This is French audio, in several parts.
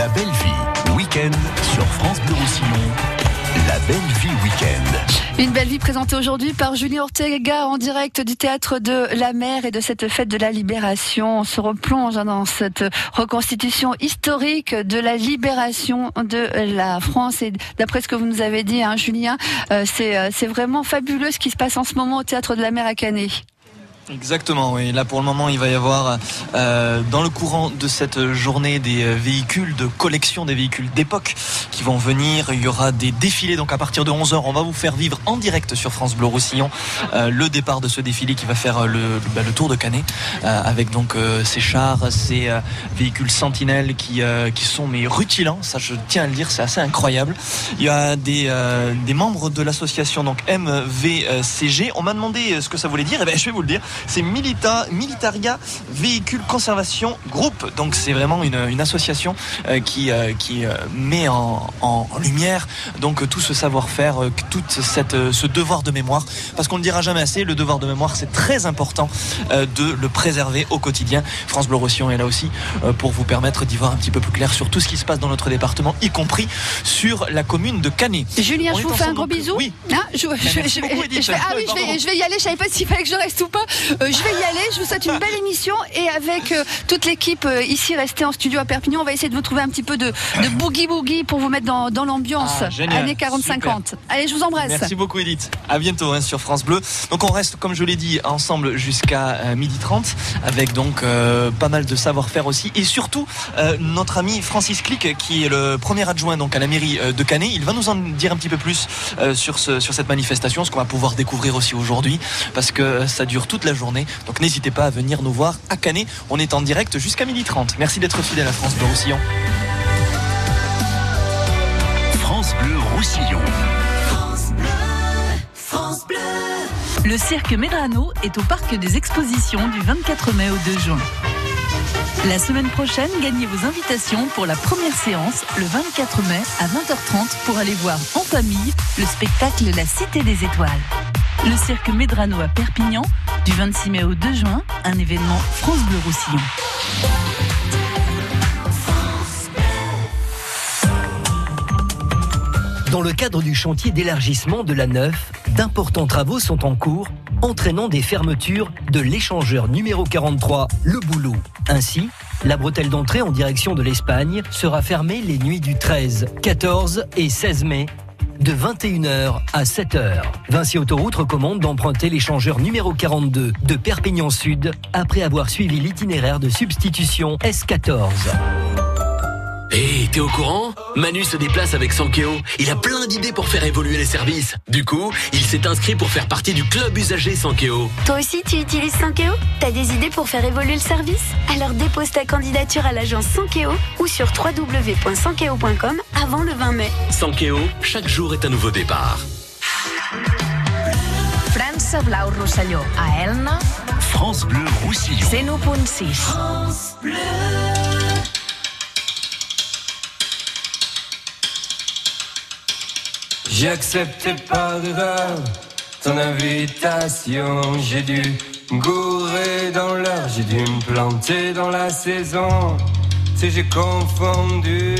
La belle vie, week-end sur France Bleu Roussillon. La belle vie week-end. Une belle vie présentée aujourd'hui par Julien Ortega en direct du théâtre de la mer et de cette fête de la libération. On se replonge hein, dans cette reconstitution historique de la libération de la France. Et d'après ce que vous nous avez dit, hein, Julien, euh, euh, c'est vraiment fabuleux ce qui se passe en ce moment au théâtre de la mer à Canet. Exactement, oui. Là, pour le moment, il va y avoir, euh, dans le courant de cette journée, des euh, véhicules de collection, des véhicules d'époque qui vont venir. Il y aura des défilés. Donc, à partir de 11h, on va vous faire vivre en direct sur France Bleu Roussillon euh, le départ de ce défilé qui va faire le, bah, le tour de Canet avec donc ces chars, ces véhicules sentinelles qui, qui sont mais rutilants. Ça, je tiens à le dire, c'est assez incroyable. Il y a des, des membres de l'association donc MVCG. On m'a demandé ce que ça voulait dire. Et eh ben, je vais vous le dire c'est Milita, Militaria Véhicule Conservation Group. Donc c'est vraiment une, association euh, qui, euh, qui euh, met en, lumière donc tout ce savoir-faire, tout cette, ce devoir de mémoire. Parce qu'on ne dira jamais assez, le devoir de mémoire, c'est très important de le préserver au quotidien. France Bleu Roussillon est là aussi pour vous permettre d'y voir un petit peu plus clair sur tout ce qui se passe dans notre département, y compris sur la commune de Canet. Julien, je vous fais un gros bisou. Oui. je, vais, je vais y aller. Je savais pas s'il fallait que je reste ou pas. Euh, je vais y aller. Je vous souhaite une belle émission et avec euh, toute l'équipe euh, ici restée en studio à Perpignan, on va essayer de vous trouver un petit peu de, boogie boogie pour vous mettre dans, l'ambiance ah, années 40-50. Allez, je vous embrasse. Merci beaucoup Edith. À bientôt hein, sur France Bleu. Donc on reste, comme je l'ai dit, ensemble jusqu'à midi 30 avec donc pas mal de savoir-faire aussi et surtout notre ami Francis Click qui est le premier adjoint donc à la mairie de Canet. Il va nous en dire un petit peu plus sur, ce, sur cette manifestation, ce qu'on va pouvoir découvrir aussi aujourd'hui parce que ça dure toute la journée. Donc n'hésitez pas à venir nous voir à Canet. On est en direct jusqu'à 12h30. Merci d'être fidèle à France Bleu Roussillon. France Bleu Roussillon. France Bleu, France Bleu. Le cirque Medrano est au parc des expositions du 24 mai au 2 juin. La semaine prochaine, gagnez vos invitations pour la première séance le 24 mai à 20h30 pour aller voir en famille le spectacle La Cité des Étoiles. Le cirque Medrano à Perpignan, du 26 mai au 2 juin, un événement France Bleu Roussillon. Dans le cadre du chantier d'élargissement de la Neuf, d'importants travaux sont en cours, entraînant des fermetures de l'échangeur numéro 43, le Boulot. Ainsi, la bretelle d'entrée en direction de l'Espagne sera fermée les nuits du 13, 14 et 16 mai de 21h à 7h. Vinci Autoroute recommande d'emprunter l'échangeur numéro 42 de Perpignan Sud après avoir suivi l'itinéraire de substitution S14. Hé, t'es au courant? Manu se déplace avec Sankeo. Il a plein d'idées pour faire évoluer les services. Du coup, il s'est inscrit pour faire partie du club usager Sankeo. Toi aussi, tu utilises Sankeo? T'as des idées pour faire évoluer le service? Alors dépose ta candidature à l'agence Sankeo ou sur www.sankeo.com avant le 20 mai. Sankeo, chaque jour est un nouveau départ. France Blau Roussillon à Elna. France Bleu Roussillon. 101.6. France Bleu. J'ai accepté par erreur ton invitation. J'ai dû gourer dans l'heure, j'ai dû me planter dans la saison. Si j'ai confondu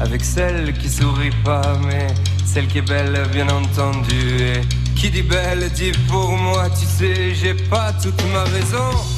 avec celle qui sourit pas, mais celle qui est belle, bien entendu. Et qui dit belle dit pour moi, tu sais, j'ai pas toute ma raison.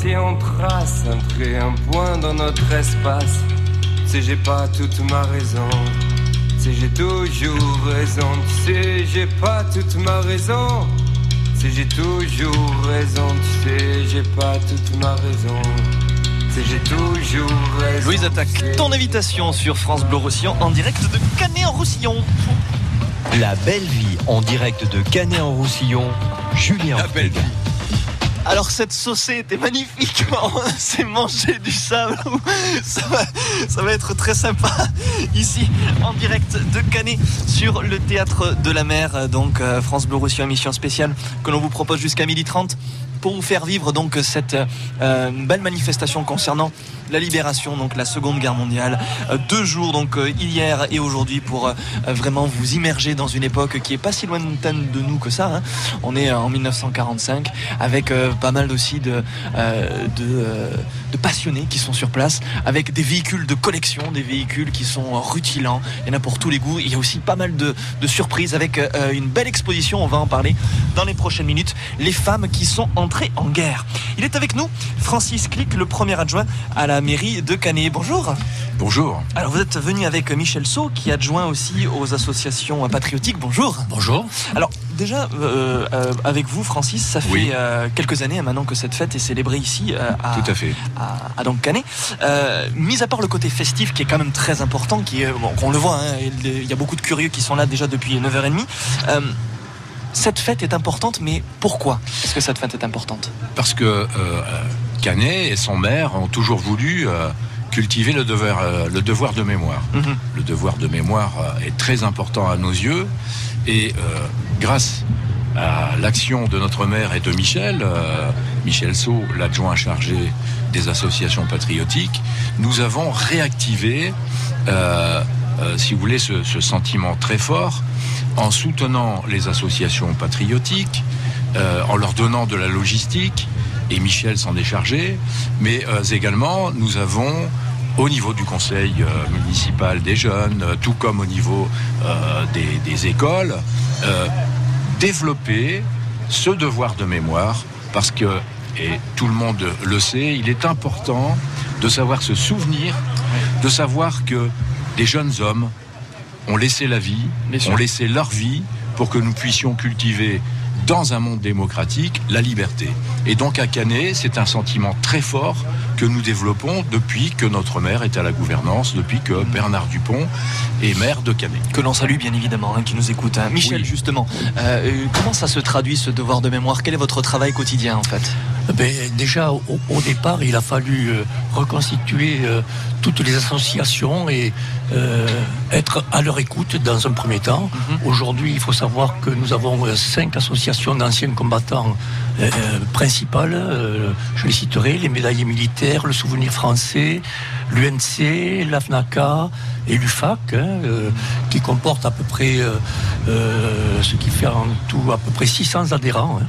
Si on trace un trait, un point dans notre espace. Sais, j'ai pas toute ma raison. Sais, j'ai toujours raison. Tu sais, j'ai pas toute ma raison. Sais, j'ai toujours raison. Tu sais, j'ai pas toute ma raison. Tu sais, j'ai toujours raison. Louise Attaque, ton invitation sur France Bleu Roussillon en direct de Canet en Roussillon. La belle vie en direct de Canet en Roussillon, Julien Ortega. Alors cette saucée était magnifique, c'est manger du sable, ça va, ça va être très sympa ici en direct de Canet sur le théâtre de la mer, donc euh, France Bleu Roussillon émission spéciale que l'on vous propose jusqu'à 12h30 pour vous faire vivre donc cette euh, belle manifestation concernant la libération, donc la Seconde Guerre mondiale. Euh, deux jours donc euh, hier et aujourd'hui pour vraiment vous immerger dans une époque qui est pas si lointaine de nous que ça. hein. On est en 1945 avec pas mal aussi de de, passionnés qui sont sur place, avec des véhicules de collection, des véhicules qui sont rutilants. Il y en a pour tous les goûts. Il y a aussi pas mal de, de surprises avec une belle exposition. On va en parler dans les prochaines minutes. Les femmes qui sont en guerre. Il est avec nous, Francis Clic, le premier adjoint à la mairie de Canet. Bonjour. Bonjour. Alors vous êtes venu avec Michel Sau, qui est adjoint aussi aux associations patriotiques. Bonjour. Bonjour. Alors déjà, euh, euh, avec vous, Francis, ça fait Oui. euh, quelques années hein, maintenant que cette fête est célébrée ici à, Tout à fait. à, à donc Canet. Mis à part le côté festif qui est quand même très important, qui est, bon, on le voit, hein, il il y a beaucoup de curieux qui sont là déjà depuis 9h30. Cette fête est importante, mais pourquoi est-ce que cette fête est importante? Parce que euh, Canet et son maire ont toujours voulu euh, cultiver le devoir, euh, le devoir de mémoire. Mhm. Le devoir de mémoire est très important à nos yeux et grâce à l'action de notre maire et de Michel, Michel Sau, l'adjoint chargé des associations patriotiques, nous avons réactivé, euh, si vous voulez, ce, sentiment très fort en soutenant les associations patriotiques, euh, en leur donnant de la logistique, et Michel s'en est chargé, mais euh, également nous avons au niveau du conseil municipal des jeunes, tout comme au niveau des, écoles, développer ce devoir de mémoire parce que, et tout le monde le sait, il est important de savoir se souvenir, de savoir que des jeunes hommes ont laissé la vie, ont laissé leur vie pour que nous puissions cultiver dans un monde démocratique la liberté. Et donc à Canet, c'est un sentiment très fort que nous développons depuis que notre maire est à la gouvernance, depuis que Bernard Dupont est maire de Canet. Que l'on salue bien évidemment, hein, qui nous écoute. hein. Michel, Oui. justement, euh, euh, comment ça se traduit ce devoir de mémoire? Quel est votre travail quotidien en fait? Ben, déjà, au, au départ, il a fallu euh, reconstituer euh, toutes les associations et euh, être à leur écoute dans un premier temps. Aujourd'hui, il faut savoir que nous avons euh, cinq associations d'anciens combattants euh, euh, principales. Euh, je les citerai les médaillés militaires, le souvenir français, l'UNC, l'AFNACA et l'UFAC, hein, euh, qui comporte à peu près euh, ce qui fait en tout à peu près 600 adhérents. hein.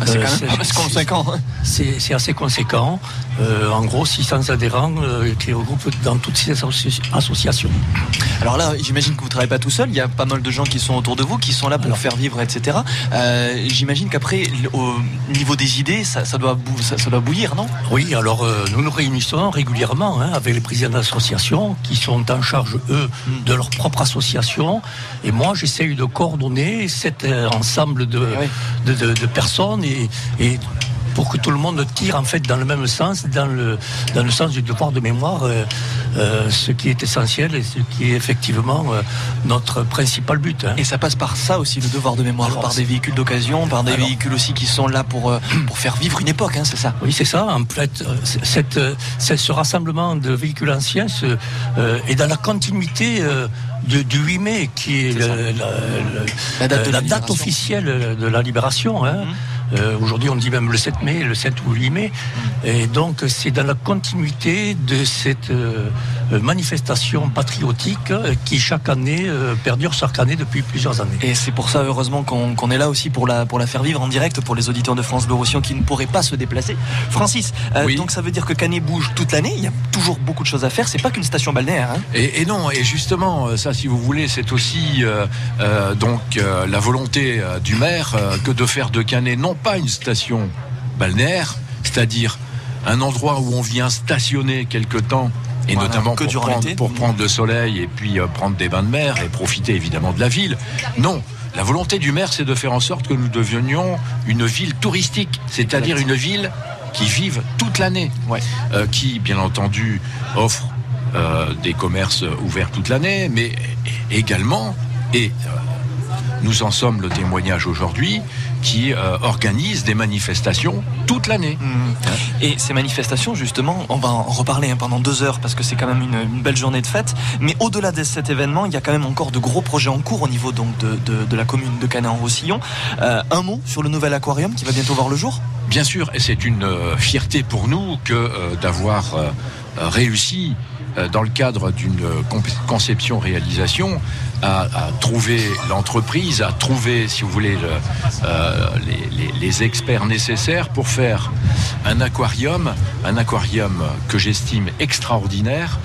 Ah, C'est Euh, quand même c'est- conséquent. hein. c'est c'est assez conséquent. Euh, en gros, 600 adhérents qui regroupent dans toutes ces associ- associations. Alors là, j'imagine que vous ne travaillez pas tout seul. Il y a pas mal de gens qui sont autour de vous, qui sont là pour Alors. faire vivre, etc. J'imagine qu'après, au niveau des idées, ça, ça doit, bou- ça, ça doit bouillir, non? Oui, alors euh, nous nous réunissons régulièrement hein, avec les présidents d'associations qui sont en charge, eux, Mm. de leur propre association. Et moi, de coordonner cet euh, ensemble de, Eh oui. de, de- de personnes et, et pour que tout le monde tire en fait dans le même sens, dans le, dans le sens du devoir de mémoire, euh, euh, ce qui est essentiel et ce qui est effectivement euh, notre principal but. hein. Et ça passe par ça aussi, le devoir de mémoire, Alors, par des véhicules d'occasion, par des Alors. véhicules aussi qui sont là pour, pour faire vivre une époque, hein, c'est ça? Oui, c'est ça. En fait, cette, ce rassemblement de véhicules anciens est dans la continuité de- du 8 mai, qui est, C'est le- la, le- La date euh, la date libération. officielle de la libération. hein. Mhm. Euh, Aujourd'hui, on dit même le 7 mai, le 7 ou le 8 mai. Mhm. Et donc, c'est dans la continuité de cette euh, manifestation patriotique qui, chaque année, euh, perdure chaque année depuis plusieurs années. Et c'est pour ça, heureusement, qu'on est là aussi pour la, pour la faire vivre en direct pour les auditeurs de France Bleu Roussillon qui ne pourraient pas se déplacer. Francis, euh, Oui. donc ça veut dire que Canet bouge toute l'année. Il y a toujours beaucoup de choses à faire. C'est pas qu'une station balnéaire. hein. Et, et non, et justement, ça, si vous voulez, c'est aussi euh, euh, donc euh, la volonté euh, du maire euh, que de faire de Canet non pas une station balnéaire, c'est-à-dire un endroit où on vient stationner quelque temps et Voilà, notamment que pour, prendre, l'été. pour prendre le soleil et puis euh, prendre des bains de mer et profiter évidemment de la ville. Non, la volonté du maire, c'est de faire en sorte que nous devenions une ville touristique, c'est-à-dire une ville qui vive toute l'année, euh, qui bien entendu offre euh, des commerces ouverts toute l'année, mais également, et nous en sommes le témoignage aujourd'hui, qui euh, organise des manifestations toute l'année. Et ces manifestations, justement, on va en reparler hein, pendant deux heures parce que c'est quand même une, une belle journée de fête. Mais au-delà de cet événement, il y a quand même encore de gros projets en cours au niveau donc de, de- de la commune de Canet-en-Roussillon. Euh, un mot sur le nouvel aquarium qui va bientôt voir le jour? Bien sûr, et c'est une euh, fierté pour nous que euh, d'avoir réussi euh, dans le cadre d'une euh, conception-réalisation à, à trouver l'entreprise, à trouver, si vous voulez, le- euh, les, les- les experts nécessaires pour faire un aquarium, un aquarium que j'estime extraordinaire,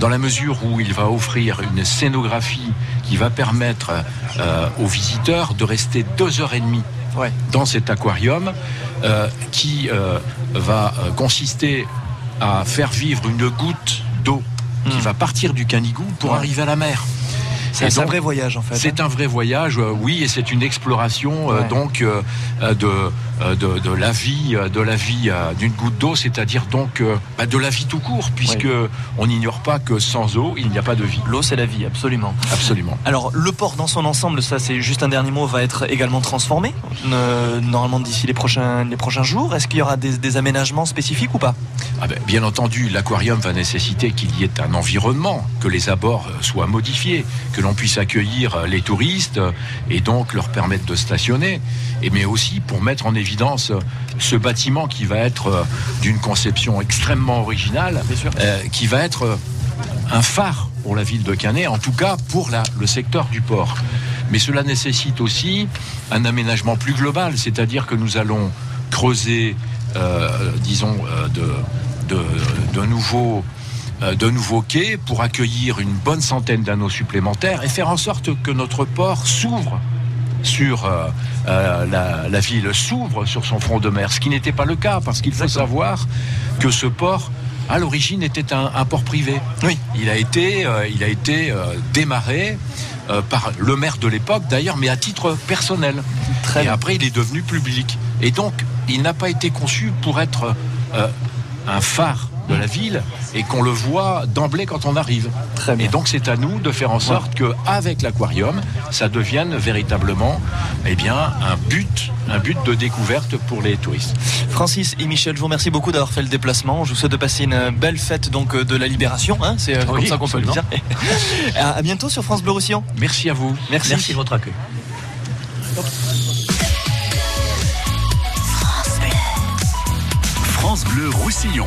dans la mesure où il va offrir une scénographie qui va permettre euh, aux visiteurs de rester deux heures et demie dans cet aquarium euh, qui va consister à faire vivre une goutte d'eau qui va partir du Canigou pour Ouais. arriver à la mer. C'est un donc, vrai voyage en fait. hein. C'est un vrai voyage, euh, oui, et c'est une exploration euh, Ouais. donc euh, de, de de la vie, euh, de la vie euh, d'une goutte d'eau, c'est-à-dire donc euh, bah, de la vie tout court, puisque on n'ignore pas que sans eau il n'y a pas de vie. L'eau, c'est la vie, absolument. Absolument. Alors, le port dans son ensemble, ça c'est juste un dernier mot, va être également transformé, euh, normalement d'ici les prochains, les prochains jours. Est-ce qu'il y aura des, des aménagements spécifiques ou pas? Ah ben, bien entendu, l'aquarium va nécessiter qu'il y ait un environnement, que les abords euh, soient modifiés, que l'on puisse accueillir euh, les touristes euh, et donc leur permettre de stationner, et mais aussi pour mettre en évidence ce bâtiment qui va être euh, d'une conception extrêmement originale, euh, qui va être euh, un phare pour la ville de Canet, en tout cas pour la- le secteur du port. Mais cela nécessite aussi un aménagement plus global, c'est-à-dire que nous allons creuser, euh, disons, de, de, de nouveaux de nouveaux quais pour accueillir une bonne centaine d'anneaux supplémentaires et faire en sorte que notre port s'ouvre sur euh, euh, la, la ville, s'ouvre sur son front de mer, ce qui n'était pas le cas, parce qu'il faut savoir que ce port, à l'origine, était un, un port privé. Oui. Il a été, euh, il a été euh, démarré euh, par le maire de l'époque, d'ailleurs, mais à titre personnel. et après, il est devenu public. Et donc, il n'a pas été conçu pour être un phare de la ville et qu'on le voit d'emblée quand on arrive. Et donc c'est à nous de faire en sorte que avec l'aquarium, ça devienne véritablement eh bien un but, un but de découverte pour les touristes. Francis et Michel, je vous remercie beaucoup d'avoir fait le déplacement. Je vous souhaite de passer une belle fête donc euh, de la Libération. hein, c'est euh, comme ça qu'on peut le dire. à bientôt sur France Bleu Roussillon. Merci à vous. Merci. Merci de votre accueil. France Bleu Roussillon.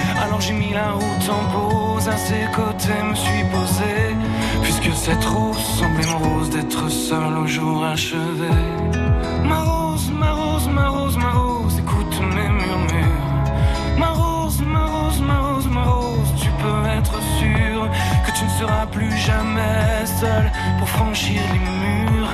Alors j'ai mis la route en pause, à ses côtés me suis posé. Puisque cette rose semblait morose d'être seule au jour achevé. Ma rose, ma rose, ma rose, ma rose, écoute mes murmures. Ma rose, ma rose, ma rose, ma rose, tu peux être sûr que tu ne seras plus jamais seul pour franchir les murs.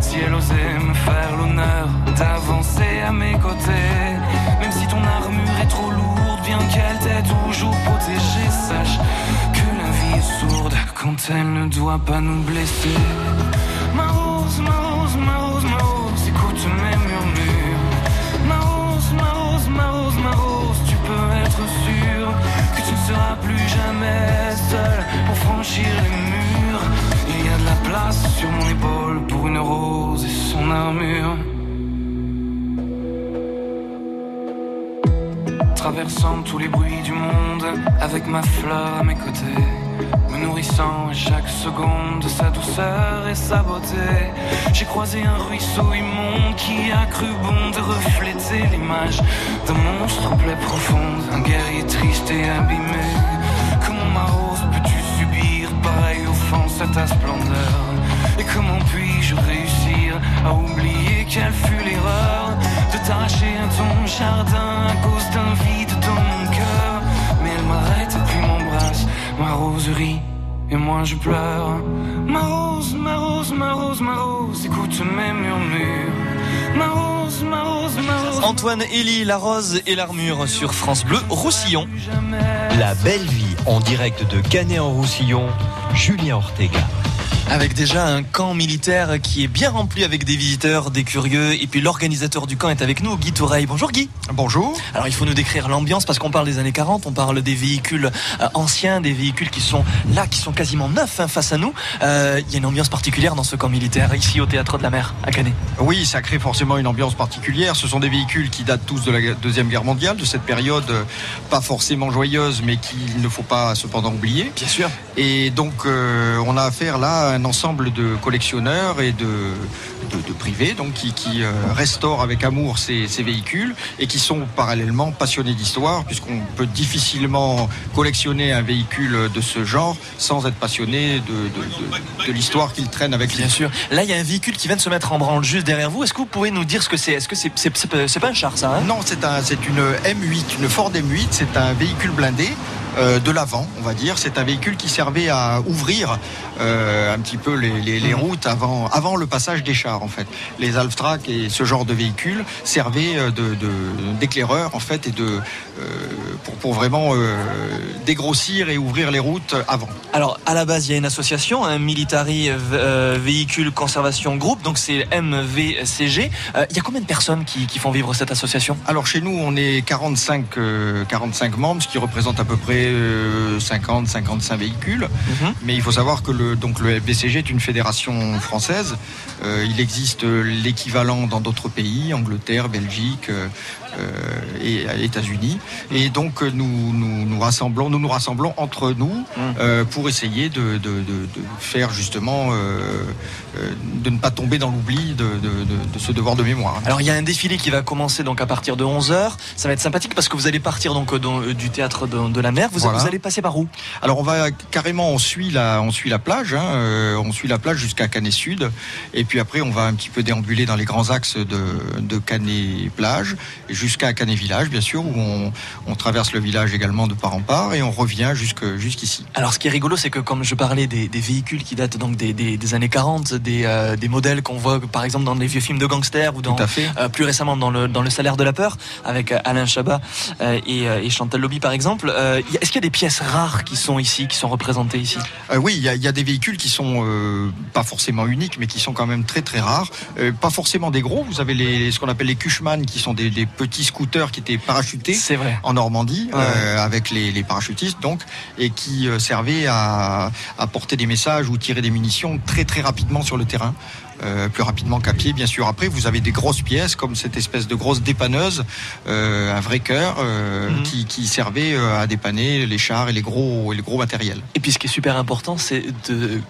si elle osait me faire l'honneur d'avancer à mes côtés. Même si ton armure est trop lourde, bien qu'elle t'ait toujours protégée, sache que la vie est sourde quand elle ne doit pas nous blesser. Ma rose, ma rose, ma rose, ma rose, écoute mes murmures. Ma rose, ma rose, ma rose, ma rose, tu peux être sûr que tu ne seras plus jamais seule pour franchir les murs sur mon épaule pour une rose et son armure. Traversant tous les bruits du monde avec ma fleur à mes côtés. Me nourrissant à chaque seconde de sa douceur et sa beauté. J'ai croisé un ruisseau immonde qui a cru bon de refléter l'image d'un monstre en plaie profonde. Un guerrier triste et abîmé. À ta splendeur Et comment puis-je réussir à oublier quelle fut l'erreur de t'arracher à ton jardin à cause d'un vide dans mon cœur Mais elle m'arrête et puis m'embrasse, ma rose rit et moi je pleure. Ma rose, ma rose, ma rose, ma rose, écoute mes murmures. Ma rose, ma rose, ma rose. Antoine Elie, La Rose et l'Armure sur France Bleu, Roussillon. La belle vie en direct de Canet en Roussillon, Julien Ortega. Avec déjà un camp militaire qui est bien rempli avec des visiteurs, des curieux, et puis l'organisateur du camp est avec nous, Guy Toureille. Bonjour Guy. Bonjour. Alors il faut nous décrire l'ambiance parce qu'on parle des années 40, on parle des véhicules euh, anciens, des véhicules qui sont là, qui sont quasiment neufs hein, face à nous. Euh, Il y a une ambiance particulière dans ce camp militaire, ici au Théâtre de la Mer, à Canet. Oui, ça crée forcément une ambiance particulière. Ce sont des véhicules qui datent tous de la Deuxième Guerre mondiale, de cette période euh, pas forcément joyeuse, mais qu'il ne faut pas cependant oublier. Bien sûr. Et donc, euh, on a affaire là un ensemble de collectionneurs et de, de, de privés donc, qui, qui euh, restaurent avec amour ces, ces véhicules et qui sont parallèlement passionnés d'histoire, puisqu'on peut difficilement collectionner un véhicule de ce genre sans être passionné de, de, l'histoire qu'il traîne avec lui. Bien sûr. Là, il y a un véhicule qui vient de se mettre en branle juste derrière vous. Est-ce que vous pouvez nous dire ce que c'est? Est-ce que c'est c'est pas- un char, ça hein? Non, c'est un, c'est une M8, une Ford M8. C'est un véhicule blindé. Euh, de l'avant, on va dire. C'est un véhicule qui servait à ouvrir euh, un petit peu les, les- les routes avant, avant le passage des chars, en fait. Les Alftrak et ce genre de véhicules servaient euh, de, de- d'éclaireurs, en fait, et de, pour, pour vraiment euh, dégrossir et ouvrir les routes avant. Alors, à la base, il y a une association, un Military euh, Véhicule Conservation Group, donc c'est MVCG. Euh, il y a combien de personnes qui, qui font vivre cette association? Alors chez nous, on est 45, euh, 45 membres, ce qui représente à peu près euh, 50, 55 véhicules. Mhm. Mais il faut savoir que le, donc le FBCG est une fédération française. Euh, il existe l'équivalent dans d'autres pays, Angleterre, Belgique euh, euh, et euh, États-Unis. Et donc euh, nous nous, nous rassemblons, nous nous rassemblons entre nous euh, pour essayer de, de- de- de faire justement euh, euh, de ne pas tomber dans l'oubli de, ce devoir de mémoire. Alors, il y a un défilé qui va commencer donc à partir de 11h. Ça va être sympathique parce que vous allez partir donc euh, dans- euh, du théâtre de, la mer. Vous, Voilà. vous allez passer par où? Alors on va carrément, on suit la, on suit la plage, hein, euh, on suit la plage jusqu'à Canet Sud, et puis après on va un petit peu déambuler dans les grands axes de, de Canet plage jusqu'à Canet village, bien sûr, où on, on traverse le village également de part en part, et on revient jusque jusqu'ici. Alors, ce qui est rigolo, c'est que comme je parlais des, des véhicules qui datent donc des, des- des années 40, des, euh, des modèles qu'on voit par exemple dans les vieux films de gangsters ou dans euh, plus récemment dans le, dans le salaire de la peur avec euh, Alain Chabat euh, et, et Chantal Lobby par exemple. Est-ce qu'il y a des pièces rares qui sont ici, qui sont représentées ici? Oui, il y, a- il y a des véhicules qui sont pas forcément uniques, mais qui sont quand même très très rares. Pas forcément des gros. Vous avez les, ce qu'on appelle les Cushman, qui sont des, des petits scooters qui étaient parachutés C'est vrai. en Normandie, Ouais. euh, avec les, les parachutistes donc, et qui euh, servaient à, à porter des messages ou tirer des munitions très très rapidement sur le terrain. Euh, plus rapidement qu'à pied, bien sûr. Après, vous avez des grosses pièces comme cette espèce de grosse dépanneuse, euh, un vrai cœur, euh, Mhm. qui, qui servait à dépanner les chars et les gros et les gros matériels. Et puis ce qui est super important, c'est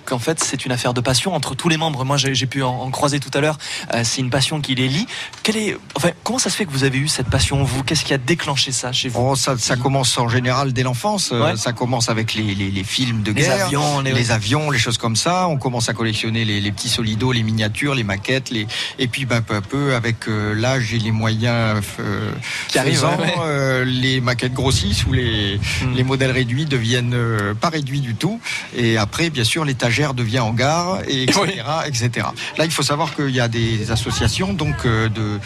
qu'en fait c'est une affaire de passion entre tous les membres. Moi j'ai pu en, en croiser tout à l'heure. C'est une passion qui les lie. Quelle est, enfin, comment ça se fait que vous avez eu cette passion vous? Qu'est-ce qui a déclenché ça chez vous? Oh, ça, ça commence en général dès l'enfance. Ouais. Ça commence avec les, les, les films de Les guerre, avions, les- avions, les choses comme ça. On commence à collectionner les, les petits solidos, les miniatures, les maquettes, les et puis ben, peu à peu, avec euh, l'âge et les moyens euh, Qui arrivent, faisant, ouais, ouais. euh, les maquettes grossissent ou les, Hmm. les modèles réduits deviennent euh, pas réduits du tout. Et après, bien sûr, l'étagère devient hangar, et etc., etc. Là, il faut savoir qu'il y a des associations donc de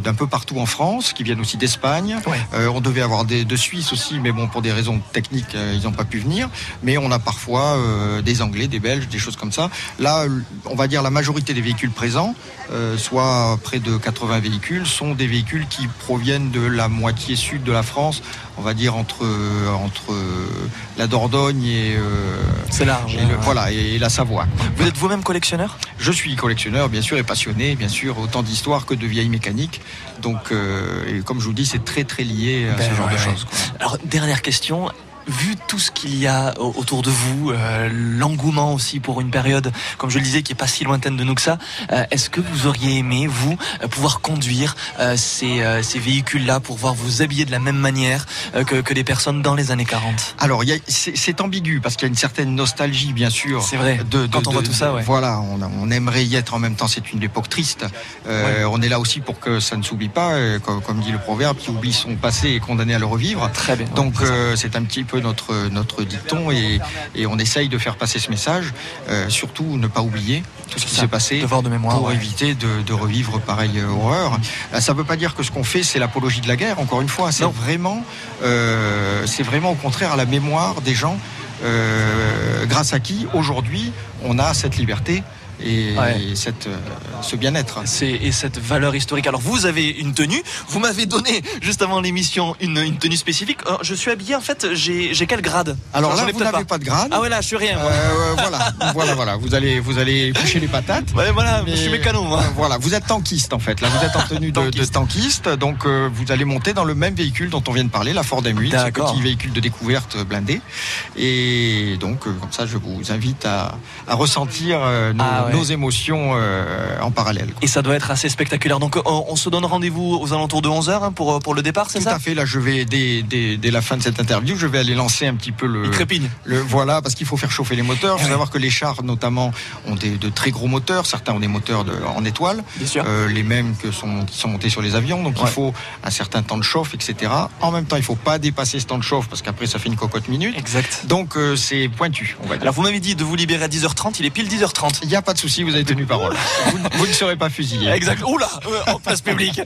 d'un peu partout en France qui viennent aussi d'Espagne. On devait avoir des de Suisse aussi, mais bon, pour des raisons techniques, ils n'ont pas pu venir. Mais on a parfois des Anglais, des Belges, des choses comme ça. Là, on va dire la majorité des véhicules présents, euh, soit près de 80 véhicules, sont des véhicules qui proviennent de la moitié sud de la France, on va dire entre, entre la Dordogne et, C'est large, et le- voilà, et la Savoie. Vous êtes vous-même collectionneur? Je suis collectionneur, bien sûr, et passionné, bien sûr, autant d'histoires que de vieilles mécaniques. Donc, euh, et comme je vous dis, c'est très très lié à Ben ce genre ouais, de choses. Alors, dernière question. Vu tout ce qu'il y a au- autour de vous, euh, l'engouement aussi pour une période, comme je le disais, qui est pas si lointaine de nous que ça, euh, est-ce que vous auriez aimé, vous, euh, pouvoir conduire euh, ces, ces véhicules-là pour voir vous habiller de la même manière que, que des personnes dans les années 40 Alors, c'est ambigu parce qu'il y a une certaine nostalgie, bien sûr. C'est vrai. De, de- Quand on de- voit tout ça, ouais. Voilà, on, aimerait y être en même temps. C'est une époque triste. On est là aussi pour que ça ne s'oublie pas, comme, comme dit le proverbe, qui oublie son passé est condamné à le revivre. Très bien. Donc, c'est un petit peu notre notre dicton et, et on essaye de faire passer ce message. Euh, surtout, ne pas oublier tout ce qui s'est passé Devoir de mémoire, pour ouais. éviter de, de revivre pareille horreur. Euh, Ça ne veut pas dire que ce qu'on fait, c'est l'apologie de la guerre. Encore une fois, c'est vraiment, euh, vraiment au contraire à la mémoire des gens, euh, grâce à qui aujourd'hui on a cette liberté et, Ouais. et cette, euh, ce bien-être. C'est et cette valeur historique. Alors vous avez une tenue. Vous m'avez donné juste avant l'émission une, une tenue spécifique. Euh, je suis habillé en fait. J'ai quel grade? Alors là, vous n'avez pas. de grade. Ah ouais là, je suis rien. moi. Euh, voilà, voilà, voilà. Vous allez, vous allez coucher les patates. Ouais, voilà, Mais- je suis mécano moi. Euh, Voilà, vous êtes tankiste en fait. Là, vous êtes en tenue de, de tankiste, donc euh, vous allez monter dans le même véhicule dont on vient de parler, la Ford M8, ce petit véhicule de découverte blindé. Et donc, euh, comme ça, je vous invite à, à ressentir euh, nos, Ah ouais. Nos émotions euh, en parallèle. Et ça doit être assez spectaculaire. Donc euh, on, on se donne rendez-vous aux alentours de 11h pour, euh, pour le départ, c'est Tout ça à fait. Là, je vais dès, dès, dès la fin de cette interview, je vais aller lancer un petit peu le. Il trépigne. Le, voilà, parce qu'il faut faire chauffer les moteurs. Il faut Ouais. savoir que les chars, notamment, ont des, de très gros moteurs. Certains ont des moteurs de, en étoile, Bien sûr. Euh, les mêmes que sont, qui sont montés sur les avions. Donc, il faut un certain temps de chauffe, etc. En même temps, il faut pas dépasser ce temps de chauffe parce qu'après, ça fait une cocotte minute. Exact. Donc, euh, c'est pointu, on va dire. Alors vous m'avez dit de vous libérer à 10h30, il est pile 10h30. Il n'y a pas de souci, vous avez tenu parole. vous, vous ne serez pas fusillé. Exact. Oula, euh, en place publique.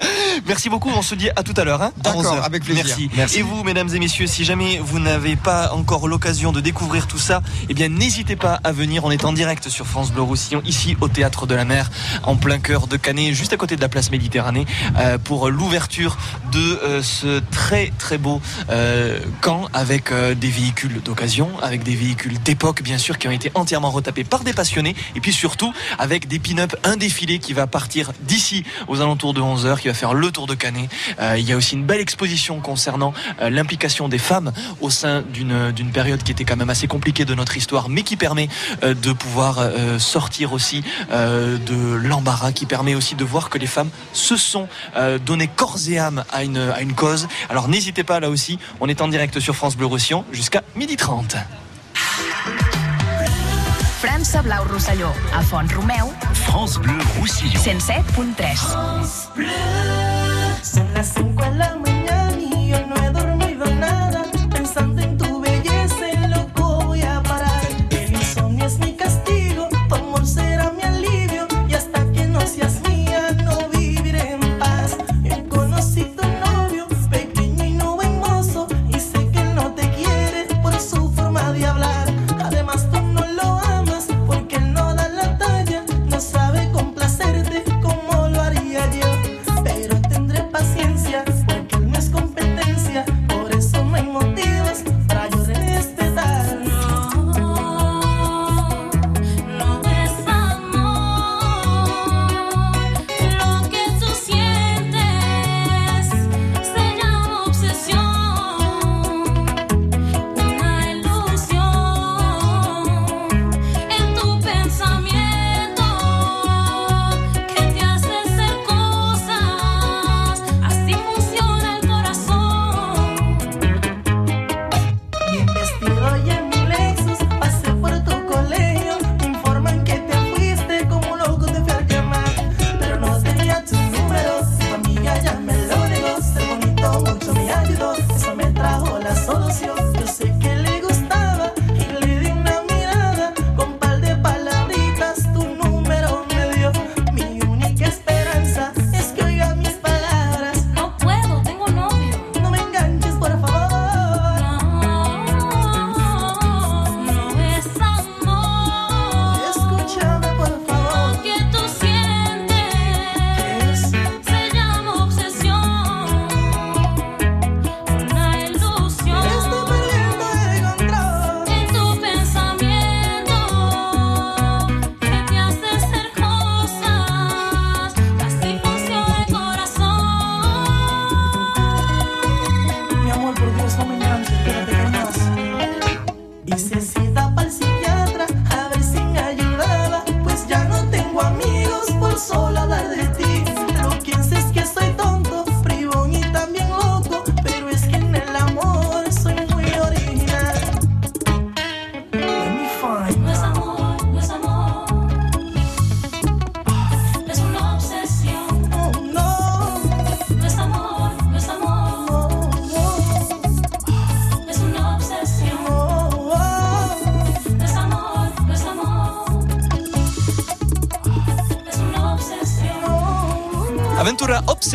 Merci beaucoup. On se dit à tout à l'heure. Hein, D'accord, 11 heures. avec plaisir. Merci. Merci. Et vous, mesdames et messieurs, si jamais vous n'avez pas encore l'occasion de découvrir tout ça, eh bien n'hésitez pas à venir. On est en direct sur France Bleu Roussillon, ici au Théâtre de la Mer, en plein cœur de Canet, juste à côté de la place Méditerranée, euh, pour l'ouverture de euh, ce très très beau euh, camp avec des véhicules d'occasion, avec des véhicules d'époque bien sûr qui ont été entièrement retapés par des passionnés, et puis surtout avec des pin-up, un défilé qui va partir d'ici aux alentours de 11h, qui va faire le tour de Canet. Euh, il y a aussi une belle exposition concernant euh, l'implication des femmes au sein d'une période qui était quand même assez compliquée de notre histoire, mais qui permet euh, de pouvoir sortir aussi de l'embarras, qui permet aussi de voir que les femmes se sont euh, donné corps et âme à une, à une cause. Alors n'hésitez pas là aussi, on est en direct sur France Bleu Roussillon jusqu'à 12h30. França Blau Rosselló, a Font Romeu, France Bleu Roussillon. 107.3. Son las 5 de la mañana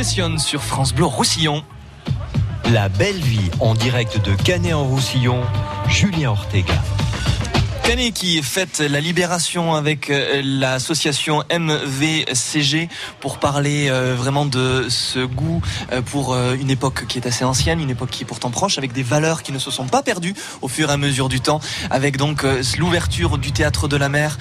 Sur France Bleu Roussillon. La belle vie en direct de Canet en Roussillon, Julien Ortega. Canet qui fête la libération avec euh, l'association MVCG pour parler euh, vraiment de ce goût euh, pour une époque qui est assez ancienne, une époque qui est pourtant proche, avec des valeurs qui ne se sont pas perdues au fur et à mesure du temps, avec donc l'ouverture du théâtre de la mer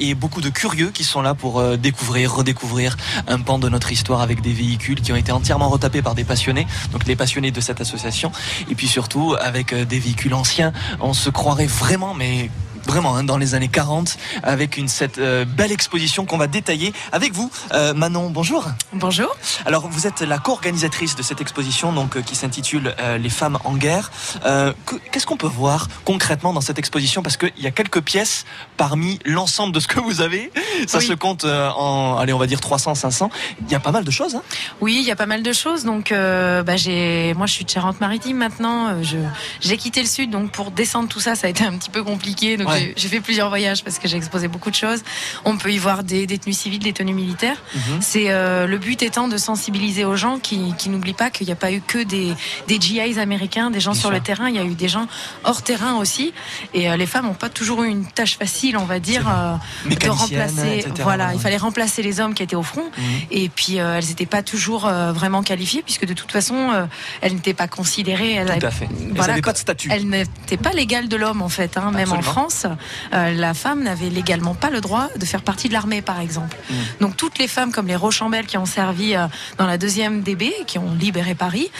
et beaucoup de curieux qui sont là pour découvrir, redécouvrir un pan de notre histoire avec des véhicules qui ont été entièrement retapés par des passionnés, donc les passionnés de cette association, et puis surtout avec des véhicules anciens. On se croirait vraiment, mais vraiment hein, dans les années 40 avec une cette euh, belle exposition qu'on va détailler avec vous Euh, Manon bonjour bonjour alors vous êtes la co-organisatrice de cette exposition donc euh, qui s'intitule euh, les femmes en guerre Euh, que- qu'est-ce qu'on peut voir concrètement dans cette exposition? Parce qu'il y a quelques pièces parmi l'ensemble de ce que vous avez ça Oui. se compte euh, en allez on va dire 300 500 il y a pas mal de choses hein Oui, il y a pas mal de choses. Donc, euh, bah, j'ai, moi, je suis de Charente-Maritime maintenant. Je, j'ai quitté le sud, donc pour descendre tout ça, ça a été un petit peu compliqué. Donc, Ouais. j'ai, fait plusieurs voyages parce que j'ai exposé beaucoup de choses. On peut y voir des détenus civils, des tenues militaires. Mhm. C'est euh, le but étant de sensibiliser aux gens qui, qui n'oublient pas qu'il n'y a pas eu que des, des GIs américains, des gens Bien sur sûr. le terrain. Il y a eu des gens hors terrain aussi. Et euh, les femmes n'ont pas toujours eu une tâche facile, on va dire, euh, de remplacer. etc., Voilà, ouais. il fallait remplacer les hommes qui étaient au front. Mhm. Et puis euh, elles n'étaient pas toujours euh, vraiment qualifiées puisque de toute façon euh, elles n'étaient pas considérées. Elles tout avaient- à fait elles voilà, n'avaient pas de statut elles n'étaient pas légales de l'homme en fait. hein. Même en Absolument. Euh, la femme n'avait légalement pas le droit de faire partie de l'armée par exemple. Mm. Donc toutes les femmes comme les Rochambeau qui ont servi euh, dans la deuxième DB, qui ont libéré Paris,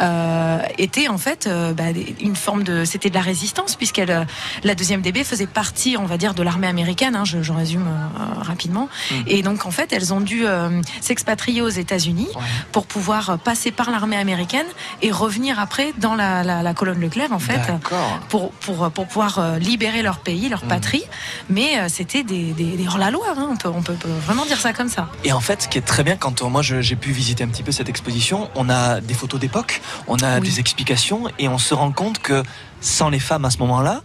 euh, étaient en fait bah, une forme de, c'était de la résistance puisqu'elle, la deuxième DB faisait partie, on va dire, de l'armée américaine. hein, je, je résume rapidement. Mm. Et donc en fait, elles ont dû s'expatrier aux États-Unis pour pouvoir passer par l'armée américaine et revenir après dans la, la- la colonne Leclerc en fait pour, pour, pour pouvoir libérer leur pays, leur patrie. Mais euh, c'était des, des, des hors-la-loi, hein, on, peut, on peut peut vraiment dire ça comme ça. Et en fait, ce qui est très bien, quand euh, moi j'ai pu visiter un petit peu cette exposition, on a des photos d'époque, on a Oui. des explications, et on se rend compte que sans les femmes à ce moment-là,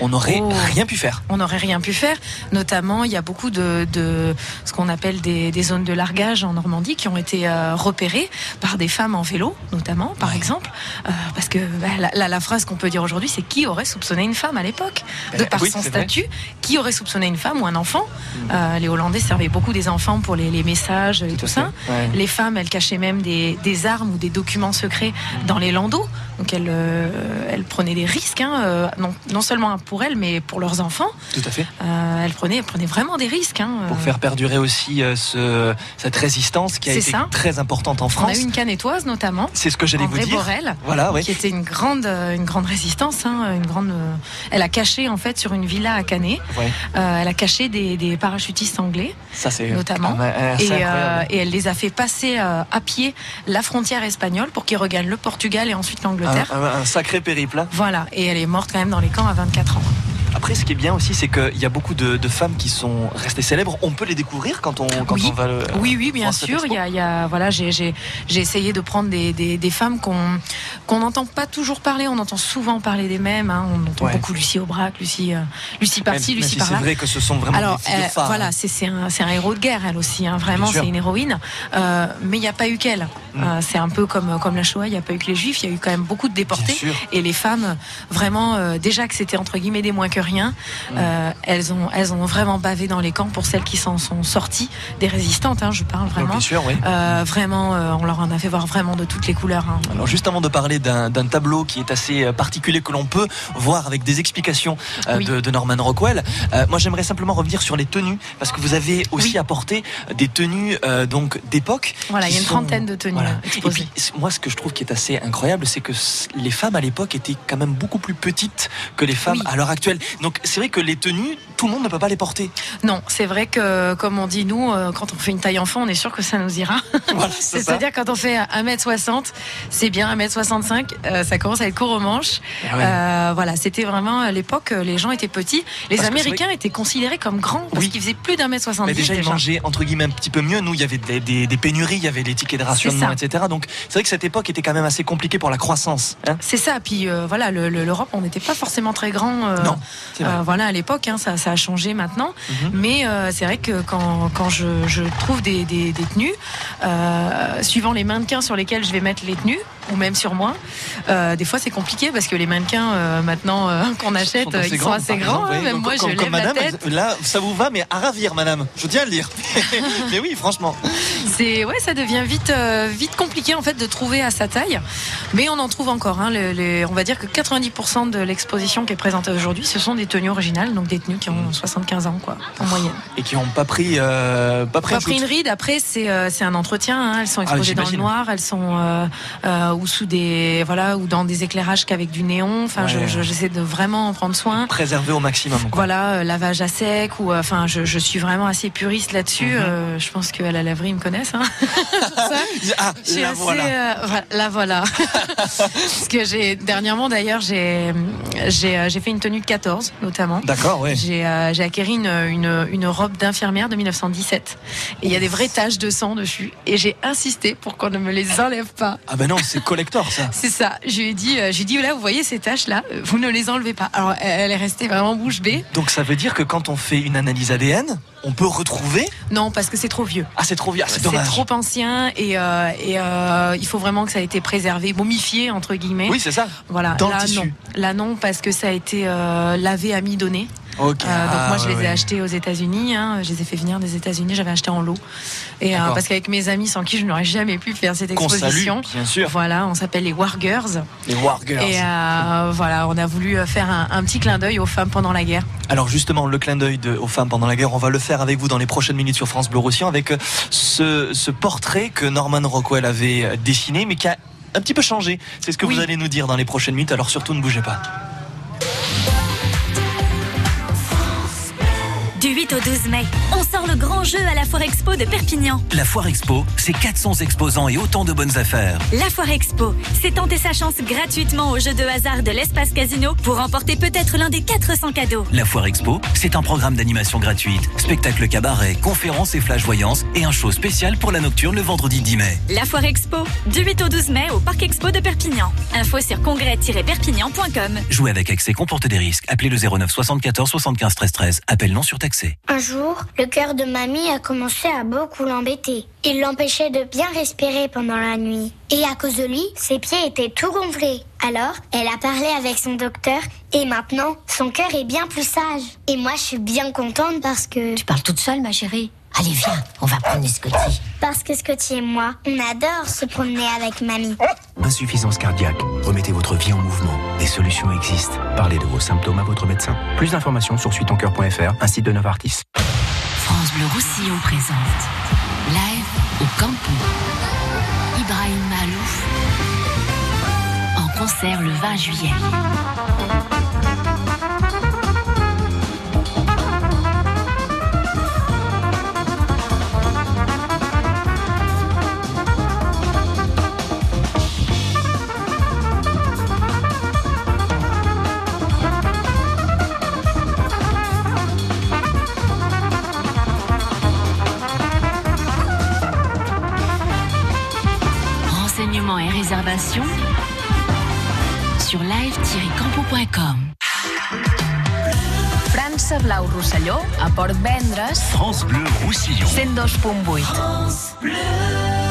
on n'aurait Oh. rien pu faire. On n'aurait rien pu faire. Notamment, il y a beaucoup de, de ce qu'on appelle des, des zones de largage en Normandie qui ont été euh, repérées par des femmes en vélo, notamment, par exemple. Euh, parce que bah, la, la- la phrase qu'on peut dire aujourd'hui, c'est qui aurait soupçonné une femme à l'époque? De Eh, par oui, son vrai. statut, qui aurait soupçonné une femme ou un enfant? Mm. Euh, Les Hollandais servaient beaucoup des enfants pour les, les messages et tout, ça. ouais. Les femmes, elles cachaient même des, des armes ou des documents secrets dans les landaux. Donc elles, euh, elles prenaient des risques, hein, euh, non, non seulement pour elles, mais pour leurs enfants. Tout à fait. Euh, elles, prenaient, elles prenaient vraiment des risques. hein, Pour faire perdurer aussi ce, cette résistance qui a été ça. très importante en On a France. eu une canetoise notamment. C'est ce que j'allais vous dire. Borel, Voilà, oui. qui était une grande, une grande résistance, hein, une grande. elle a caché en fait sur une villa à Canet. Ouais. elle a caché des, des parachutistes anglais. Ça, c'est notamment. ah, et, euh, elle les a fait passer euh, à pied la frontière espagnole pour qu'ils regagnent le Portugal et ensuite l'Angleterre. Un, un- un sacré périple. hein. Voilà, et elle est morte quand même dans les camps à 24 ans. Après, ce qui est bien aussi, c'est qu'il y a beaucoup de, de femmes qui sont restées célèbres. On peut les découvrir quand on, quand oui. on va le. oui, oui, bien sûr. Il y a, il y a- voilà, j'ai, essayé de prendre des, des, des femmes qu'on qu'on n'entend pas toujours parler. On entend souvent parler des mêmes. hein. On entend Ouais. beaucoup Lucie Aubrac, Lucie, euh, Lucie Même- par-ci, même Lucie si par-là. C'est vrai que ce sont vraiment Alors, des euh, phares. voilà, hein. c'est un, héros de guerre, elle aussi. hein, vraiment, c'est une héroïne. Euh, mais il n'y a pas eu qu'elle. Mm. Euh, c'est un peu comme, comme la Shoah, il n'y a pas eu que les Juifs. Il y a eu quand même beaucoup de déportés. Et les femmes, vraiment, euh, déjà que c'était entre guillemets des moins que rien, euh, elles, ont, elles ont vraiment bavé dans les camps pour celles qui s'en sont sorties, des résistantes, hein, je parle vraiment. bien sûr, oui. Euh, vraiment, euh, on leur en a fait voir vraiment de toutes les couleurs. hein. Alors juste avant de parler d'un tableau qui est assez particulier que l'on peut voir avec des explications Oui. de, de Norman Rockwell, moi j'aimerais simplement revenir sur les tenues parce que vous avez aussi apporté des tenues donc d'époque. Voilà, il y a une sont- trentaine de tenues Voilà. euh, Et exposées. puis moi ce que je trouve qui est assez incroyable, c'est que les femmes à l'époque étaient quand même beaucoup plus petites que les femmes Oui. à l'heure actuelle. Donc c'est vrai que les tenues, tout le monde ne peut pas les porter. Non, c'est vrai que, comme on dit, nous, euh, quand on fait une taille enfant, on est sûr que ça nous ira. Voilà. C'est-à-dire, quand on fait 1m60, c'est bien 1m65, euh, ça commence à être court aux manches. Eh ouais. Euh, voilà, c'était vraiment à l'époque, les gens étaient petits. Les Parce que c'est Américains étaient considérés comme grands parce Oui. qu'ils faisaient plus d'un mètre 70 Mais déjà, ils mangeaient entre guillemets un petit peu mieux. Nous, il y avait des, des- des pénuries, il y avait les tickets de rationnement etc. Donc c'est vrai que cette époque était quand même assez compliquée pour la croissance. hein. C'est ça. Puis euh, voilà, le- le- l'Europe, on n'était pas forcément très grand. euh, Non. Euh, voilà, à l'époque, hein, ça, ça a changé maintenant. Mhm. Mais euh, c'est vrai que quand, quand je, je trouve des, des, des tenues, euh, suivant les mannequins sur lesquels je vais mettre les tenues, ou même sur moi, euh, des fois c'est compliqué parce que les mannequins euh, maintenant euh, qu'on achète, Sont assez ils sont assez grands. exemple, hein. même Comme- moi, comme- je comme lève la madame, tête. Là, ça vous va, mais à ravir, madame. Je tiens à le dire. mais oui, franchement. C'est ouais, ça devient vite vite compliqué en fait de trouver à sa taille, mais on en trouve encore. Hein, les, les- on va dire que 90% de l'exposition qui est présentée aujourd'hui, ce sont des tenues originales, donc des tenues qui ont 75 ans quoi, en moyenne. Et qui n'ont pas pris, pas pris, Pas une ride. Après, c'est c'est un entretien. hein, Elles sont Ah, exposées dans le noir. Elles sont euh, ou sous des voilà ou dans des éclairages qu'avec du néon. Enfin, je- j'essaie de vraiment en prendre soin. Préserver au maximum. quoi. Voilà, euh, lavage à sec ou euh, enfin, je, je suis vraiment assez puriste là-dessus. Mhm. Je pense qu'à la laverie ils me connaissent. Hein. Ah, Je suis la assez, voilà. la voilà. Parce que j'ai dernièrement d'ailleurs j'ai j'ai fait une tenue de 14 notamment. D'accord, ouais. J'ai j'ai acquéri une, une, une robe d'infirmière de 1917 et il y a des vraies taches de sang dessus et j'ai insisté pour qu'on ne me les enlève pas. Ah ben non, c'est collector ça. C'est ça. Je lui ai dit, euh, j'ai dit là, vous voyez ces taches là, vous ne les enlevez pas. Alors elle est restée vraiment bouche bée. Donc ça veut dire que quand on fait une analyse ADN, on peut retrouver. Non, parce que c'est trop vieux. Ah, c'est trop vieux, ah, c'est trop ancien et, euh, et euh, il faut vraiment que ça ait été préservé, momifié entre guillemets. Oui, c'est ça. Voilà. Dans le là tissu. non, là non parce que ça a été euh, lavé amidonné. Ok. Euh, donc moi je Ah, les ai ouais. achetés aux États-Unis. Hein. Je les ai fait venir des États-Unis. J'avais acheté en lot. Et euh, parce qu'avec mes amis sans qui je n'aurais jamais pu faire cette Qu'on salue, exposition. bien sûr. Voilà, on s'appelle les Wargers. Les Wargers. Et euh, voilà, on a voulu faire un, un petit clin d'œil aux femmes pendant la guerre. Alors justement, le clin d'œil aux femmes pendant la guerre, on va le faire avec vous dans les prochaines minutes sur France Bleu Roussillon avec ce, ce portrait que Norman Rockwell avait dessiné, mais qui a un petit peu changé. C'est ce que vous allez nous dire dans les prochaines minutes, alors surtout ne bougez pas. Du 8 au 12 mai, on sort le grand jeu à la Foire Expo de Perpignan. La Foire Expo, c'est 400 exposants et autant de bonnes affaires. La Foire Expo, c'est tenter sa chance gratuitement au jeu de hasard de l'espace casino pour remporter peut-être l'un des 400 cadeaux. La Foire Expo, c'est un programme d'animation gratuite, spectacle cabaret, conférences et flash voyance et un show spécial pour la nocturne le vendredi 10 mai. La Foire Expo, du 8 au 12 mai au Parc Expo de Perpignan. Info sur congrès-perpignan.com. Jouer avec excès comporte des risques. Appelez le 09 74 75 13 13. Appel non Un jour, le cœur de mamie a commencé à beaucoup l'embêter. Il l'empêchait de bien respirer pendant la nuit. Et à cause de lui, ses pieds étaient tout gonflés. Alors, elle a parlé avec son docteur et maintenant, son cœur est bien plus sage. Et moi, je suis bien contente parce que... Tu parles toute seule, ma chérie Allez, viens, on va promener Scotty. Parce que Scotty et moi, on adore se promener avec mamie. Insuffisance cardiaque. Remettez votre vie en mouvement. Des solutions existent. Parlez de vos symptômes à votre médecin. Plus d'informations sur suitoncoeur.fr, un site de Novartis. France Bleu Roussillon présente Live au Campo. Ibrahim Malouf en concert le 20 juillet. Renseignements et réservations sur live-campo.com. França Blau Rosselló a Port Vendres France Bleu Roussillon. 102.8. Bebop pieds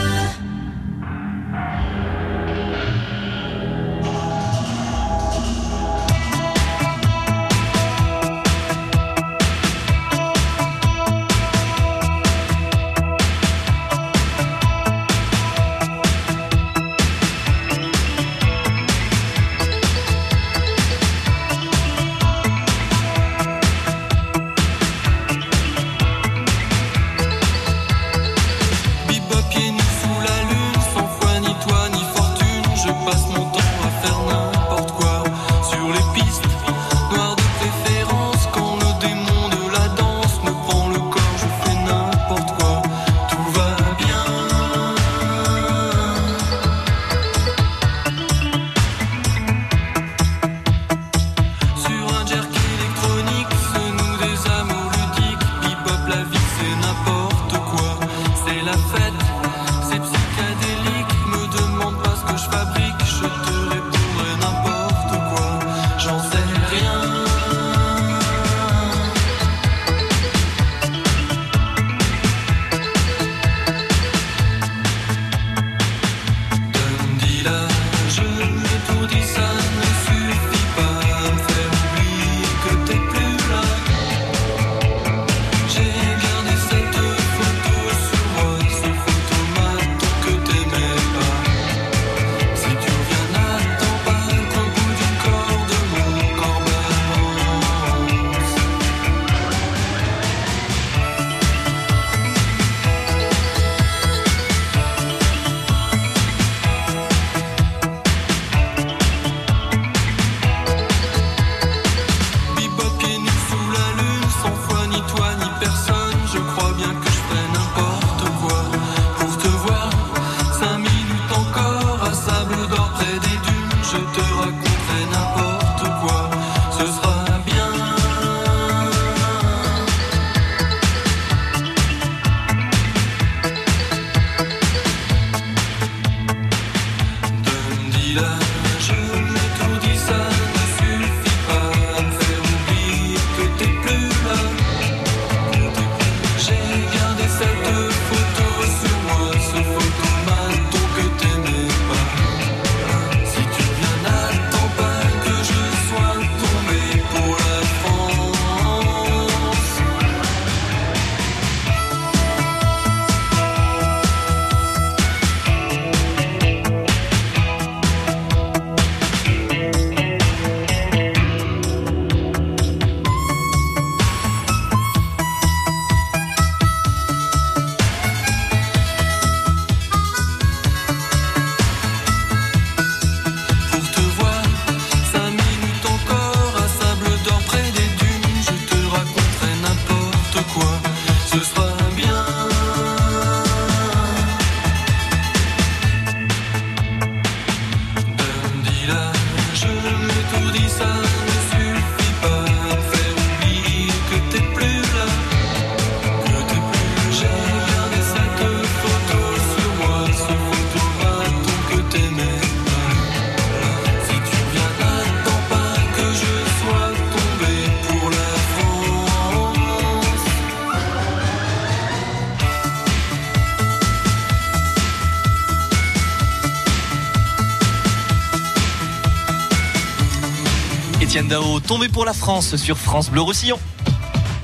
Tombé pour la France sur France Bleu Roussillon.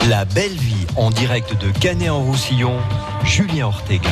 La belle vie en direct de Canet en Roussillon, Julien Ortega.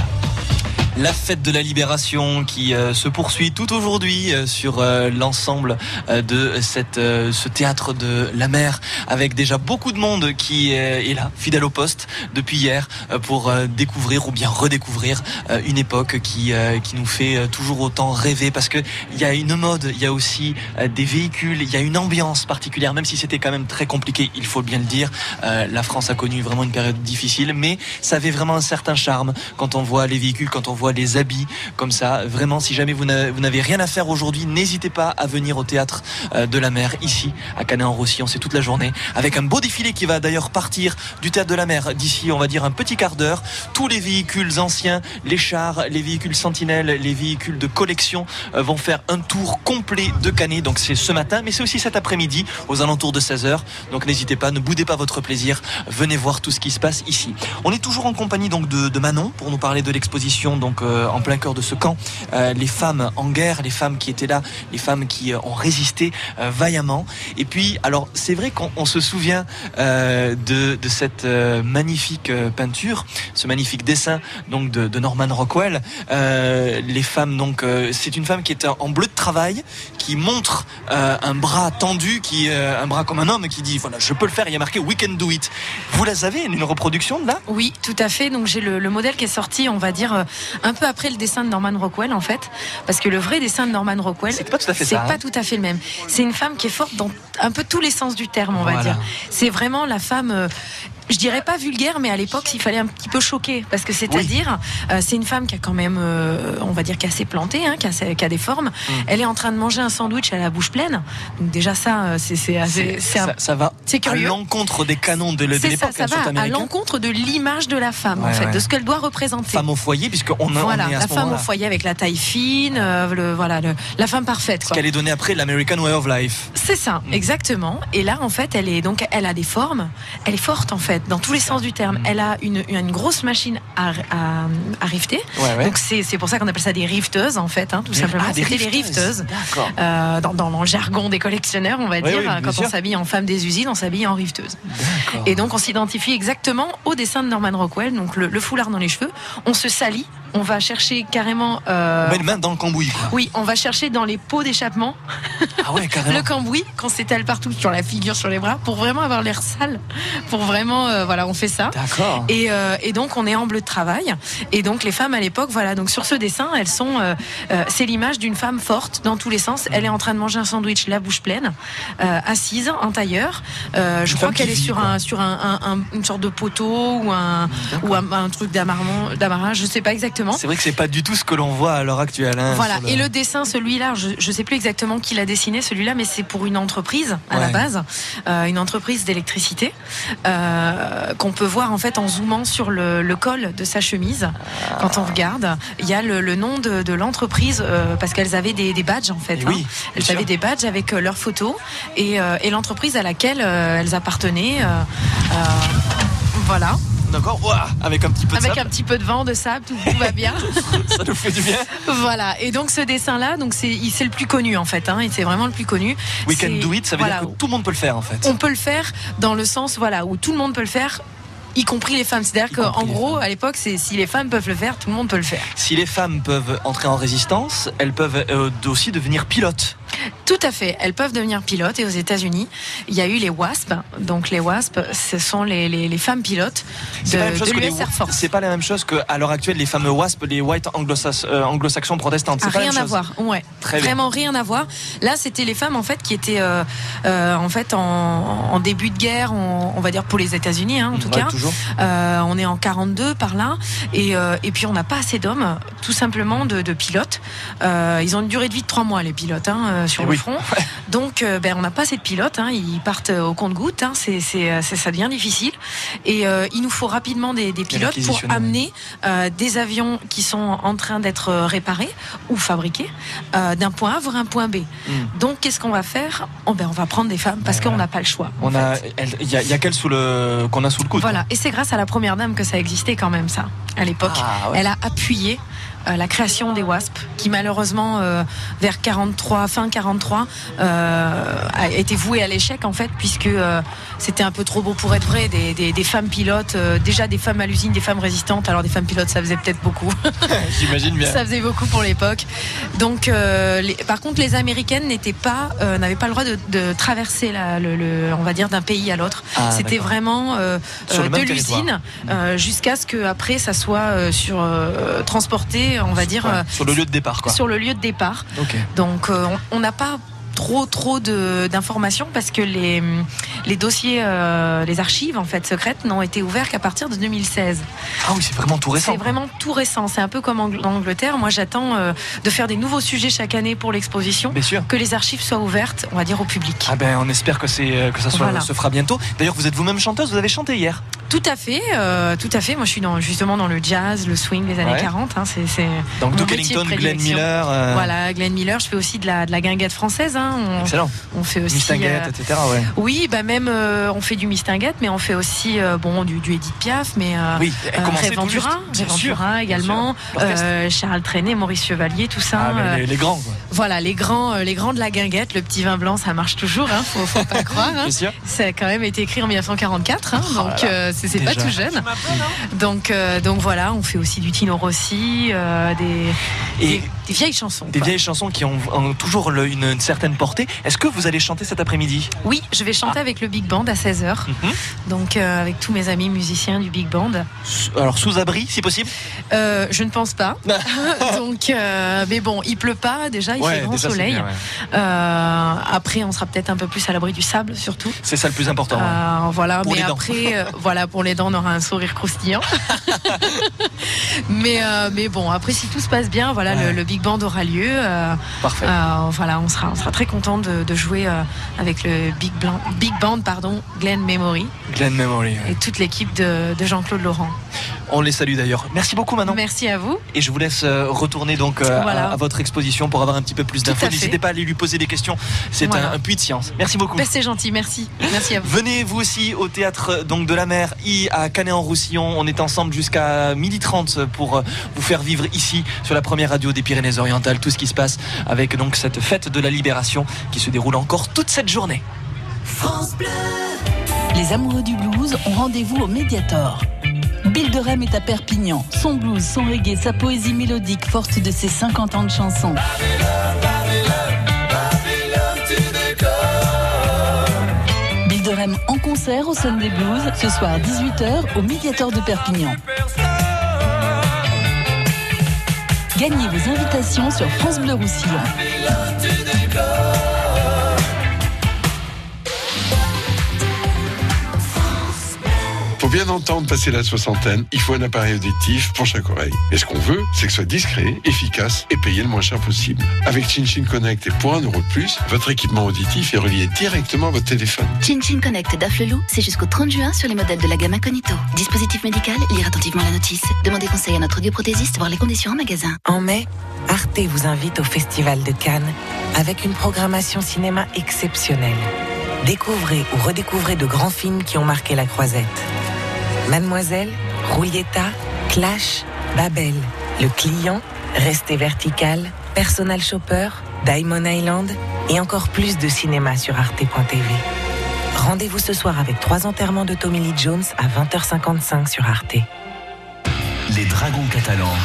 La fête de la libération qui euh, se poursuit tout aujourd'hui euh, sur euh, l'ensemble de cette, ce théâtre de la mer avec déjà beaucoup de monde qui est là, fidèle au poste depuis hier euh, pour euh, découvrir ou bien redécouvrir euh, une époque qui, qui nous fait toujours autant rêver parce que il y a une mode, il y a aussi des véhicules, il y a une ambiance particulière, même si c'était quand même très compliqué, il faut bien le dire. La France a connu vraiment une période difficile, mais ça avait vraiment un certain charme quand on voit les véhicules, quand on voit les habits comme ça. Vraiment, si jamais vous n'a- vous n'avez rien à faire aujourd'hui, n'hésitez pas à venir au théâtre de la mer ici à Canet-en-Roussillon. C'est toute la journée avec un beau défilé qui va d'ailleurs partir du théâtre de la mer d'ici, on va dire un petit quart d'heure. Tous les véhicules anciens, les chars, les véhicules sentinelles, les véhicules de collection euh, vont faire un tour complet de Canet. Donc c'est ce matin, mais c'est aussi cet après-midi aux alentours de 16h. Donc n'hésitez pas, ne boudez pas votre plaisir. Venez voir tout ce qui se passe ici. On est toujours en compagnie donc de, Manon pour nous parler de l'exposition donc euh, en plein cœur de ce camp. Euh, les femmes en guerre, les femmes qui étaient là, les femmes qui euh, ont résisté euh, vaillamment. Et puis, alors c'est vrai qu'on on se souvient euh, de, de cette euh, magnifique euh, peinture, ce magnifique dessin donc de, de Norman Rockwell. Euh, les femmes donc, euh, c'est une femme qui est en bleu de travail, qui montre euh, un bras tendu, qui euh, un bras comme un homme, qui dit voilà je peux le faire. Il y a marqué We can do it. Vous la avez une reproduction de là? Oui, tout à fait. Donc j'ai le, le modèle qui est sorti, on va dire, euh, un peu après le dessin de Norman Rockwell, en fait. Parce que le vrai dessin de Norman Rockwell, c'est pas tout à fait c'est ça, pas hein. tout à fait le même. C'est une femme qui est forte dans un peu tous les sens du terme, on va Voilà. dire. C'est vraiment la femme. Je dirais pas vulgaire, mais à l'époque, il fallait un petit peu choquer. Parce que c'est-à-dire, euh, c'est une femme qui a quand même, euh, on va dire, qui a assez planté, hein, qui, a, qui a des formes. Mm. Elle est en train de manger un sandwich à la bouche pleine. Donc déjà, ça, euh, c'est assez- c'est un- ça, ça va c'est à curieux. l'encontre des canons de, C'est ça, l'époque ça hein, va à l'encontre de l'image de la femme, en fait, ouais. de ce qu'elle doit représenter. Femme au foyer, puisqu'on on voilà, est à la ce femme au foyer avec la taille fine, euh, le, voilà, le- la femme parfaite. Ce qu'elle est donnée après l'American Way of Life. C'est ça, Mm. exactement. Et là, en fait, elle est donc, elle a des formes. Elle est forte, en fait, dans tous les sens du terme. Elle a une, une grosse machine à, à, à rifter. Ouais, ouais. Donc c'est c'est pour ça qu'on appelle ça des rifteuses, en fait, hein, tout Des- simplement. ah, des C'était les rifteuses. rifteuses. D'accord. Euh, dans, dans le jargon des collectionneurs, on va Oui, dire, oui, bien quand sûr. on s'habille en femme des usines, on s'habille en rifteuse. Et donc on s'identifie exactement au dessin de Norman Rockwell, donc le, le foulard dans les cheveux. On se salit on va chercher carrément. euh, On met les mains dans le cambouis. Quoi. oui, on va chercher dans les pots d'échappement Ah ouais, carrément. le cambouis qu'on s'étale partout sur la figure, sur les bras, pour vraiment avoir l'air sale. Pour vraiment, euh, voilà, on fait ça. D'accord. Et, euh, et donc on est en bleu de travail. Et donc les femmes à l'époque, voilà, donc sur ce dessin, elles sont, euh, c'est l'image d'une femme forte dans tous les sens. Elle est en train de manger un sandwich, la bouche pleine, assise en tailleur. Je crois qu'elle est vit, sur quoi. un sur un, un- un- une sorte de poteau ou un ou un, un truc d'amarrage, je sais pas exactement. C'est vrai que c'est pas du tout ce que l'on voit à l'heure actuelle. hein, Voilà, et le dessin, celui-là, je, je sais plus exactement qui l'a dessiné, celui-là, mais c'est pour une entreprise à la base, euh, une entreprise d'électricité, euh, qu'on peut voir en fait en zoomant sur le, le col de sa chemise. Quand on regarde, il y a le, le nom de, de l'entreprise euh, parce qu'elles avaient des, des badges en fait. Et hein. oui, elles sûr. avaient des badges avec leurs photos et, et l'entreprise à laquelle elles appartenaient. voilà. D'accord Avec un petit peu de Avec sable. un petit peu de vent, de sable, tout, tout va bien. Ça nous fait du bien. Voilà. Et donc ce dessin-là, donc c'est le plus connu en fait. Hein, et c'est vraiment le plus connu. We can do it, ça veut voilà, dire que tout le monde peut le faire en fait. On peut le faire dans le sens voilà où tout le monde peut le faire. Y compris les femmes. C'est-à-dire qu'en gros, à l'époque, c'est si les femmes peuvent le faire, tout le monde peut le faire. Si les femmes peuvent entrer en résistance, elles peuvent euh, aussi devenir pilotes. Tout à fait. Elles peuvent devenir pilotes. Et aux États-Unis, il y a eu les WASP. Donc les WASP, ce sont les, les, les femmes pilotes de, C'est pas la même chose de l'US Air Force. C'est pas la même chose qu'à l'heure actuelle les fameux WASP, les White euh, Anglo-Saxons protestantes. Ah, C'est pas la rien même à chose. voir, ouais. Très bien. Vraiment rien à voir. Là, c'était les femmes en fait qui étaient euh, euh, en fait en, en début de guerre, on va dire pour les États-Unis hein, en tout Ouais, cas. toujours. Euh, on est en 42 par là, et, euh, et puis on n'a pas assez d'hommes, tout simplement de, de pilotes. Euh, ils ont une durée de vie de trois mois les pilotes hein, euh, sur Eh le oui. front. Donc, euh, ben, on n'a pas assez de pilotes. hein, ils partent euh, au compte-goutte. Hein, c'est, c'est, euh, ça devient difficile. Et euh, il nous faut rapidement des, des pilotes pour amener euh, des avions qui sont en train d'être euh, réparés ou fabriqués euh, d'un point A vers un point B. Hmm. Donc, qu'est-ce qu'on va faire? Oh, ben, On va prendre des femmes parce qu'on n'a pas le choix. On a, elle- il y a, il y a qu'elle sous le qu'on a sous le coude. Voilà, et c'est grâce à la première dame que ça existait quand même, ça, à l'époque. Ah, ouais. Elle a appuyé euh, la création des WASP, qui malheureusement, euh, vers 43, fin 43, euh, a été vouée à l'échec, en fait, puisque euh, c'était un peu trop beau pour être vrai. Des, des- des femmes pilotes, euh, déjà des femmes à l'usine, des femmes résistantes. Alors, des femmes pilotes, ça faisait peut-être beaucoup. J'imagine bien. Ça faisait beaucoup pour l'époque. Donc, euh, les- par contre, les Américaines n'étaient pas, euh, n'avaient pas le droit de, de traverser, la- le, le- on va dire, d'un pays à l'autre. Ah, C'était vraiment euh, euh, de l'usine euh, jusqu'à ce que après ça soit euh, sur euh, on va dire, Ouais, euh, sur le lieu de départ quoi. sur le lieu de départ. Donc, euh, on n'a pas trop trop d'informations parce que les, les dossiers, euh, les archives en fait secrètes n'ont été ouverts qu'à partir de 2016. Ah oui, c'est vraiment tout récent. C'est vraiment tout récent. C'est un peu comme en Angl- en Angleterre. Moi, j'attends euh, de faire des nouveaux sujets chaque année pour l'exposition. Que les archives soient ouvertes, on va dire, au public. Ah ben on espère que c'est que ça soit, Voilà. se fera bientôt. D'ailleurs vous êtes vous-même chanteuse, vous avez chanté hier. Tout à fait, euh, tout à fait. Moi, je suis dans, justement dans le jazz, le swing des années Ouais. 40. hein. c'est, c'est Donc Duke Ellington, Glenn. Miller. euh, Voilà, Glenn Miller. Je fais aussi de la, de la guinguette française. hein. On, Excellent. on fait aussi. Mistinguett, euh, etc. Ouais. Oui, bah même on fait du Mistinguett, mais on fait aussi bon du, du Edith Piaf, mais Oui. Ventura, Ventura également, Charles Trenet, Maurice Chevalier, tout ça. Ah, mais les, les grands. Quoi. voilà, les grands, les grands de la guinguette, le petit vin blanc, ça marche toujours, hein, faut, faut pas croire. Hein. Ça a quand même été écrit en 1944, hein, donc c'est c'est pas tout jeune. Donc, euh, donc voilà, on fait aussi du Tino Rossi, euh, des, Et des, des vieilles chansons. des quoi. vieilles chansons qui ont, ont toujours le- une, une certaine portée. Est-ce que vous allez chanter cet après-midi? Oui, je vais Ah. chanter avec le Big Band à 16h, Mhm. donc euh, avec tous mes amis musiciens du Big Band. Alors sous abri, si possible? Euh, je ne pense pas. donc, euh, mais bon, il pleut pas déjà, il Ouais, fait grand déjà, soleil. bien, ouais. Après, on sera peut-être un peu plus à l'abri du sable, surtout. C'est ça le plus important. Euh, voilà, Pour mais les dents. après, euh, voilà, pour les dents, on aura un sourire croustillant. mais, mais bon, après, si tout se passe bien, voilà, Ouais. le, le Big Band aura lieu. euh, Parfait. euh, voilà, on sera, on sera très content de, de jouer euh, avec le Big, Big Band, pardon, Glenn Memory Glenn Memory. ouais. et toute l'équipe de, de Jean-Claude Laurent. On les salue d'ailleurs. Merci beaucoup Manon. Merci à vous. Et je vous laisse retourner donc Voilà. à, à votre exposition pour avoir un petit peu plus d'infos. N'hésitez pas à aller lui poser des questions. C'est Voilà. un, un puits de science. Merci beaucoup. Ben, C'est gentil, merci. Merci à vous. Venez vous aussi au théâtre donc de la mer I à Canet-en-Roussillon. On est ensemble jusqu'à 12h30 pour vous faire vivre ici sur la première radio des Pyrénées-Orientales tout ce qui se passe avec donc cette fête de la libération qui se déroule encore toute cette journée. Les amoureux du blues ont rendez-vous au Mediator. Bill de Rem est à Perpignan. Son blues, son reggae, sa poésie mélodique, forte de ses 50 ans de chansons. Bill de Rem en concert au Sunday Blues, ce soir 18h au Médiateur de Perpignan. Gagnez vos invitations sur France Bleu Roussillon. Pour bien entendre passer la soixantaine, il faut un appareil auditif pour chaque oreille. Et ce qu'on veut, c'est que ce soit discret, efficace et payé le moins cher possible. Avec ChinChin Connect et pour un euro de plus, votre équipement auditif est relié directement à votre téléphone. ChinChin Connect d'Afflelou, c'est jusqu'au 30 juin sur les modèles de la gamme Incognito. Dispositif médical, lire attentivement la notice. Demandez conseil à notre audioprothésiste, voir les conditions en magasin. En mai, Arte vous invite au Festival de Cannes avec une programmation cinéma exceptionnelle. Découvrez ou redécouvrez de grands films qui ont marqué la croisette. Mademoiselle, Roulietta, Clash, Babel, Le Client, Restez Vertical, Personal Shopper, Diamond Island et encore plus de cinéma sur arte.tv. Rendez-vous ce soir avec trois enterrements de Tommy Lee Jones à 20h55 sur Arte. Les Dragons catalans.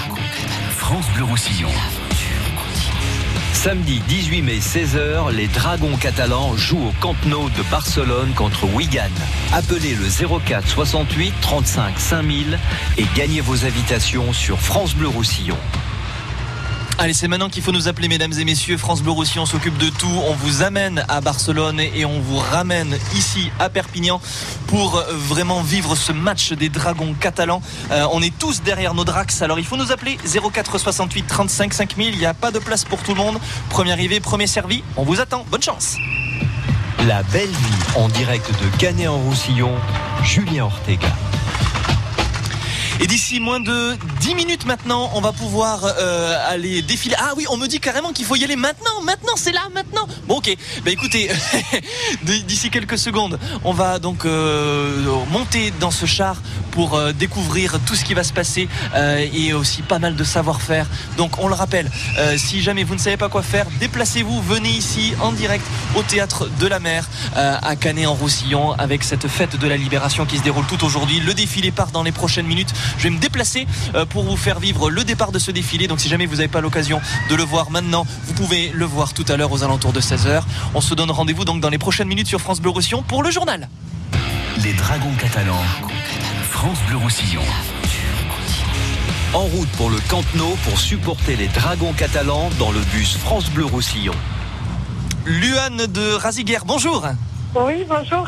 France Bleu Roussillon. Samedi 18 mai 16h, les Dragons catalans jouent au Camp Nou de Barcelone contre Wigan. Appelez le 04 68 35 5000 et gagnez vos invitations sur France Bleu Roussillon. Allez, c'est maintenant qu'il faut nous appeler, mesdames et messieurs. France Bleu Roussillon s'occupe de tout. On vous amène à Barcelone et on vous ramène ici à Perpignan pour euh, vraiment vivre ce match des Dragons catalans. Euh, on est tous derrière nos Drax. Alors, il faut nous appeler 04 68 35 5000. Il n'y a pas de place pour tout le monde. Premier arrivé, premier servi. On vous attend. Bonne chance. La belle vie en direct de Canet en Roussillon, Julien Ortega. Et d'ici moins de 10 minutes maintenant, on va pouvoir euh, aller défiler. Ah oui, on me dit carrément qu'il faut y aller maintenant, maintenant, c'est là, maintenant. Bon ok, bah écoutez, d'ici quelques secondes, on va donc euh, monter dans ce char pour euh, découvrir tout ce qui va se passer euh, et aussi pas mal de savoir-faire. Donc on le rappelle, euh, si jamais vous ne savez pas quoi faire, déplacez-vous, venez ici en direct au théâtre de la mer à Canet en Roussillon avec cette fête de la libération qui se déroule tout aujourd'hui. Le défilé part dans les prochaines minutes. Je vais me déplacer euh, pour vous faire vivre le départ de ce défilé. Donc si jamais vous n'avez pas l'occasion de le voir maintenant, vous pouvez le voir tout à l'heure aux alentours de 16h. On se donne rendez-vous donc dans les prochaines minutes sur France Bleu Roussillon pour le journal. Les Dragons catalans. France Bleu Roussillon. En route pour le Camp Nou pour supporter les Dragons catalans dans le bus France Bleu Roussillon. Luane de Raziguer, bonjour. Oui, bonjour.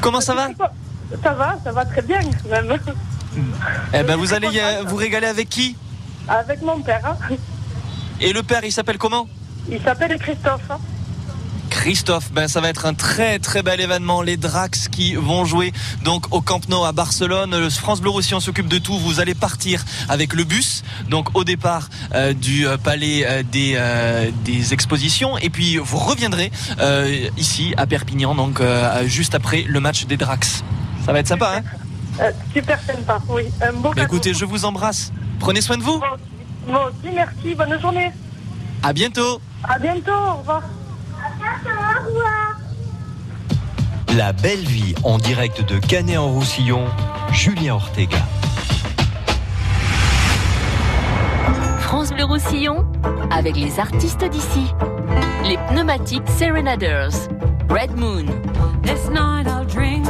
Comment ça va? Ça va, ça va très bien même. Eh ben vous allez vous régaler avec qui? Avec mon père. hein. Et le père, il s'appelle comment? Il s'appelle Christophe. hein. Christophe, ben ça va être un très très bel événement. Les Drax qui vont jouer donc au Camp Nou à Barcelone. Le France Bleu Roussillon s'occupe de tout. Vous allez partir avec le bus, donc au départ euh, du euh, palais euh, des, euh, des expositions, et puis vous reviendrez euh, ici à Perpignan, donc euh, juste après le match des Drax. Ça va être sympa, hein? Euh, super sympa, oui. Un beau Bah, cadeau. Écoutez, je vous embrasse. Prenez soin de vous. Moi aussi, merci. Bonne journée. À bientôt. À bientôt. Au revoir. À bientôt. Au revoir. La belle vie en direct de Canet en Roussillon, Julien Ortega. France Bleu Roussillon avec les artistes d'ici. Les pneumatiques Serenaders. Red Moon. This night I'll drink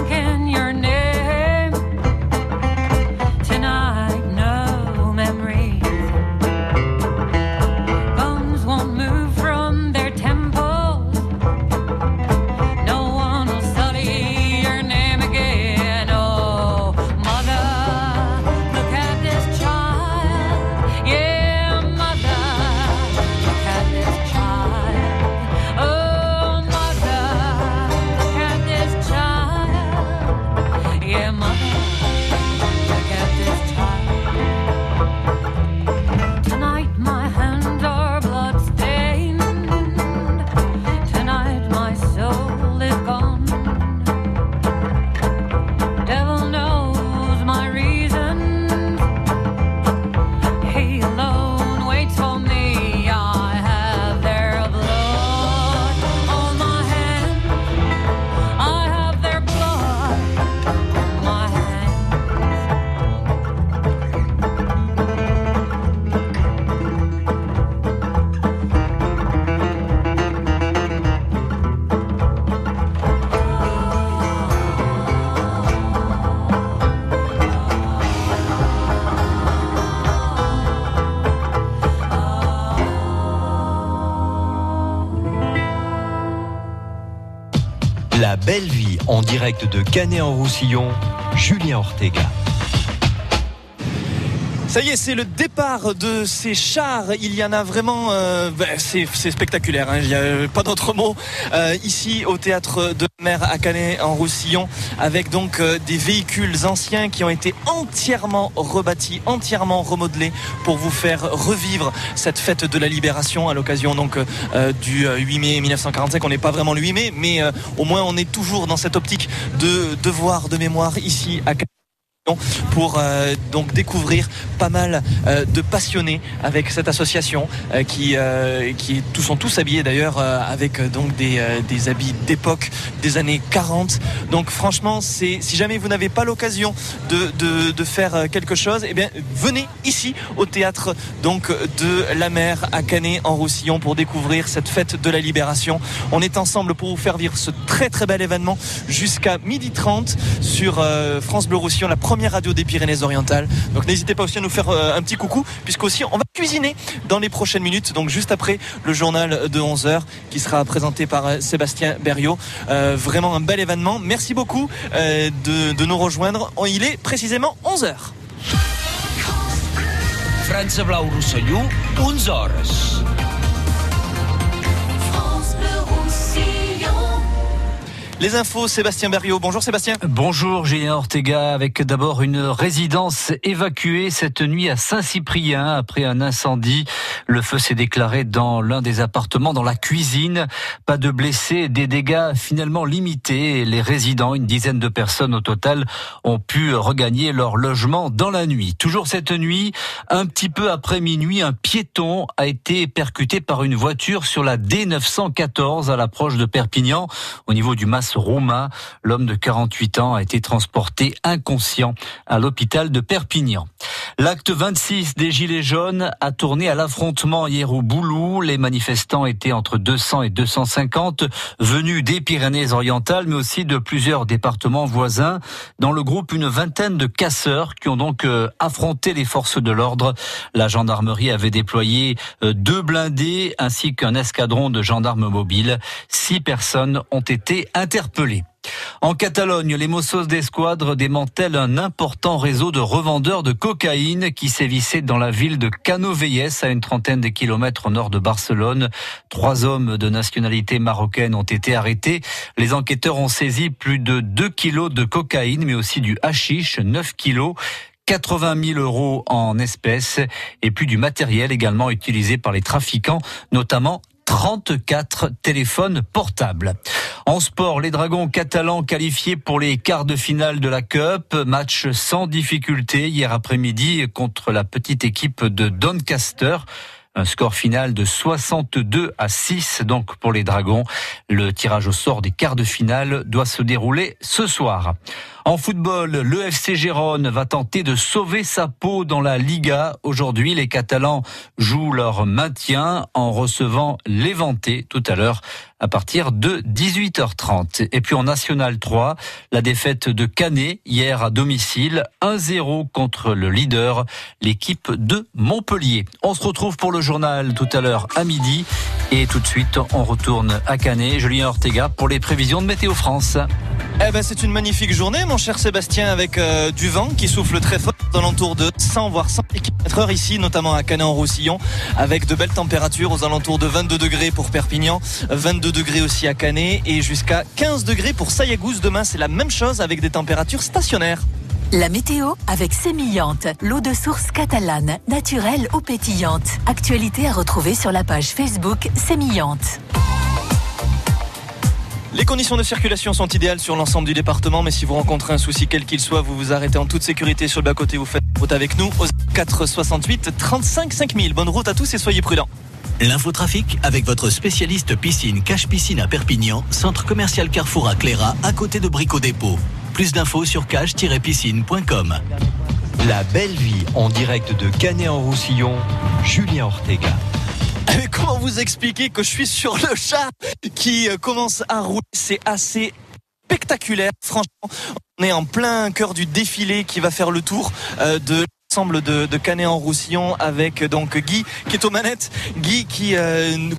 belle vie en direct de Canet-en-Roussillon, Julien Ortega. Ça y est, c'est le départ de ces chars. Il y en a vraiment, euh, ben, c'est spectaculaire. hein. Il n'y a pas d'autre mot. Euh, ici, au théâtre de mer à Canet en Roussillon, avec donc euh, des véhicules anciens qui ont été entièrement rebâtis, entièrement remodelés pour vous faire revivre cette fête de la libération à l'occasion donc euh, du euh, 8 mai 1945. On n'est pas vraiment le 8 mai, mais euh, au moins on est toujours dans cette optique de devoir de mémoire ici à Canet pour euh, donc découvrir pas mal euh, de passionnés avec cette association euh, qui qui tous sont tous habillés d'ailleurs avec donc des, des habits d'époque des années 40 donc franchement c'est si jamais vous n'avez pas l'occasion de, de, de faire quelque chose eh bien venez ici au théâtre donc de la mer à Canet en Roussillon pour découvrir cette fête de la libération. On est ensemble pour vous faire vivre ce très très bel événement jusqu'à midi 30 sur France Bleu Roussillon la première radio des Pyrénées-Orientales. Donc n'hésitez pas aussi à nous faire euh, un petit coucou, puisqu'aussi on va cuisiner dans les prochaines minutes, donc juste après le journal de 11h qui sera présenté par euh, Sébastien Berriot. Euh, vraiment un bel événement. Merci beaucoup euh, de, nous rejoindre. Il est précisément 11h. France Blau Roussillon, 11 Les infos, Sébastien Berriot. Bonjour Sébastien. Bonjour Julien Ortega, avec d'abord une résidence évacuée cette nuit à Saint-Cyprien après un incendie. Le feu s'est déclaré dans l'un des appartements, dans la cuisine. Pas de blessés, des dégâts finalement limités. Les résidents, une dizaine de personnes au total, ont pu regagner leur logement dans la nuit. Toujours cette nuit, un petit peu après minuit, un piéton a été percuté par une voiture sur la D914 à l'approche de Perpignan, au niveau du L'homme de 48 ans a été transporté inconscient à l'hôpital de Perpignan. L'acte 26 des Gilets jaunes a tourné à l'affrontement hier au Boulou. Les manifestants étaient entre 200 et 250 venus des Pyrénées-Orientales, mais aussi de plusieurs départements voisins. Dans le groupe, une vingtaine de casseurs qui ont donc euh, affronté les forces de l'ordre. La gendarmerie avait déployé euh, deux blindés ainsi qu'un escadron de gendarmes mobiles. Six personnes ont été interpellées. En Catalogne, les Mossos d'Esquadre démantèlent un important réseau de revendeurs de cocaïne qui sévissait dans la ville de Canovelles, à une trentaine de kilomètres au nord de Barcelone. Trois hommes de nationalité marocaine ont été arrêtés. Les enquêteurs ont saisi plus de 2 kilos de cocaïne, mais aussi du hashish, 9 kilos. 80 000 euros en espèces et puis du matériel également utilisé par les trafiquants, notamment 34 téléphones portables. En sport, les Dragons catalans qualifiés pour les quarts de finale de la Cup. Match sans difficulté hier après-midi contre la petite équipe de Doncaster. Un score final de 62 à 6 donc pour les Dragons. Le tirage au sort des quarts de finale doit se dérouler ce soir. En football, le FC Gérone va tenter de sauver sa peau dans la Liga. Aujourd'hui, les Catalans jouent leur maintien en recevant l'Éventé tout à l'heure à partir de 18h30. Et puis en National 3, la défaite de Canet hier à domicile, 1-0 contre le leader, l'équipe de Montpellier. On se retrouve pour le journal tout à l'heure à midi. Et tout de suite, on retourne à Canet. Julien Ortega pour les prévisions de Météo France. Eh ben, c'est une magnifique journée, mon cher Sébastien, avec euh, du vent qui souffle très fort dans l'entour de 100 voire 100 km heure ici, notamment à Canet-en-Roussillon, avec de belles températures aux alentours de 22 degrés pour Perpignan, 22 degrés aussi à Canet et jusqu'à 15 degrés pour Sayagouz. Demain, c'est la même chose avec des températures stationnaires. La météo avec Sémillante, l'eau de source catalane, naturelle ou pétillante. Actualité à retrouver sur la page Facebook Sémillante. Les conditions de circulation sont idéales sur l'ensemble du département, mais si vous rencontrez un souci quel qu'il soit, vous vous arrêtez en toute sécurité sur le bas-côté, vous faites route avec nous au 4 68 35 5000. Bonne route à tous et soyez prudents. L'infotrafic avec votre spécialiste piscine Cache Piscine à Perpignan, centre commercial Carrefour à Cléra, à côté de Brico Dépôt. Plus d'infos sur cache-piscine.com. La belle vie en direct de Canet-en-Roussillon, Julien Ortega. Comment vous expliquer que je suis sur le chat qui euh, commence à rouler? C'est assez spectaculaire, franchement. On est en plein cœur du défilé qui va faire le tour euh, de l'ensemble de, de Canet en Roussillon avec euh, donc Guy qui est aux manettes. Guy qui euh, nous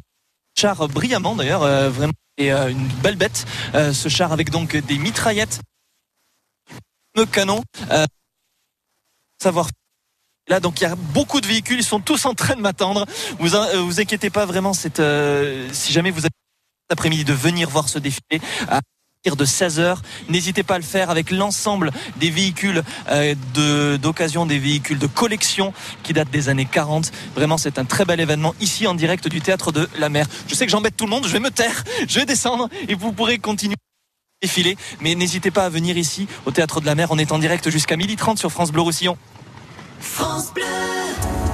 char brillamment d'ailleurs, euh, vraiment et euh, une belle bête. Ce char avec donc des mitraillettes, de canons, euh, savoir. Là, donc il y a beaucoup de véhicules, ils sont tous en train de m'attendre. Vous euh, vous inquiétez pas vraiment. Euh, si jamais vous avez cet après-midi de venir voir ce défilé à partir de 16h. N'hésitez pas à le faire avec l'ensemble des véhicules euh, d'occasion, des véhicules de collection qui datent des années 40. Vraiment, c'est un très bel événement ici en direct du théâtre de la mer. Je sais que j'embête tout le monde, je vais me taire, je vais descendre et vous pourrez continuer à défiler. Mais n'hésitez pas à venir ici au théâtre de la mer. On est en direct jusqu'à 12h30 sur France Bleu Roussillon. France Bleu.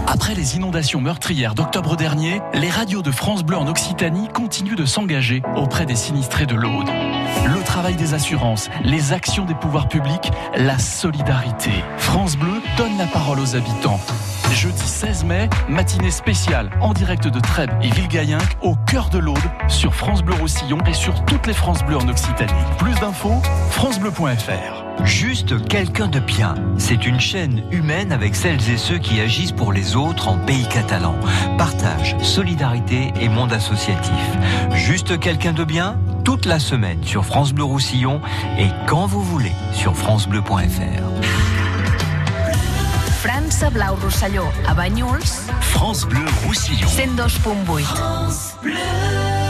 Après les inondations meurtrières d'octobre dernier, les radios de France Bleu en Occitanie continuent de s'engager auprès des sinistrés de l'Aude. Le travail des assurances, les actions des pouvoirs publics, la solidarité. France Bleu donne la parole aux habitants. Jeudi 16 mai, matinée spéciale en direct de Trèbes et Villegayenc au cœur de l'Aude sur France Bleu Roussillon et sur toutes les France Bleu en Occitanie. Plus d'infos, francebleu.fr. Juste quelqu'un de bien. C'est une chaîne humaine avec celles et ceux qui agissent pour les autres en pays catalan. Partage, solidarité et monde associatif. Juste quelqu'un de bien toute la semaine sur France Bleu Roussillon et quand vous voulez sur francebleu.fr. Blau Rosselló, a Banyuls, France Bleu Roussillon. 102.8. Sorry's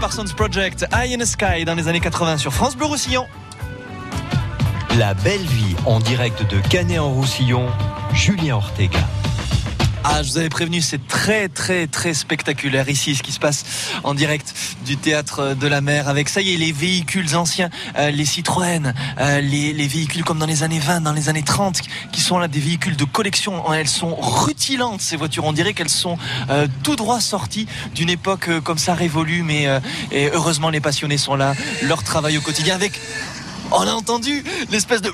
Parsons Project, Eye in the Sky dans les années 80 sur France Bleu Roussillon. La belle vie en direct de Canet en Roussillon, Julien Ortega. Ah, je vous avais prévenu, c'est très très très spectaculaire ici ce qui se passe en direct du théâtre de la mer avec ça y est les véhicules anciens, euh, les Citroën, euh, les, les véhicules comme dans les années 20, dans les années 30 qui sont là des véhicules de collection. Elles sont rutilantes ces voitures, on dirait qu'elles sont euh, tout droit sorties d'une époque comme ça révolue mais et heureusement les passionnés sont là, leur travail au quotidien avec on a entendu l'espèce de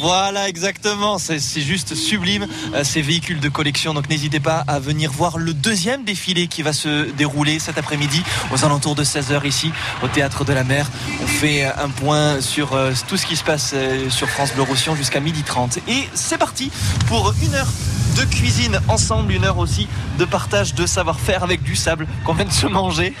voilà exactement, c'est juste sublime euh, ces véhicules de collection. Donc n'hésitez pas à venir voir le deuxième défilé qui va se dérouler cet après-midi aux alentours de 16h ici au théâtre de la mer. On fait euh, un point sur euh, tout ce qui se passe sur France Bleu Roussillon jusqu'à 12h30 et c'est parti pour une heure de cuisine ensemble, une heure aussi de partage de savoir-faire avec du sable qu'on vient de se manger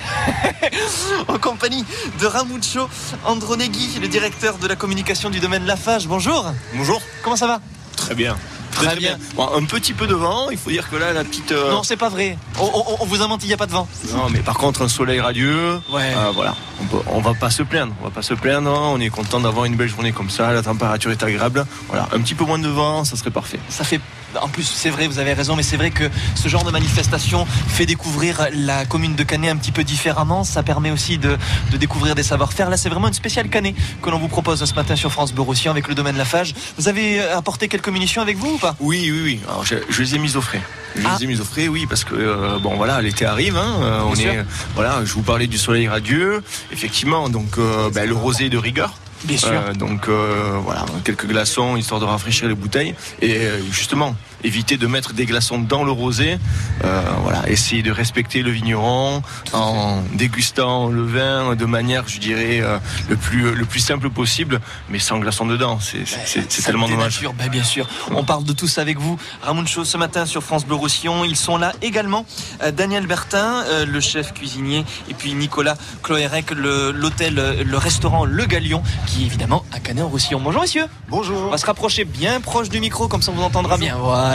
en compagnie de Ramucho Andronegui, le directeur de la communication du domaine Lafage. Bonjour. Bonjour. Comment ça va? Très bien. Très bien. Bon, un petit peu de vent, il faut dire que là, la petite. euh, Non, c'est pas vrai. On, on- on vous a menti, il n'y a pas de vent. Non, mais par contre, un soleil radieux. Ouais. euh, voilà. On, peut- on va pas se plaindre. On va pas se plaindre. hein. On est content d'avoir une belle journée comme ça. La température est agréable. Voilà. Un petit peu moins de vent, ça serait parfait. Ça fait. En plus, c'est vrai, vous avez raison, mais c'est vrai que ce genre de manifestation fait découvrir la commune de Canet un petit peu différemment. Ça permet aussi de, de découvrir des savoir-faire. Là, c'est vraiment une spéciale Canet que l'on vous propose ce matin sur France Bleu Roussillon avec le domaine Lafage. Vous avez euh, apporté quelques munitions avec vous ou pas? Oui, oui, oui. Alors, je, je les ai mis au frais. Je Ah. les ai mis au frais, oui, parce que euh, bon, voilà, l'été arrive. Hein, euh, on est, voilà, je vous parlais du soleil radieux. Effectivement, donc euh, ben, le rosé de rigueur. Bien sûr. Euh, donc euh, voilà, quelques glaçons histoire de rafraîchir les bouteilles et euh, justement éviter de mettre des glaçons dans le rosé. Euh, voilà, essayer de respecter le vigneron en dégustant le vin de manière, je dirais, euh, le plus le plus simple possible, mais sans glaçons dedans. C'est c'est- c'est- c'est Ça tellement dommage. ben, bien sûr. On parle de tout ça avec vous. Ramon Chaud ce matin sur France Bleu Roussillon. Ils sont là également. Euh, Daniel Bertin, euh, le chef cuisinier, et puis Nicolas Cloérec, le- l'hôtel, euh, le restaurant Le Galion, qui est évidemment à Canet en Roussillon. Bonjour messieurs. Bonjour. On va se rapprocher bien proche du micro, comme ça on vous entendra bien. Voilà.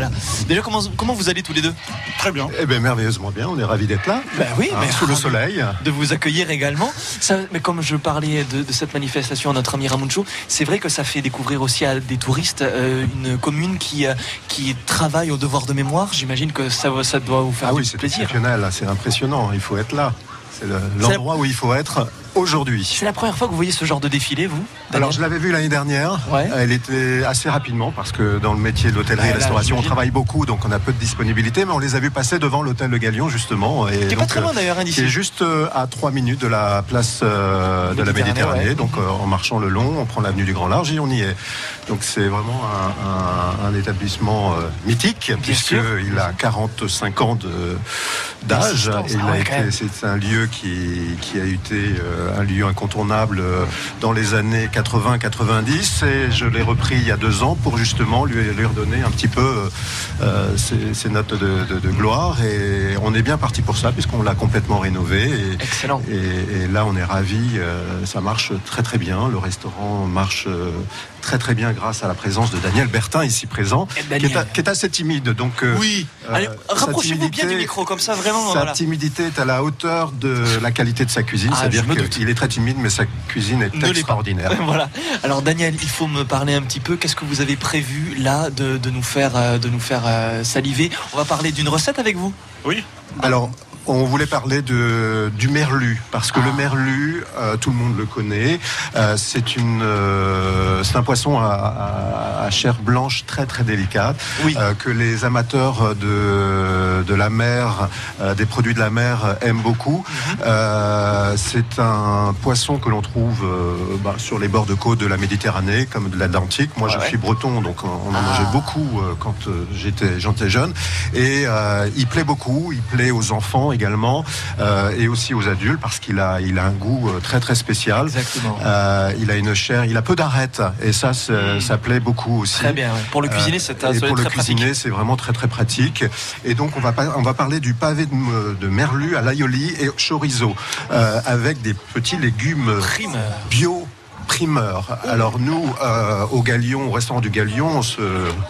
Déjà, comment, comment vous allez tous les deux? Très bien. Eh bien, merveilleusement bien. On est ravis d'être là. Ben oui, Hein, mais sous le soleil. De vous accueillir également. Ça, mais comme je parlais de, de cette manifestation à notre ami Ramuncho, c'est vrai que ça fait découvrir aussi à des touristes euh, une commune qui, euh, qui travaille au devoir de mémoire. J'imagine que ça, ça doit vous faire Ah du oui, c'est plaisir. exceptionnel. C'est impressionnant. Il faut être là. C'est le- l'endroit où il faut être aujourd'hui. C'est la première fois que vous voyez ce genre de défilé, vous Alors, je l'avais vu l'année dernière. Elle était assez rapidement parce que dans le métier de l'hôtellerie et restauration, on travaille beaucoup, donc on a peu de disponibilité. Mais on les a vus passer devant l'hôtel Le Galion, justement. Et Qui est pas donc, très loin, euh, d'ailleurs, hein. Qui est juste euh, à 3 minutes de la place euh, de la Méditerranée, ouais. Donc, euh, en marchant le long, on prend l'avenue du Grand Large et on y est. Donc, c'est vraiment un, un- un établissement euh, mythique, puisqu'il a 45 ans d'âge. Ah ouais, c'est un lieu qui, qui a été euh, un lieu incontournable euh, dans les années 80-90 et je l'ai repris il y a deux ans pour justement lui, lui redonner un petit peu euh, ses, ses notes de, de- de gloire. Et on est bien parti pour ça puisqu'on l'a complètement rénové. Et, Excellent. et, et là on est ravis, euh, ça marche très très bien, le restaurant marche euh, très très bien grâce à la présence de Daniel Bertin ici présent qui est, Daniel. a- qui est assez timide donc euh, Oui. euh, rapprochez-vous bien du micro, comme ça, vraiment. sa voilà. timidité est à la hauteur de la qualité de sa cuisine, Ah, c'est-à-dire qu'il est très timide, mais sa cuisine est Ne extraordinaire. voilà. Alors Daniel, il faut me parler un petit peu. Qu'est-ce que vous avez prévu là de, de nous faire, euh, de nous faire saliver? On va parler d'une recette avec vous. Oui. Alors, on voulait parler de, du merlu, parce que Ah. le merlu, euh, tout le monde le connaît. Euh, c'est une, euh, c'est un poisson à, à- à chair blanche très très délicate, euh, que les amateurs de, de la mer, euh, des produits de la mer aiment beaucoup. Mhm. Euh, c'est un poisson que l'on trouve bah, sur les bords de côte de la Méditerranée, comme de l'Atlantique. Moi, Ah je ouais. suis breton, donc on en Ah. mangeait beaucoup euh, quand j'étais jeune. Et euh, il plaît beaucoup, il plaît aux enfants également, euh, et aussi aux adultes, parce qu'il a, il a un goût euh, très très spécial. Exactement. Euh, il a une chair, il a peu d'arêtes, et ça, ça plaît beaucoup aussi. Très bien. Pour le cuisiner, c'est- pour le très cuisiner, c'est vraiment très très pratique. Et donc, on va, pas- on va parler du pavé de, me- de merlu à l'aioli et chorizo, avec des petits légumes bio primeur. Alors nous, euh, au Galion, au restaurant du Galion, on se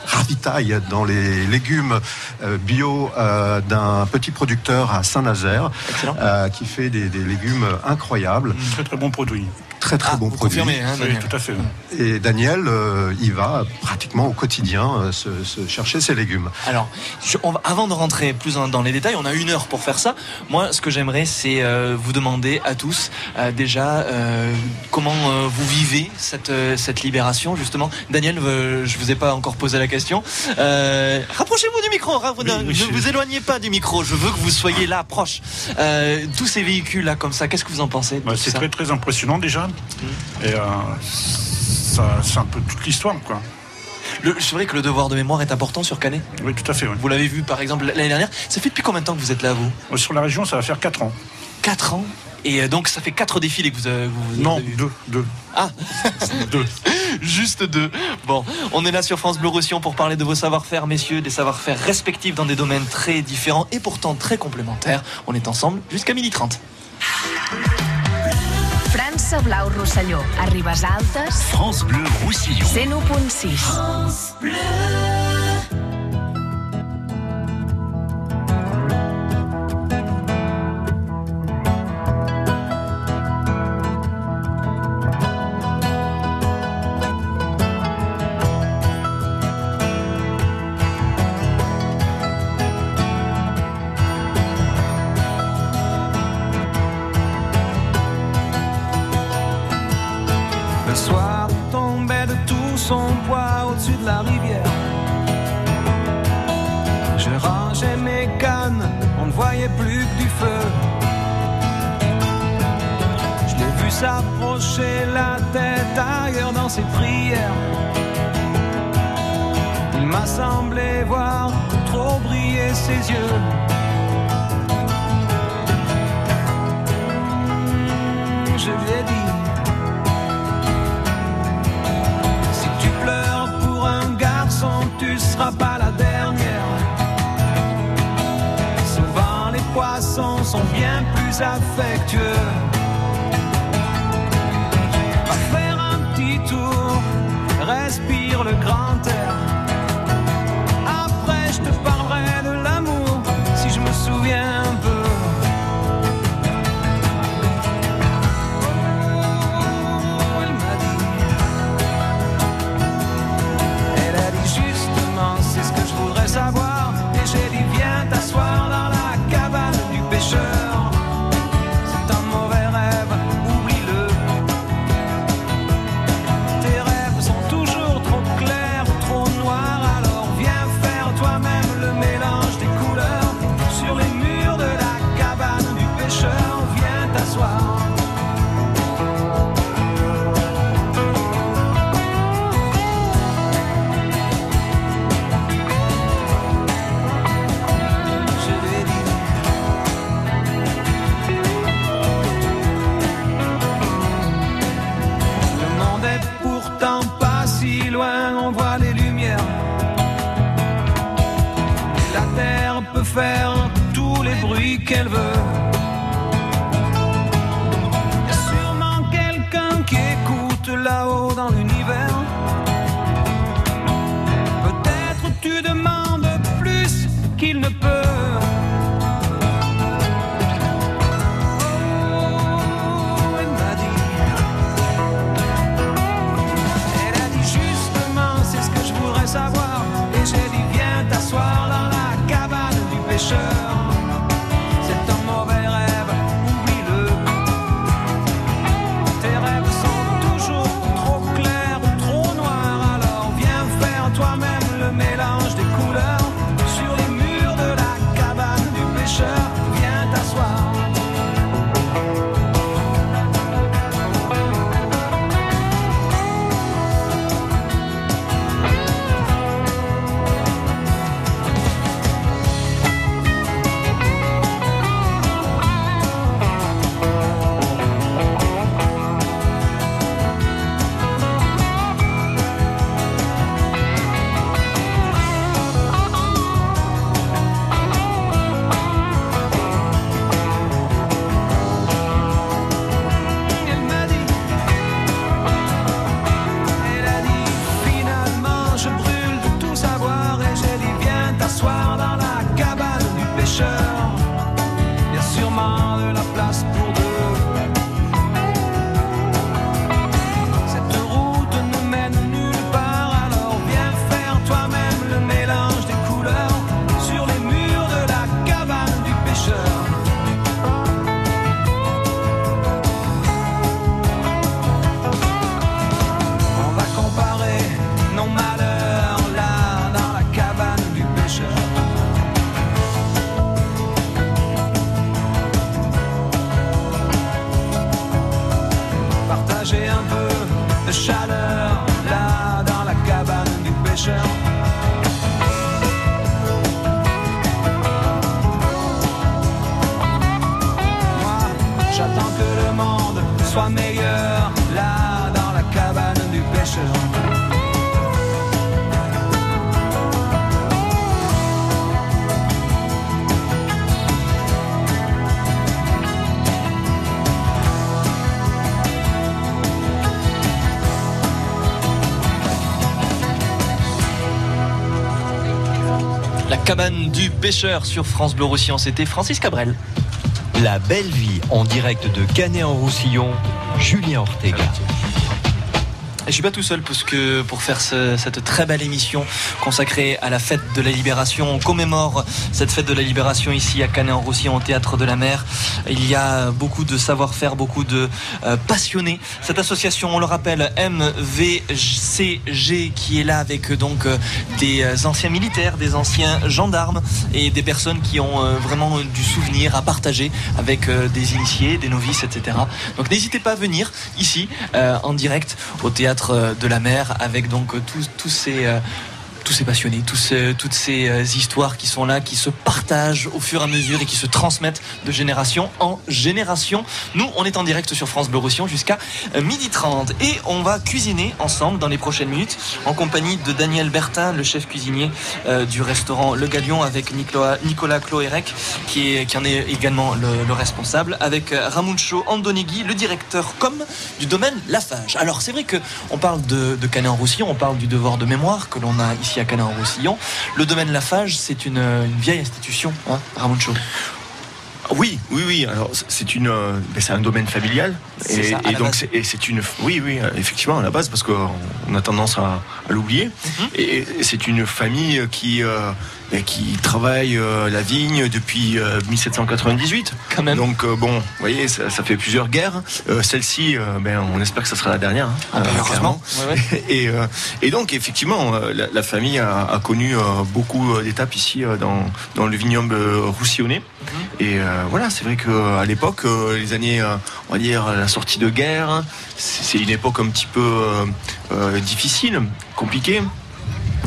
ravitaille dans les légumes euh, bio euh, d'un petit producteur à Saint-Nazaire euh, qui fait des, des légumes incroyables. Très très bon produit. Très très bon produit. confirmez, hein, Oui, tout à fait. Et Daniel, euh, il va pratiquement au quotidien euh, se, se chercher ses légumes. Alors, je- on va- avant de rentrer plus dans, dans les détails, on a une heure pour faire ça. Moi, ce que j'aimerais, c'est euh, vous demander à tous euh, déjà euh, comment euh, vous vivez cette, euh, cette libération, justement. Daniel, euh, je vous ai pas encore posé la question. Euh, Rapprochez-vous du micro, ra- oui, ne vous éloignez pas du micro. Je veux que vous soyez là, proche. Euh, tous ces véhicules là, comme ça, qu'est-ce que vous en pensez Bah, c'est ça très très impressionnant déjà. Et euh, ça, c'est un peu toute l'histoire, quoi. C'est vrai que le devoir de mémoire est important sur Canet. Oui, tout à fait. oui. Vous l'avez vu par exemple l'année dernière. Ça fait depuis combien de temps que vous êtes là, vous? Euh, Sur la région, ça va faire 4 ans. 4 ans? Et euh, donc ça fait 4 défilés que vous avez, vous, Non, avez vu. deux, deux. Ah Deux. Juste deux. Bon, on est là sur France Bleu Roussillon pour parler de vos savoir-faire, messieurs, des savoir-faire respectifs dans des domaines très différents et pourtant très complémentaires. On est ensemble jusqu'à 12h30. França Blau Rosselló. A Ribes Altes. France Bleu Roussillon. 101.6. Le au-dessus de la rivière. Je rangeais mes cannes, on ne voyait plus que du feu. Je l'ai vu s'approcher la tête ailleurs dans ses prières. Il m'a semblé voir trop briller ses yeux. Je lui ai dit. Seras pas la dernière. Souvent les poissons sont bien plus affectueux. Va faire un petit tour, respire le grand air. Qu'elle. Y a sûrement quelqu'un qui écoute là-haut dans l'univers. Peut-être tu demandes plus qu'il ne peut. Oh. Elle a dit justement, c'est ce que je voudrais savoir. Et j'ai dit, viens t'asseoir dans la cabane du pêcheur. Sur France Bleu Roussillon, c'était Francis Cabrel. La belle vie en direct de Canet en Roussillon, Julien Ortega. Je suis pas tout seul parce que pour faire ce- cette très belle émission consacrée à la fête de la Libération, on commémore cette fête de la Libération ici à Canet-en-Roussillon au théâtre de la Mer. Il y a beaucoup de savoir-faire, beaucoup de euh, passionnés. Cette association, on le rappelle, MVCG, qui est là avec euh, donc euh, des anciens militaires, des anciens gendarmes et des personnes qui ont vraiment du souvenir à partager avec des initiés, des novices, etc. Donc n'hésitez pas à venir ici en direct au théâtre de la mer avec donc tous, ces passionnés, toutes ces histoires qui sont là, qui se partagent au fur et à mesure et qui se transmettent de génération en génération. Nous, on est en direct sur France Bleu Roussillon jusqu'à euh, midi 30 et on va cuisiner ensemble dans les prochaines minutes en compagnie de Daniel Bertin, le chef cuisinier euh, du restaurant Le Galion avec Nicolas, Nicolas Cloérec qui, qui en est également le, le responsable avec euh, Ramuncho Andonegui, le directeur com du domaine Lafage. Alors c'est vrai que on parle de, de Canet-en-Roussillon, on parle du devoir de mémoire que l'on a ici à Canet-en-Roussillon. Le domaine Lafage, c'est une, une vieille institution, hein, Ramuncho. Oui, oui. Alors c'est une, euh, ben, c'est un domaine familial et, ça, donc c'est, une, oui, oui, euh, effectivement à la base parce qu'on on a tendance à, à l'oublier. Mhm. Et, et c'est une famille qui euh, qui travaille euh, la vigne depuis euh, 1798. Quand même. Donc euh, bon, vous voyez, ça, ça fait plusieurs guerres. Euh, celle-ci, euh, ben, on espère que ça sera la dernière. hein, Ah ben, euh, heureusement. clairement. Ouais, ouais. Et, euh, et donc effectivement, euh, la, la famille a, a connu euh, beaucoup euh, d'étapes ici euh, dans, dans le vignoble euh, roussillonnais. Et euh, voilà, c'est vrai qu'à l'époque, euh, les années, euh, on va dire la sortie de guerre, c'est c'est une époque un petit peu euh, euh, difficile, compliquée.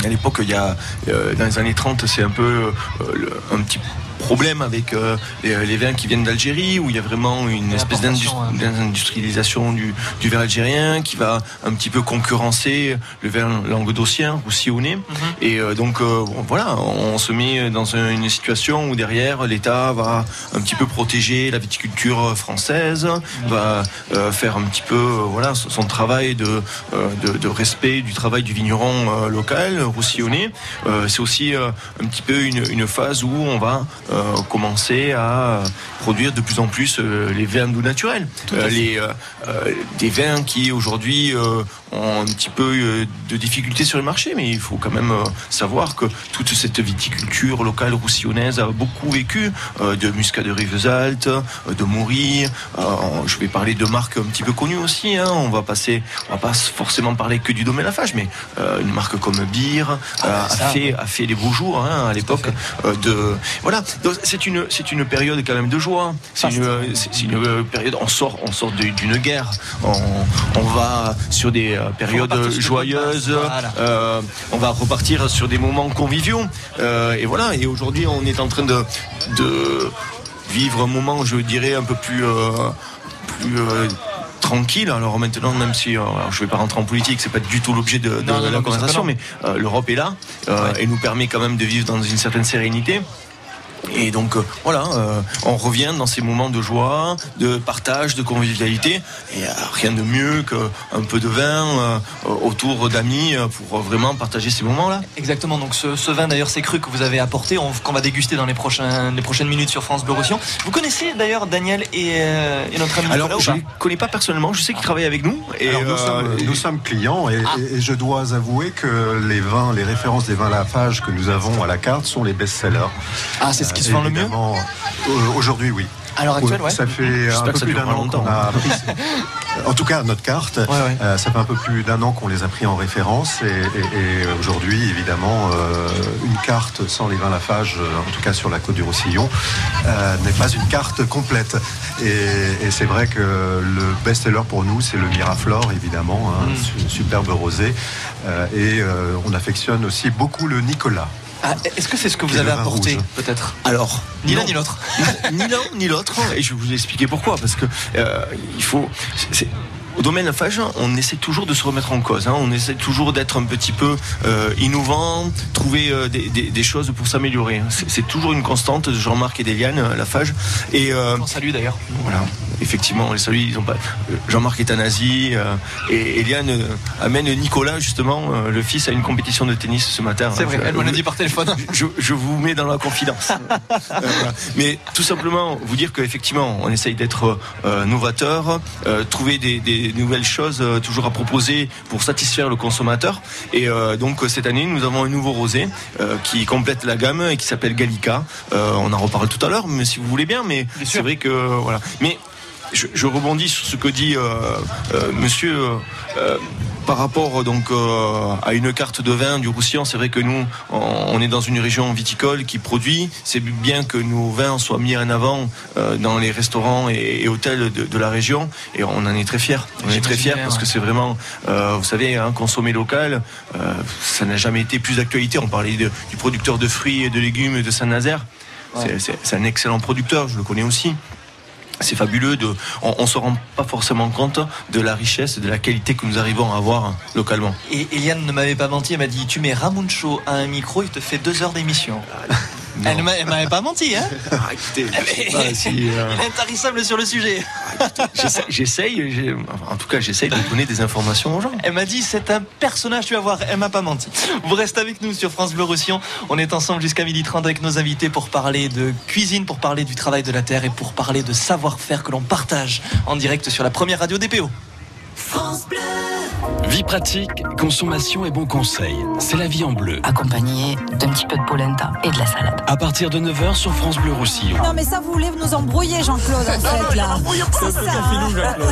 À l'époque, il y a, euh, dans les années 30, c'est un peu euh, un petit problème avec euh, les, les vins qui viennent d'Algérie, où il y a vraiment une espèce d'industrialisation du, du vin algérien qui va un petit peu concurrencer le vin languedocien, roussillonnais. Et euh, donc, euh, bon, voilà, on se met dans un- une situation où derrière, l'État va un petit peu protéger la viticulture française, va euh, faire un petit peu euh, voilà, son travail de, euh, de, de respect du travail du vigneron euh, local, roussillonnais. Euh, C'est aussi euh, un petit peu une, une phase où on va euh, commencer à produire de plus en plus euh, les vins doux naturels. Euh, les, euh, euh, des vins qui aujourd'hui euh, ont un petit peu euh, de difficultés sur le marché, mais il faut quand même euh, savoir que toute cette viticulture locale roussillonnaise a beaucoup vécu euh, de Muscat de Rivesaltes, euh, de Maury. euh, je vais parler de marques un petit peu connues aussi. hein. On va passer, on va pas forcément parler que du domaine Lafage, mais euh, une marque comme Beer euh, Ah, a fait a fait des beaux jours hein, à l'époque euh, de voilà. Donc, C'est une c'est une période quand même de joie. C'est une c'est une euh, période. On sort on sort d'une guerre. On, on va sur des euh, périodes joyeuses. voilà. Euh, on va repartir sur des moments conviviaux. Euh, et voilà. Et aujourd'hui, on est en train de, de vivre un moment, je dirais, un peu plus, euh, plus tranquille. Alors maintenant, même si euh, alors, je ne vais pas rentrer en politique, c'est pas du tout l'objet de, la non, conversation, mais euh, l'Europe est là euh, et nous permet quand même de vivre dans une certaine sérénité. Et donc euh, voilà, euh, on revient dans ces moments de joie, de partage, de convivialité. Et euh, rien de mieux qu'un peu de vin euh, autour d'amis euh, pour vraiment partager ces moments-là. Exactement, donc ce, ce vin d'ailleurs c'est cru que vous avez apporté, on- qu'on va déguster dans les, prochains, les prochaines minutes sur France Bleu Roussillon. Vous connaissez d'ailleurs Daniel et, euh, et notre ami Alors, Nicolas je ne les connais pas personnellement, je sais qu'ils travaillent avec nous. Et Alors, nous, euh, sommes, nous sommes clients et, et je dois avouer que les vins, les références des vins Lafage que nous avons à la carte sont les best-sellers. Ah, c'est ce qui se vend le mieux Aujourd'hui, oui. À l'heure actuelle, ouais. Ça fait un peu plus d'un an qu'on a pris. En tout cas, notre carte, euh, ça fait un peu plus d'un an qu'on les a pris en référence et, et- et aujourd'hui, évidemment, euh, une carte sans les vins Lafage, euh, en tout cas sur la côte du Roussillon, euh, n'est pas une carte complète. Et, et c'est vrai que le best-seller pour nous, c'est le Miraflore, évidemment, un Mm. su- superbe rosé. Euh, et euh, on affectionne aussi beaucoup le Nicolas. Ah, Est-ce que c'est ce que vous avez apporté, peut-être Alors, Ni l'un ni l'autre. ni l'un ni l'autre. Et je vais vous expliquer pourquoi. Parce que euh, il faut. Au domaine Lafage, on essaie toujours de se remettre en cause. hein. On essaie toujours d'être un petit peu euh, innovant, trouver euh, des, des- des choses pour s'améliorer. C'est c'est toujours une constante de Jean-Marc et d'Eliane, euh, Lafage. Et euh, On salue d'ailleurs. voilà. Effectivement, on les salue. Ils ont pas. euh, Jean-Marc est un nazi euh, et Eliane amène Nicolas justement, euh, le fils, à une compétition de tennis ce matin. C'est vrai, Je- elle me l'a dit par téléphone. je, je vous mets dans la confidence. Voilà. Mais tout simplement, vous dire qu'effectivement, on essaye d'être euh, novateur, euh, trouver des, des nouvelles choses euh, toujours à proposer pour satisfaire le consommateur. Et euh, donc cette année, nous avons un nouveau rosé euh, qui complète la gamme et qui s'appelle Gallica. Euh, on en reparle tout à l'heure, mais si vous voulez bien. Mais c'est vrai que voilà. Mais je, je rebondis sur ce que dit euh, euh, Monsieur. euh, par rapport donc euh, à une carte de vin du Roussillon, c'est vrai que nous, on, on est dans une région viticole qui produit. C'est bien que nos vins soient mis en avant euh, dans les restaurants et, et hôtels de, de la région, et on en est très fiers. On est très fiers parce que c'est vraiment, euh, vous savez, hein, consommer local, euh, ça n'a jamais été plus d'actualité. On parlait de- du producteur de fruits et de légumes de Saint-Nazaire. C'est un excellent producteur, je le connais aussi. C'est fabuleux. De, on, on se rend pas forcément compte de la richesse, de la qualité que nous arrivons à avoir localement. Et Eliane ne m'avait pas menti, elle m'a dit Tu mets Ramuncho à un micro, il te fait deux heures d'émission. Elle m'avait pas menti, hein Ah, écoutez, pas si, euh, Il est intarissable sur le sujet. j'essaie- j'essaye, en tout cas, j'essaye de donner des informations aux gens. Elle m'a dit c'est un personnage, tu vas voir, elle m'a pas menti. Vous restez avec nous sur France Bleu Roussillon. On est ensemble jusqu'à 12h30 avec nos invités pour parler de cuisine, pour parler du travail de la terre et pour parler de savoir-faire que l'on partage en direct sur la première radio DPO. France Bleu. Vie pratique, consommation et bons conseils. C'est la vie en bleu. Accompagné d'un petit peu de polenta et de la salade. À partir de 9h sur France Bleu Roussillon. Non mais ça vous voulez nous embrouiller Jean-Claude en fait là. Ça.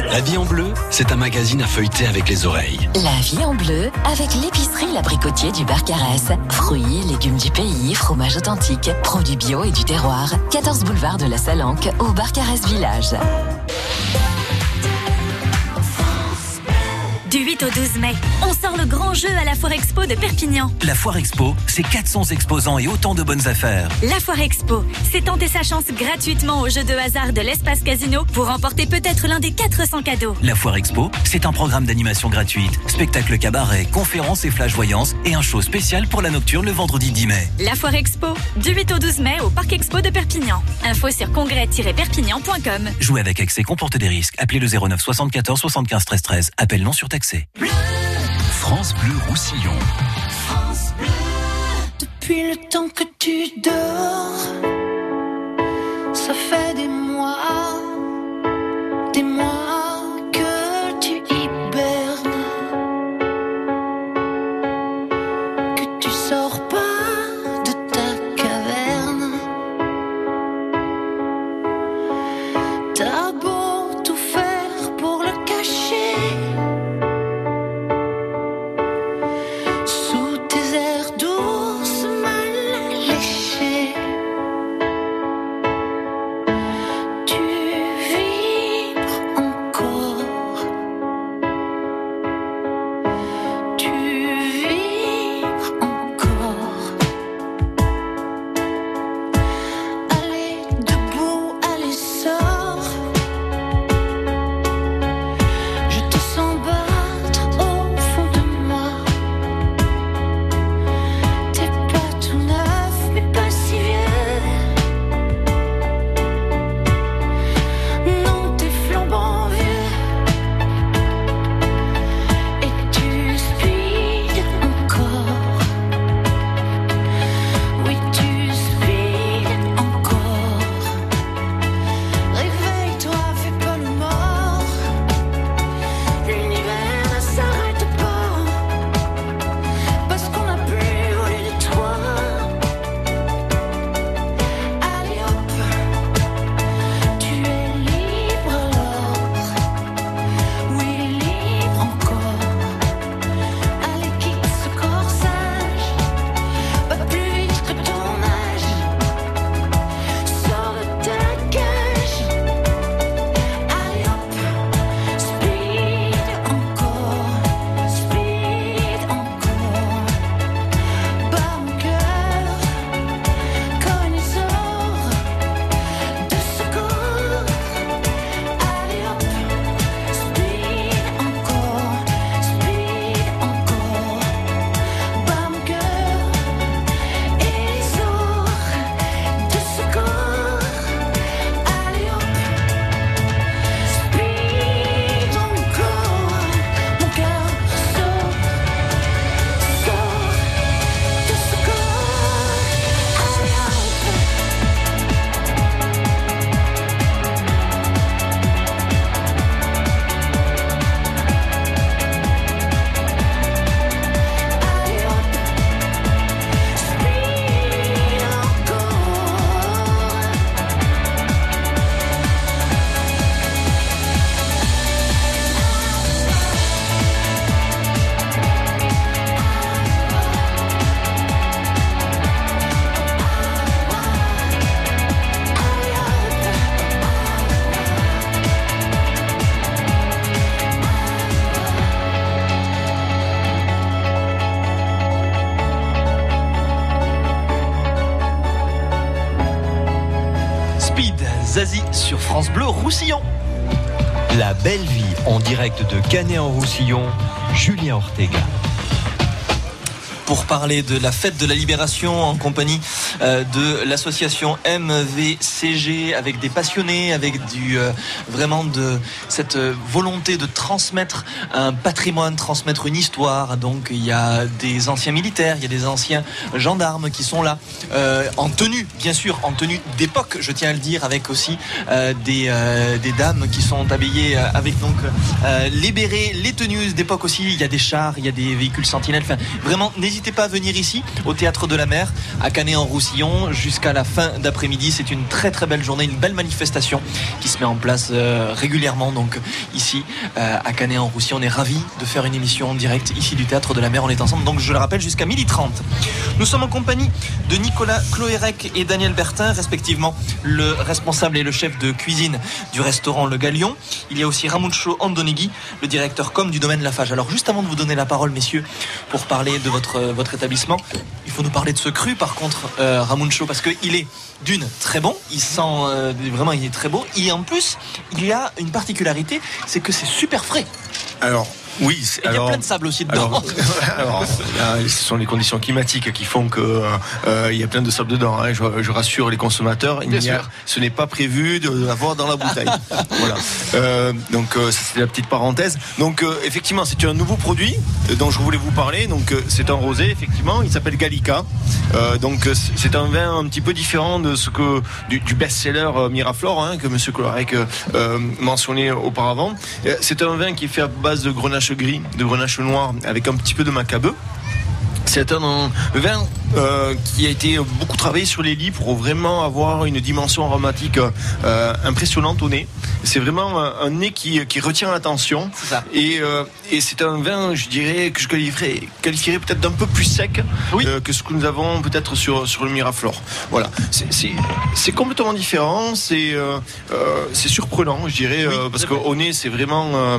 La vie en bleu, c'est un magazine à feuilleter avec les oreilles. La vie en bleu avec l'épicerie L'Abricotier du Barcarès. Fruits, légumes du pays, fromage authentique, produits bio et du terroir. 14 boulevard de la Salanque au Barcarès Village. Du 8 au 12 mai, on sort le grand jeu à la Foire Expo de Perpignan. La Foire Expo, c'est 400 exposants et autant de bonnes affaires. La Foire Expo, c'est tenter sa chance gratuitement au jeu de hasard de l'espace casino pour remporter peut-être l'un des 400 cadeaux. La Foire Expo, c'est un programme d'animation gratuite, spectacle cabaret, conférences et flash voyance et un show spécial pour la nocturne le vendredi 10 mai. La Foire Expo, du 8 au 12 mai au Parc Expo de Perpignan. Info sur congrès-perpignan.com. Jouer avec excès comporte des risques. Appelez le 09 74 75 13 13. Appel non France Bleu Roussillon. Depuis le temps que tu dors, ça fait des mois, La belle vie en direct de Canet en Roussillon, Julien Ortega. pour parler de la fête de la libération en compagnie euh, de l'association MVCG avec des passionnés, avec du euh, vraiment de cette euh, volonté de transmettre un patrimoine, transmettre une histoire. Donc il y a des anciens militaires, il y a des anciens gendarmes qui sont là euh, en tenue, bien sûr, en tenue d'époque, je tiens à le dire, avec aussi euh, des, euh, des dames qui sont habillées euh, avec donc euh, les bérets, les tenues d'époque aussi. Il y a des chars, il y a des véhicules sentinelles. Enfin, vraiment, n'hésitez pas à venir ici au théâtre de la mer à Canet en Roussillon jusqu'à la fin d'après-midi. C'est une très très belle journée, une belle manifestation qui se met en place euh, régulièrement. Donc ici à Canet en Roussillon, on est ravis de faire une émission en direct ici du théâtre de la mer. On est ensemble, donc je le rappelle, jusqu'à 12h30. Nous sommes en compagnie de Nicolas Cloérec et Daniel Bertin, respectivement le responsable et le chef de cuisine du restaurant Le Galion. Il y a aussi Ramuncho Andonegui, le directeur com du domaine Lafage. Alors juste avant de vous donner la parole, messieurs, pour parler de votre, votre établissement, il faut nous parler de ce cru par contre, euh, Ramuncho, parce qu'il est d'une très bon, il sent euh, vraiment il est très beau, et en plus il y a une particularité, c'est que c'est super frais. Alors, oui, il y a plein de sable aussi dedans. alors, alors, là, ce sont les conditions climatiques qui font que euh, euh, il y a plein de sable dedans. hein. Je, je rassure les consommateurs, il a- ce n'est pas prévu de l'avoir dans la bouteille. voilà. Euh, donc euh, c'est la petite parenthèse. Donc euh, effectivement, c'est un nouveau produit euh, dont je voulais vous parler. Donc euh, c'est un rosé, effectivement. Il s'appelle Gallica. Euh, donc euh, c'est- un vin un petit peu différent de ce que du, du best-seller euh, Miraflore hein, que Monsieur Colorec euh, euh, mentionnait auparavant. Euh, C'est un vin qui est fait à base de grenache gris, de grenache noire, avec un petit peu de macabeu. C'est un vin euh, qui a été beaucoup travaillé sur les lits pour vraiment avoir une dimension aromatique euh, impressionnante au nez. C'est vraiment un, nez qui, qui retient l'attention. Et, euh, et c'est un vin, je dirais, que je qualifierais, qualifierais peut-être d'un peu plus sec euh, que ce que nous avons peut-être sur, sur le Miraflore. Voilà, C'est- complètement différent, c'est c'est surprenant, je dirais, parce qu'au nez, c'est vraiment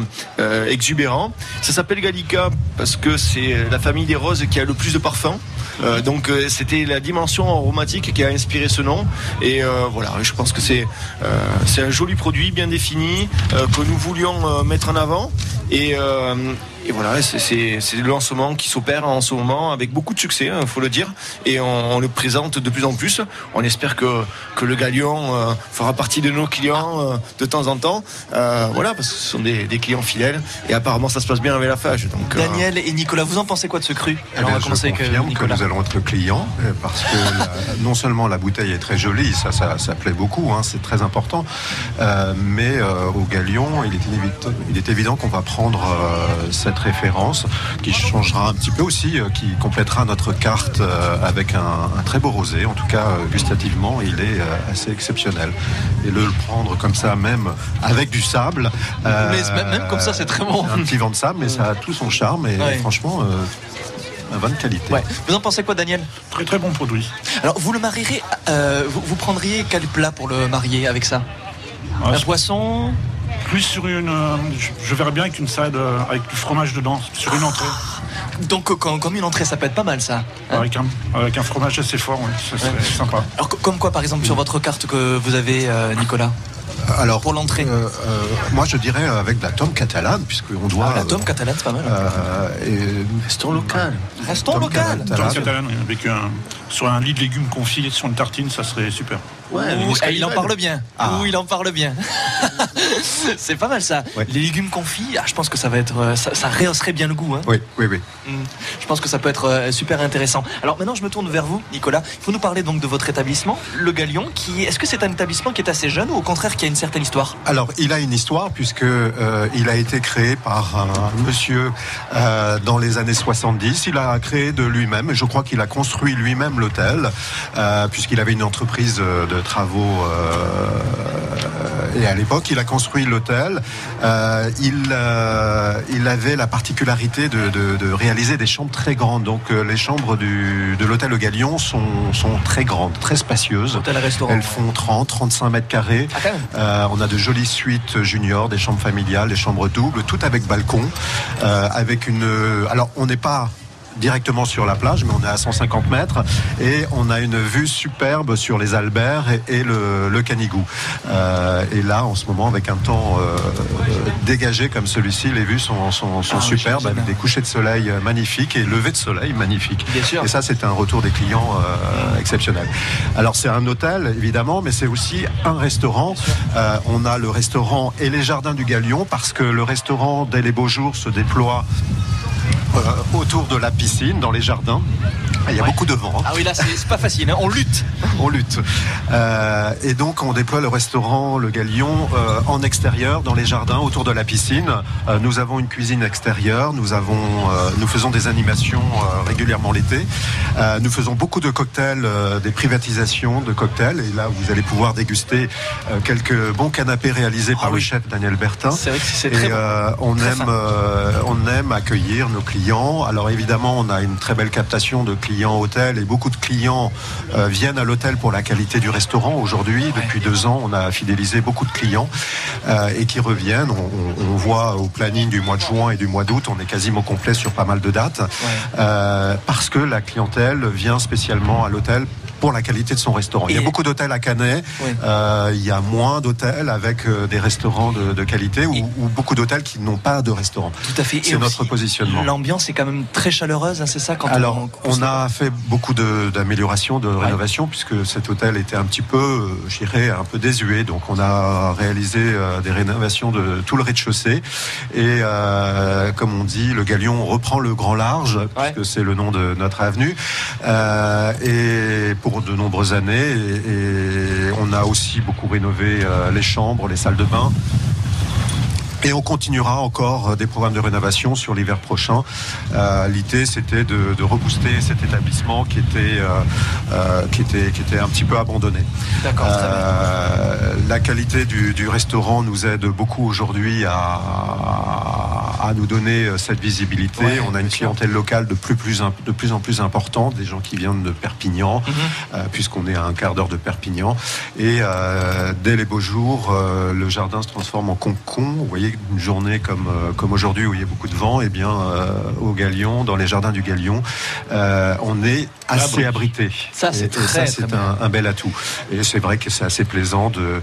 exubérant. Ça s'appelle Gallica parce que c'est la famille des roses qui a le plus de parfum. Euh, donc euh, c'était la dimension aromatique qui a inspiré ce nom et euh, voilà je pense que c'est c'est un joli produit bien défini que nous voulions mettre en avant et, et voilà c'est- c'est c'est le lancement qui s'opère en ce moment avec beaucoup de succès il faut le dire. Et on, on le présente de plus en plus. On espère que, que le Galion euh, fera partie de nos clients euh, de temps en temps. Euh, voilà parce que ce sont des, des clients fidèles. Et apparemment ça se passe bien avec la fage donc euh, Daniel et Nicolas, vous en pensez quoi de ce cru? Eh Alors on bien, va je commencer avec confirme que Nicolas. nous allons être clients parce que la- non seulement la bouteille est très jolie, ça, ça, ça plaît beaucoup, hein, c'est très important, euh, mais euh, au Galion, il est, évident, il est évident qu'on va prendre euh, cette référence qui changera un petit peu aussi, euh, qui complétera notre carte euh, avec un, un très beau rosé. En tout cas, euh, gustativement, il est euh, assez exceptionnel. Et le prendre comme ça, même avec du sable. euh, Mais même- même comme ça, c'est très bon. Un petit vent de sable, mais ça a tout son charme et Ouais. franchement, euh, un vin de qualité. Ouais. Vous en pensez quoi, Daniel? Très très bon produit. Alors, vous le marierez, euh, vous, vous prendriez quel plat pour le marier avec ça? Ah, Un je- poisson? Plus sur une. euh, je, je verrais bien avec une salade euh, avec du fromage dedans, sur une entrée. Donc, euh, comme, comme une entrée, ça peut être pas mal, ça. hein Avec un, avec un fromage assez fort, oui, Ouais. sympa. Alors, co- comme quoi, par exemple, sur votre carte que vous avez, euh, Nicolas Alors, Pour l'entrée euh, euh, moi, je dirais avec de la tome catalane, puisqu'on doit. Ah, la tome catalane, c'est pas mal. euh, et- restons local. Restons Tom local. catalane. Le catalane, oui, avec un, sur un lit de légumes confits sur une tartine, ça serait super. Ouais, Ouh, il en parle bien. Ah. Ouh, il en parle bien. c'est pas mal ça. Ouais. Les légumes confits, ah, je pense que ça va être, euh, ça, ça rehausserait bien le goût. Hein. Oui, oui, oui. Mm. Je pense que ça peut être euh, super intéressant. Alors maintenant, je me tourne vers vous, Nicolas. Il faut nous parler donc de votre établissement, le Galion. Qui est-ce que c'est un établissement qui est assez jeune ou au contraire qui a une certaine histoire Alors, il a une histoire puisque euh, il a été créé par un monsieur euh, dans les années 70. Il a créé de lui-même, et je crois qu'il a construit lui-même l'hôtel, euh, puisqu'il avait une entreprise de travaux. et à l'époque, il a construit l'hôtel. Il, il avait la particularité de, de- de réaliser des chambres très grandes. Donc, les chambres du, de l'hôtel Le Galion sont, sont très grandes, très spacieuses. Hôtel-restaurant. Elles font 30, 35 mètres carrés. Ah, quand même. Euh, on a de jolies suites juniors, des chambres familiales, des chambres doubles, tout avec balcon, euh, avec une. Alors, on n'est pas directement sur la plage, mais on est à 150 mètres et on a une vue superbe sur les Alberts et, et le, le Canigou. Euh, et là, en ce moment, avec un temps euh, dégagé comme celui-ci, les vues sont, sont, sont Ah superbes, avec des couchers de soleil euh, magnifiques et levées de soleil magnifiques. Bien sûr. Et ça, c'est un retour des clients euh, exceptionnel. Alors, c'est un hôtel, évidemment, mais c'est aussi un restaurant. Euh, on a le restaurant et les jardins du Galion, parce que le restaurant, dès les beaux jours, se déploie euh, autour de la piscine, dans les jardins. Et Il y a beaucoup de vent. hein. Ah oui, là, c'est pas facile. hein. On lutte. On lutte. Euh, et donc, on déploie le restaurant Le Galion euh, en extérieur, dans les jardins, autour de la piscine. Euh, nous avons une cuisine extérieure. Nous, avons, nous faisons des animations régulièrement l'été. Nous faisons beaucoup de cocktails, des privatisations de cocktails. Et là, vous allez pouvoir déguster quelques bons canapés réalisés par le chef Daniel Bertin. C'est vrai que c'est très bon. on Très aime, on aime accueillir nos clients. Alors évidemment, on a une très belle captation de clients hôtels et beaucoup de clients euh, viennent à l'hôtel pour la qualité du restaurant. Aujourd'hui, depuis deux ans, on a fidélisé beaucoup de clients euh, et qui reviennent. On, on- on voit au planning du mois de juin et du mois d'août, on est quasiment complet sur pas mal de dates euh, parce que la clientèle vient spécialement à l'hôtel pour la qualité de son restaurant. Il y a beaucoup d'hôtels à Canet, Oui. euh, il y a moins d'hôtels avec euh, des restaurants de, de qualité ou, ou beaucoup d'hôtels qui n'ont pas de restaurant. Tout à fait. C'est notre aussi, positionnement. L'ambiance est quand même très chaleureuse, hein, c'est ça quand Alors, on, on a fait beaucoup de- d'améliorations, de, rénovations, puisque cet hôtel était un petit peu, euh, je dirais, un peu désuet. Donc, on a réalisé des rénovations de tout le rez-de-chaussée. Et euh, comme on dit, le Galion reprend le grand large, puisque c'est le nom de notre avenue. Euh, et pour de nombreuses années, et, et on a aussi beaucoup rénové euh, les chambres, les salles de bain. Et on continuera encore euh, des programmes de rénovation sur l'hiver prochain. Euh, L'idée, c'était de, de rebooster cet établissement qui était, euh, euh, qui était, qui était un petit peu abandonné. D'accord, Euh, la qualité du, du restaurant nous aide beaucoup aujourd'hui à, à nous donner cette visibilité. Ouais, on a une clientèle locale de plus, de plus en plus importante, des gens qui viennent de Perpignan, Mhm. puisqu'on est à un quart d'heure de Perpignan. Et dès les beaux jours, le jardin se transforme en concon. Vous voyez, une journée comme, euh, comme aujourd'hui où il y a beaucoup de vent, et bien euh, au Galion, dans les jardins du Galion, euh, on est assez abrité. Ça, c'est très, c'est un, un bel atout. Et c'est vrai que c'est assez plaisant de,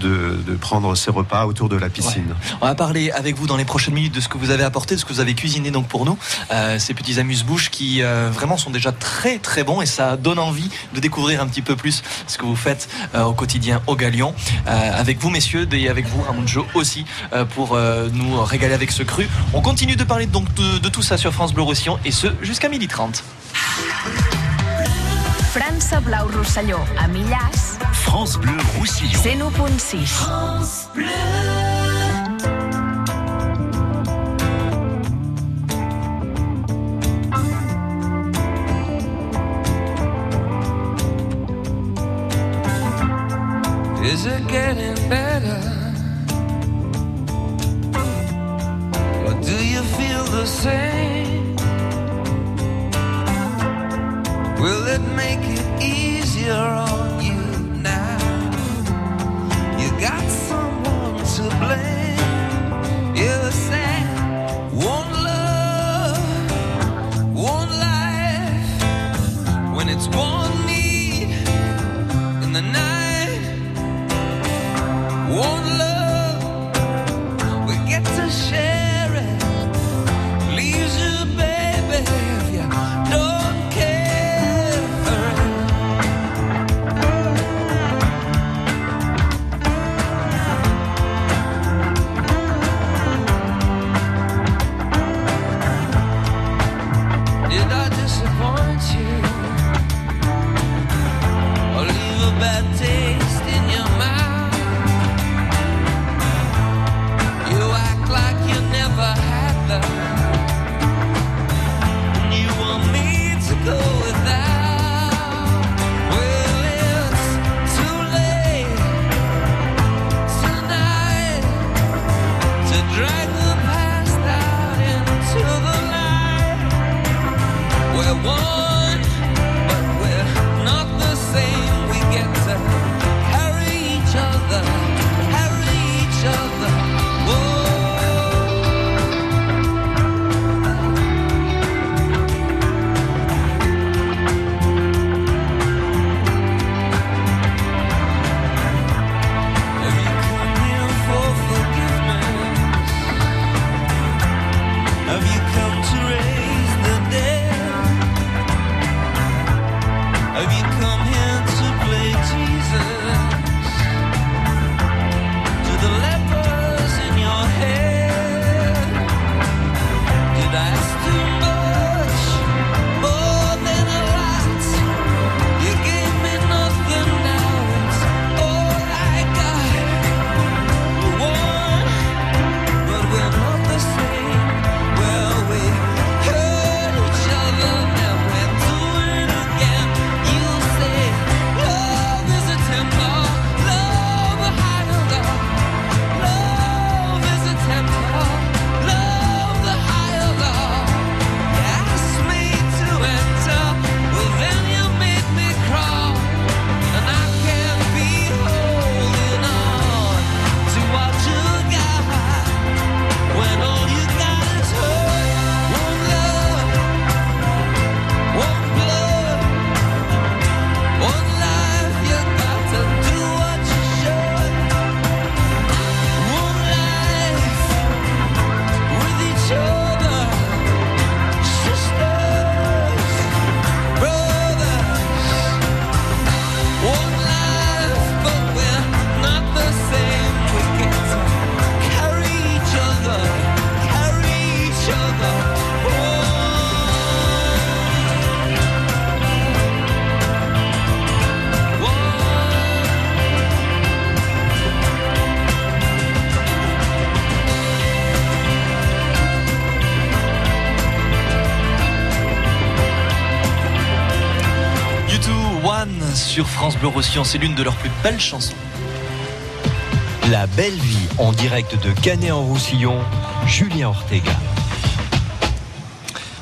de, de prendre ses repas autour de la piscine. On va parler avec vous dans les prochaines minutes de ce que vous avez apporté, de ce que vous avez cuisiné donc pour nous. Euh, ces petits amuse-bouches qui euh, vraiment sont déjà très très bons et ça donne envie de découvrir un petit peu plus ce que vous faites euh, au quotidien au Galion. Avec vous messieurs et avec vous Ramunjo aussi pour euh, nous régaler avec ce cru. On continue de parler donc de, de tout ça sur France Bleu Roussillon et ce jusqu'à 12h30. França Blau Rosselló, a Millàs. France Bleu Roussillon. 101.6. France Bleu. Is it getting better? Do you feel the same? Will it make it easier on you now? You got someone to blame. You said one love, one life. When it's one need in the night. One love, Roussillon. C'est l'une de leurs plus belles chansons. La belle vie en direct de Canet en Roussillon, Julien Ortega.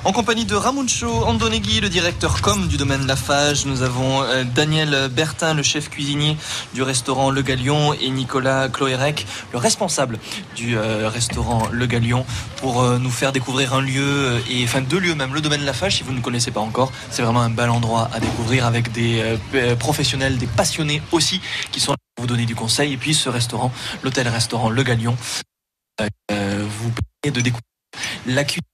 En compagnie de Ramuncho Andonegui, le directeur com du domaine Lafage, nous avons euh, Daniel Bertin, le chef cuisinier du restaurant Le Galion, et Nicolas Cloérec, le responsable du euh, restaurant Le Galion, pour euh, nous faire découvrir un lieu, et enfin deux lieux même, le domaine Lafage, si vous ne connaissez pas encore, c'est vraiment un bel endroit à découvrir avec des professionnels, des passionnés aussi, qui sont là pour vous donner du conseil, et puis ce restaurant, l'hôtel-restaurant Le Galion, vous permet de découvrir la cuisine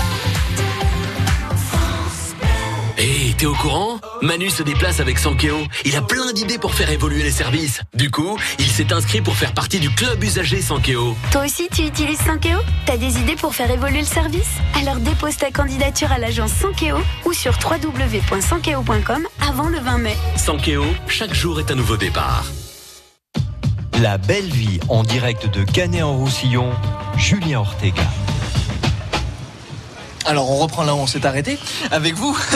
t'es au courant Manu se déplace avec Sankeo. Il a plein d'idées pour faire évoluer les services. Du coup, il s'est inscrit pour faire partie du club usager Sankeo. Toi aussi, tu utilises Sankeo T'as des idées pour faire évoluer le service Alors dépose ta candidature à l'agence Sankeo ou sur www.sankeo.com avant le 20 mai. Sankeo, chaque jour est un nouveau départ. La belle vie en direct de Canet en Roussillon, Julien Ortega. Alors on reprend là où on s'est arrêté. Avec vous,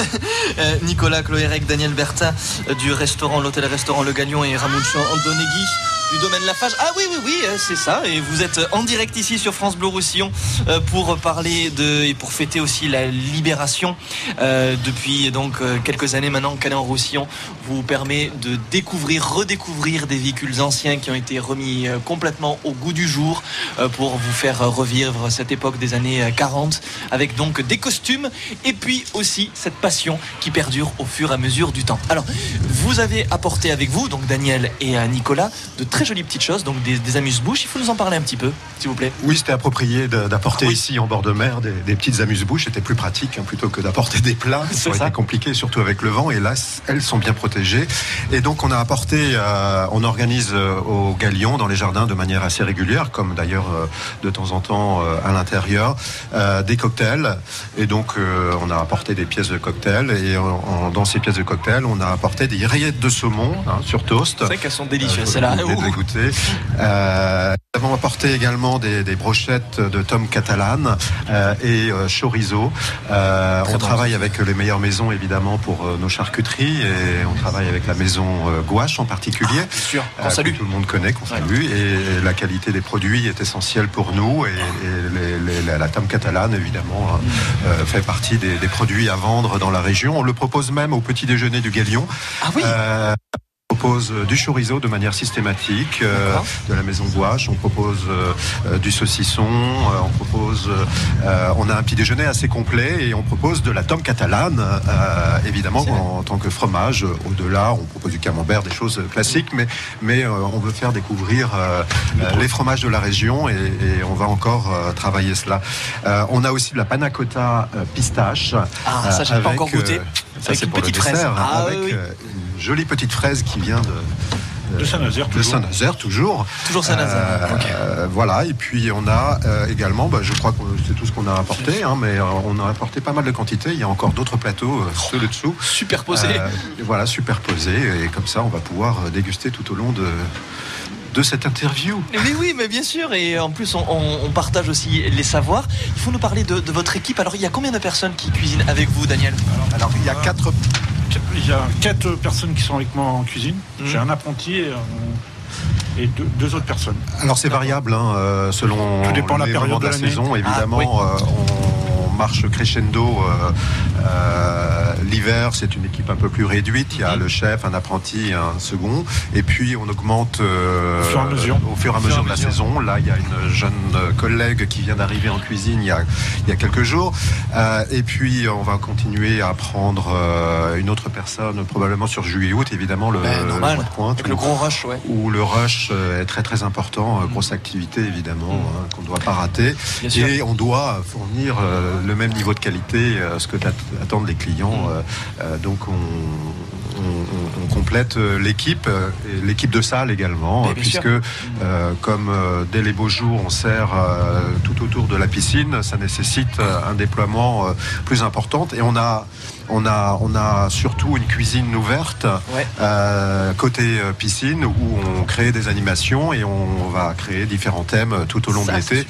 Euh, Nicolas Cloérec, Daniel Bertin euh, du restaurant, l'hôtel-restaurant Le Galion et Ramucho Andonegui du domaine Lafage. Ah oui, oui, oui, euh, c'est ça. Et vous êtes en direct ici sur France Bleu Roussillon euh, pour parler de et pour fêter aussi la libération. Euh, depuis donc quelques années maintenant, Canet Roussillon vous permet de découvrir, redécouvrir des véhicules anciens qui ont été remis complètement au goût du jour pour vous faire revivre cette époque des années euh, 40 avec donc des costumes et puis aussi cette passion qui perdure au fur et à mesure du temps. Alors, vous avez apporté avec vous, donc Daniel et Nicolas, de très jolies petites choses, donc des, des amuse-bouches. Il faut nous en parler un petit peu, s'il vous plaît. Oui, c'était approprié d'apporter ici en bord de mer des, des petites amuse-bouches. C'était plus pratique hein, plutôt que d'apporter des plats. Ça aurait été compliqué, surtout avec le vent. Et là, elles sont bien protégées. Et donc, on a apporté, euh, on organise euh, au Galion, dans les jardins, de manière assez régulière, comme d'ailleurs euh, de temps en temps à l'intérieur, des cocktails. Et donc, on a apporté des pièces de cocktail. Et dans ces pièces de cocktail, on a apporté des rillettes de saumon hein, sur toast. C'est vrai qu'elles sont délicieuses, celles-là. Goûter. Euh, nous avons apporté également des, des brochettes de tom catalane euh, et euh, chorizo. On travaille avec les meilleures maisons évidemment pour nos charcuteries et on travaille avec la maison Gouache en particulier. sûr, qu'on Euh, salue. que tout le monde connaît, qu'on salue. Et la qualité des produits est essentielle pour nous et, et les- les- la, la tom catalane évidemment fait partie des, des produits à vendre dans la région. On le propose même au petit déjeuner du Galion. Ah oui propose euh, du chorizo de manière systématique, euh, de la maison Gouache, on propose euh, du saucisson, euh, on propose, on a un petit déjeuner assez complet et on propose de la tome catalane, évidemment en, tant que fromage. Au-delà, on propose du camembert, des choses classiques, mais, mais on veut faire découvrir les fromages de la région et, et on va encore travailler cela. On a aussi de la panna cotta pistache. Ah, ça, j'ai pas encore goûté. ça, Avec c'est une pour le petite fraise. dessert, Ah, avec oui, oui. une jolie petite fraise qui vient de, De Saint-Nazaire, de toujours. Saint-Nazaire, toujours. Toujours Saint-Nazaire, Euh, euh, voilà, et puis on a euh, également, bah, je crois que c'est tout ce qu'on a apporté, hein, mais euh, on a apporté pas mal de quantité. Il y a encore d'autres plateaux euh, sur le dessous. Superposés. Euh, voilà, superposés. Et comme ça, on va pouvoir euh, déguster tout au long de, de cette interview. Mais oui, mais bien sûr. Et en plus, on, on- on partage aussi les savoirs. Il faut nous parler de, de votre équipe. Alors, il y a combien de personnes qui cuisinent avec vous, Daniel? Alors, il y a quatre. Il y a quatre personnes qui sont avec moi en cuisine. Mhm. J'ai un apprenti et, et deux, deux autres personnes. Alors c'est variable hein, euh, selon Tout dépend de la période de de la saison. Ah, Évidemment, oui. euh, on- marche crescendo. euh, euh, L'hiver, c'est une équipe un peu plus réduite. Il y a le chef, un apprenti, un second. Et puis, on augmente euh, Au fur et à mesure. au fur et à mesure de la saison. Là, il y a une jeune collègue qui vient d'arriver en cuisine il y a, il y a quelques jours. Et puis, on va continuer à prendre une autre personne, probablement sur juillet-août, évidemment, le, Ben, le normal. mois de pointe. Avec le gros rush, ouais. où le rush est très très important, euh, grosse activité évidemment hein, qu'on ne doit pas rater. Et on doit fournir euh, le même niveau de qualité, euh, ce que attendent les clients. Euh, euh, donc on, on- on- on complète l'équipe, l'équipe de salle également, puisque euh, comme euh, dès les beaux jours on sert euh, tout autour de la piscine, ça nécessite un déploiement plus important. Et on a on a, on a surtout une cuisine ouverte Ouais. euh, côté piscine où on crée des animations et on va créer différents thèmes tout au long Ça, de l'été,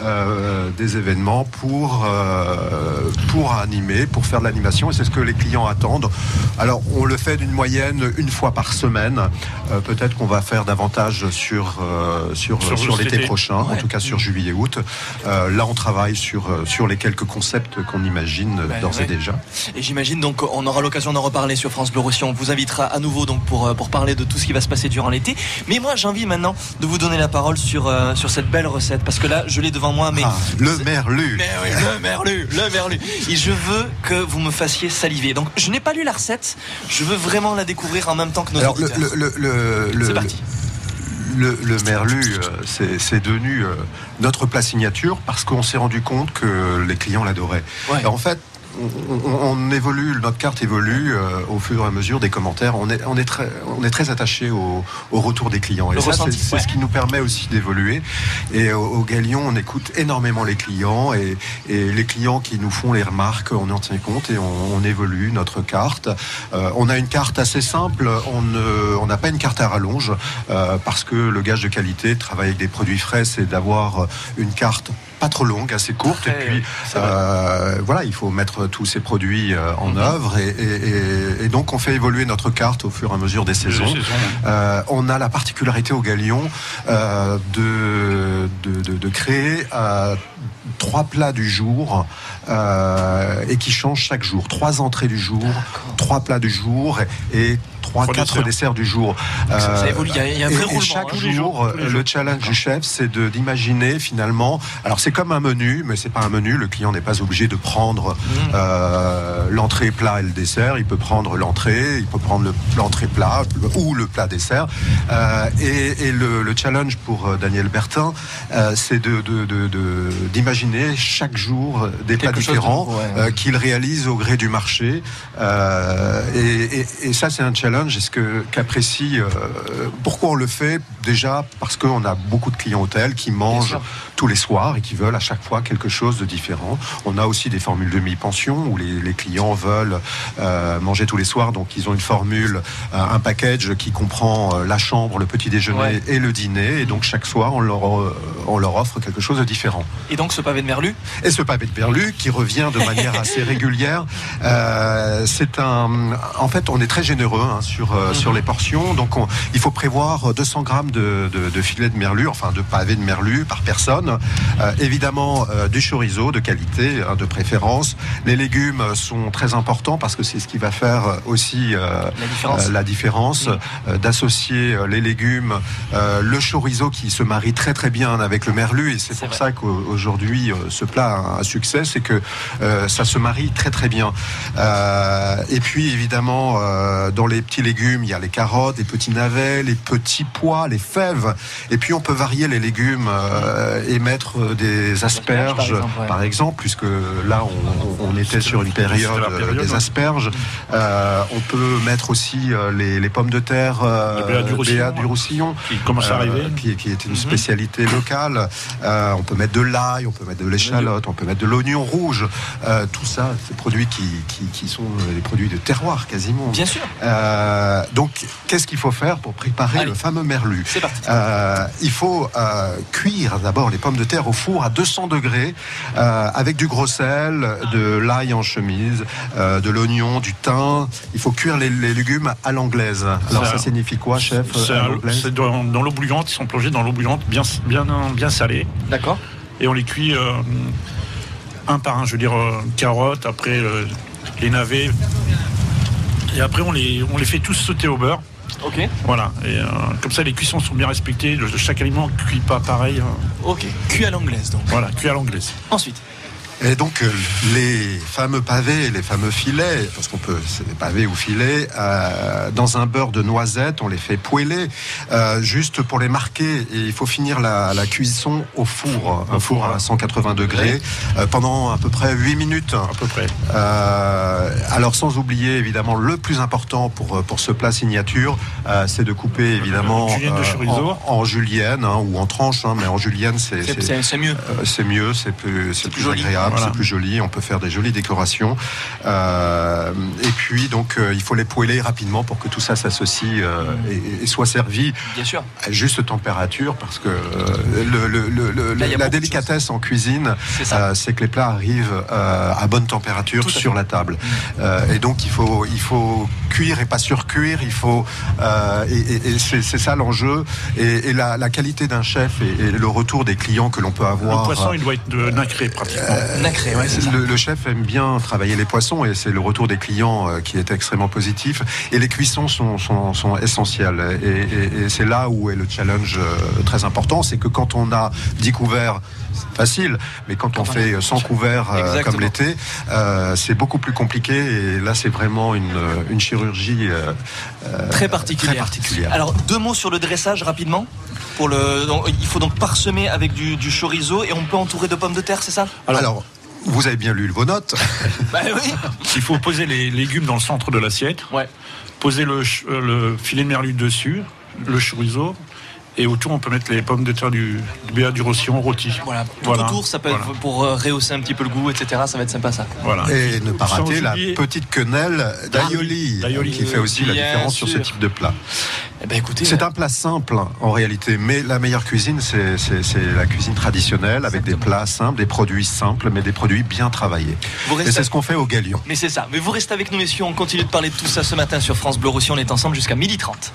euh, des événements pour, euh, pour animer, pour faire de l'animation et c'est ce que les clients attendent. Alors on le fait d'une moyenne une fois par semaine. Euh, Peut-être qu'on va faire davantage sur, sur, Sur l'été été. prochain, en tout cas sur juillet-août. Là on travaille sur, sur les quelques concepts qu'on imagine Ben, d'ores ouais. et déjà. Et j'imagine donc on aura l'occasion d'en reparler sur France Bleu Roussillon. On vous invitera à nouveau donc pour, pour parler de tout ce qui va se passer durant l'été. Mais moi j'ai envie maintenant de vous donner la parole sur, sur cette belle recette parce que là je l'ai devant moi mais Ah, le merlu. mais oui, le merlu, le merlu. Et je veux que vous me fassiez saliver. Donc je n'ai pas lu la recette, je veux vraiment la découvrir en même temps que nos Alors, le, auditeurs. le, le, le- C'est le- parti. Le, le merlu, euh, c'est devenu euh, notre plat signature parce qu'on s'est rendu compte que les clients l'adoraient. Ouais. En fait, on, évolue, notre carte évolue euh, au fur et à mesure des commentaires. On est, on est très, on est très attaché au, au retour des clients. Et Le ça, c'est ressenti, c'est ouais. ce qui nous permet aussi d'évoluer. Et au, au Galion, on écoute énormément les clients et, et les clients qui nous font les remarques, on en tient compte et on, on évolue notre carte. Euh, on a une carte assez simple. On ne- on n'a pas une carte à rallonge euh, parce que le gage de qualité, de travailler avec des produits frais, c'est d'avoir une carte pas trop longue, assez courte. Très, et puis, euh, voilà, il faut mettre tous ces produits euh, en Mhm. œuvre. Et, et- et- et donc, on fait évoluer notre carte au fur et à mesure des saisons. saisons, ouais. Euh, on a la particularité au Galion euh, de, de, de- de créer trois plats du jour et qui changent chaque jour. Trois entrées du jour, trois plats du jour et, et trois, Trois quatre desserts. desserts du jour. Ça- ça Euh, évolue, il y a- il y a un et- vrai et roulement, chaque hein. Jour, jours, le jours. challenge du chef, c'est de d'imaginer finalement. Alors c'est comme un menu, mais c'est pas un menu. Le client n'est pas obligé de prendre Mmh. euh, l'entrée plat et le dessert. Il peut prendre l'entrée, il peut prendre le- l'entrée plat ou le plat dessert. Euh, et et le, le challenge pour euh, Daniel Bertin, euh, c'est de de- de- d'imaginer chaque jour des plats Quelque différents nouveau, ouais. euh, qu'il réalise au gré du marché. Euh, et, et- et ça, c'est un challenge. Est-ce que qu'apprécie euh, Pourquoi on le fait? Déjà parce qu'on a beaucoup de clients hôtels qui mangent tous les soirs et qui veulent à chaque fois quelque chose de différent. On a aussi des formules demi-pension où les, les clients veulent euh, manger tous les soirs. Donc, ils ont une formule, euh, un package qui comprend la chambre, le petit déjeuner Ouais. et le dîner. Et donc, chaque soir, on leur, on leur offre quelque chose de différent. Et donc ce pavé de merlu, Et ce pavé de Berlu qui revient de manière assez régulière, c'est un. En fait, on est très généreux hein, sur euh, sur les portions, donc on- il faut prévoir 200 grammes de, de, de filet de merlu, enfin de pavé de merlu par personne. Euh, évidemment, euh, du chorizo de qualité, hein, de préférence. Les légumes sont très importants parce que c'est ce qui va faire aussi euh, la différence. euh, la différence, euh, d'associer euh, les légumes, euh, le chorizo qui se marie très très bien avec le merlu et c'est pour vrai. ça qu'aujourd'hui euh, ce plat a un succès, c'est que euh, ça se marie très très bien. Euh, et puis évidemment euh, dans les petits légumes il y a les carottes, les petits navets, les petits pois, les fèves et puis on peut varier les légumes euh, et mettre des asperges exemple, ouais. par exemple puisque là on, on était sur une période, euh, période, des ouais. asperges. Euh, on peut mettre aussi les, les pommes de terre euh, Le béat du Roussillon. du Roussillon, Qui commence à euh, arriver. qui, qui est une spécialité locale. Euh, on peut mettre de l'ail, on peut mettre de l'échalote, on peut mettre de l'oignon rouge. Euh, tout ça, c'est des produits qui, qui, qui sont des produits de terroir quasiment. bien sûr. Euh, donc, qu'est-ce qu'il faut faire pour préparer Allez. le fameux merlu C'est parti. Euh, Il faut euh, cuire d'abord les pommes de terre au four à 200 degrés euh, avec du gros sel, de l'ail en chemise, euh, de l'oignon, du thym. Il faut cuire les, les légumes à l'anglaise. Alors Ça- ça signifie quoi, chef C'est dans, dans l'eau bouillante, ils sont plongés dans l'eau bouillante bien, bien, bien salée. D'accord. Et on les cuit euh, un par un. Je veux dire, euh, carottes, après euh, les navets. Et après, on les, on les fait tous sauter au beurre. Ok. Voilà. Et euh, comme ça, les cuissons sont bien respectées. Le- chaque aliment ne cuit pas pareil. hein. Ok. Cuit à l'anglaise donc. Voilà, cuit à l'anglaise. Ensuite. Et donc euh, les fameux pavés, les fameux filets, parce qu'on peut, c'est des pavés ou filets, euh, dans un beurre de noisettes, on les fait poêler, euh, juste pour les marquer. Et il faut finir la, la cuisson au four, un four à 180 degrés, euh, pendant à peu près 8 minutes. À peu près. alors sans oublier évidemment le plus important pour pour ce plat signature, euh, c'est de couper évidemment Julienne de euh, chorizo. en, en julienne hein, ou en tranches, hein, mais en julienne c'est C'est- c'est- c'est mieux. euh, c'est mieux, c'est plus, c'est plus joli. Agréable, Voilà. c'est plus joli. On peut faire des jolies décorations. Euh, et puis donc euh, il faut les poêler rapidement pour que tout ça s'associe euh, et, et soit servi Bien sûr. à juste température parce que euh, le, le- le- le- Là, il y a la délicatesse en cuisine, C'est euh, que les plats arrivent euh, à bonne température Tout sur la table. Euh, et donc il faut, il faut cuire et pas surcuire. Il faut euh, et, et- et c'est ça l'enjeu et, et la, la qualité d'un chef et, et le retour des clients que l'on peut avoir. Le poisson, il doit être de nacré pratiquement. Nacré, ouais, c'est ça. Le, le chef aime bien travailler les poissons et c'est le retour des clients euh, qui est extrêmement positif. Et les cuissons sont, sont, sont essentielles. Et, et- et c'est là où est le challenge euh, très important. C'est que quand on a 10 couverts, c'est facile. Mais quand on fait 100 couverts euh, Exactement. comme l'été, euh, c'est beaucoup plus compliqué. Et là, c'est vraiment une, une chirurgie euh, euh, Très particulière. très particulière. Alors, deux mots sur le dressage rapidement. Pour le, donc, il faut donc parsemer avec du, du chorizo et on peut entourer de pommes de terre, c'est ça? Alors, vous avez bien lu vos notes. Bah oui. Il faut poser les légumes dans le centre de l'assiette. Ouais. Poser le, euh, le filet de merlu dessus, le chorizo. Et autour, on peut mettre les pommes de terre du, du béat du roussillon rôti. Voilà. Tout autour, ça peut être pour euh, rehausser un petit peu le goût, etc. Ça va être sympa ça. Voilà. Et ne pas rater la oublier- petite quenelle d'aioli, D'aioli. qui fait aussi la différence sur ce type de plat. Eh ben, écoutez, C'est un plat simple en réalité, mais la meilleure cuisine, c'est la cuisine traditionnelle avec des plats simples, des produits simples, mais des produits bien travaillés. Vous Et restez- c'est ce qu'on fait au Galion. Mais c'est ça. Mais vous restez avec nous, messieurs. On continue de parler de tout ça ce matin sur France Bleu Roussillon. On est ensemble jusqu'à 12h30.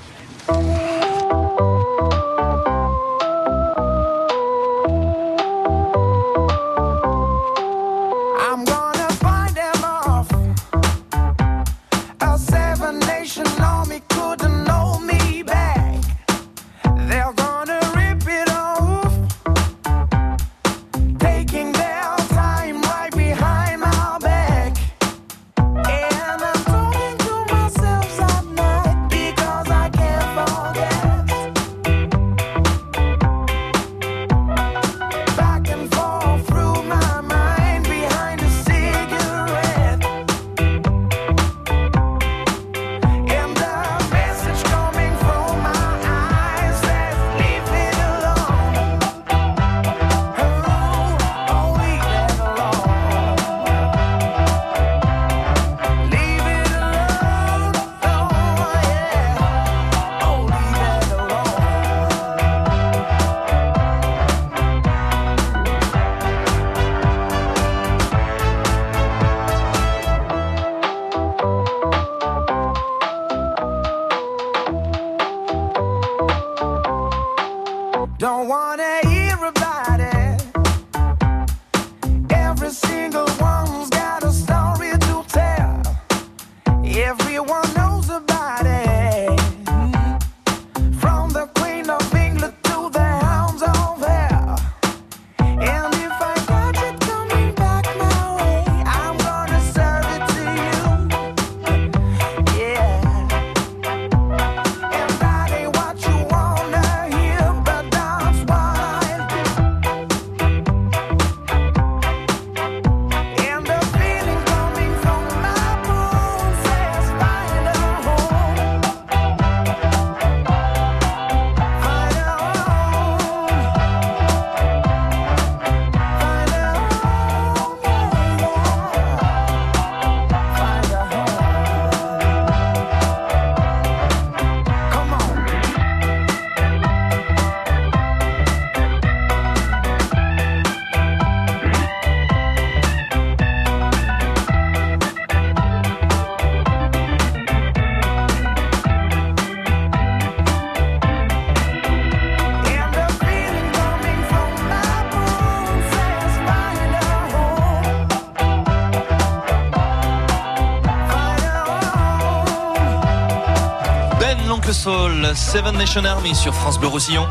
Soul, Seven Nation Army sur France Bleu Roussillon.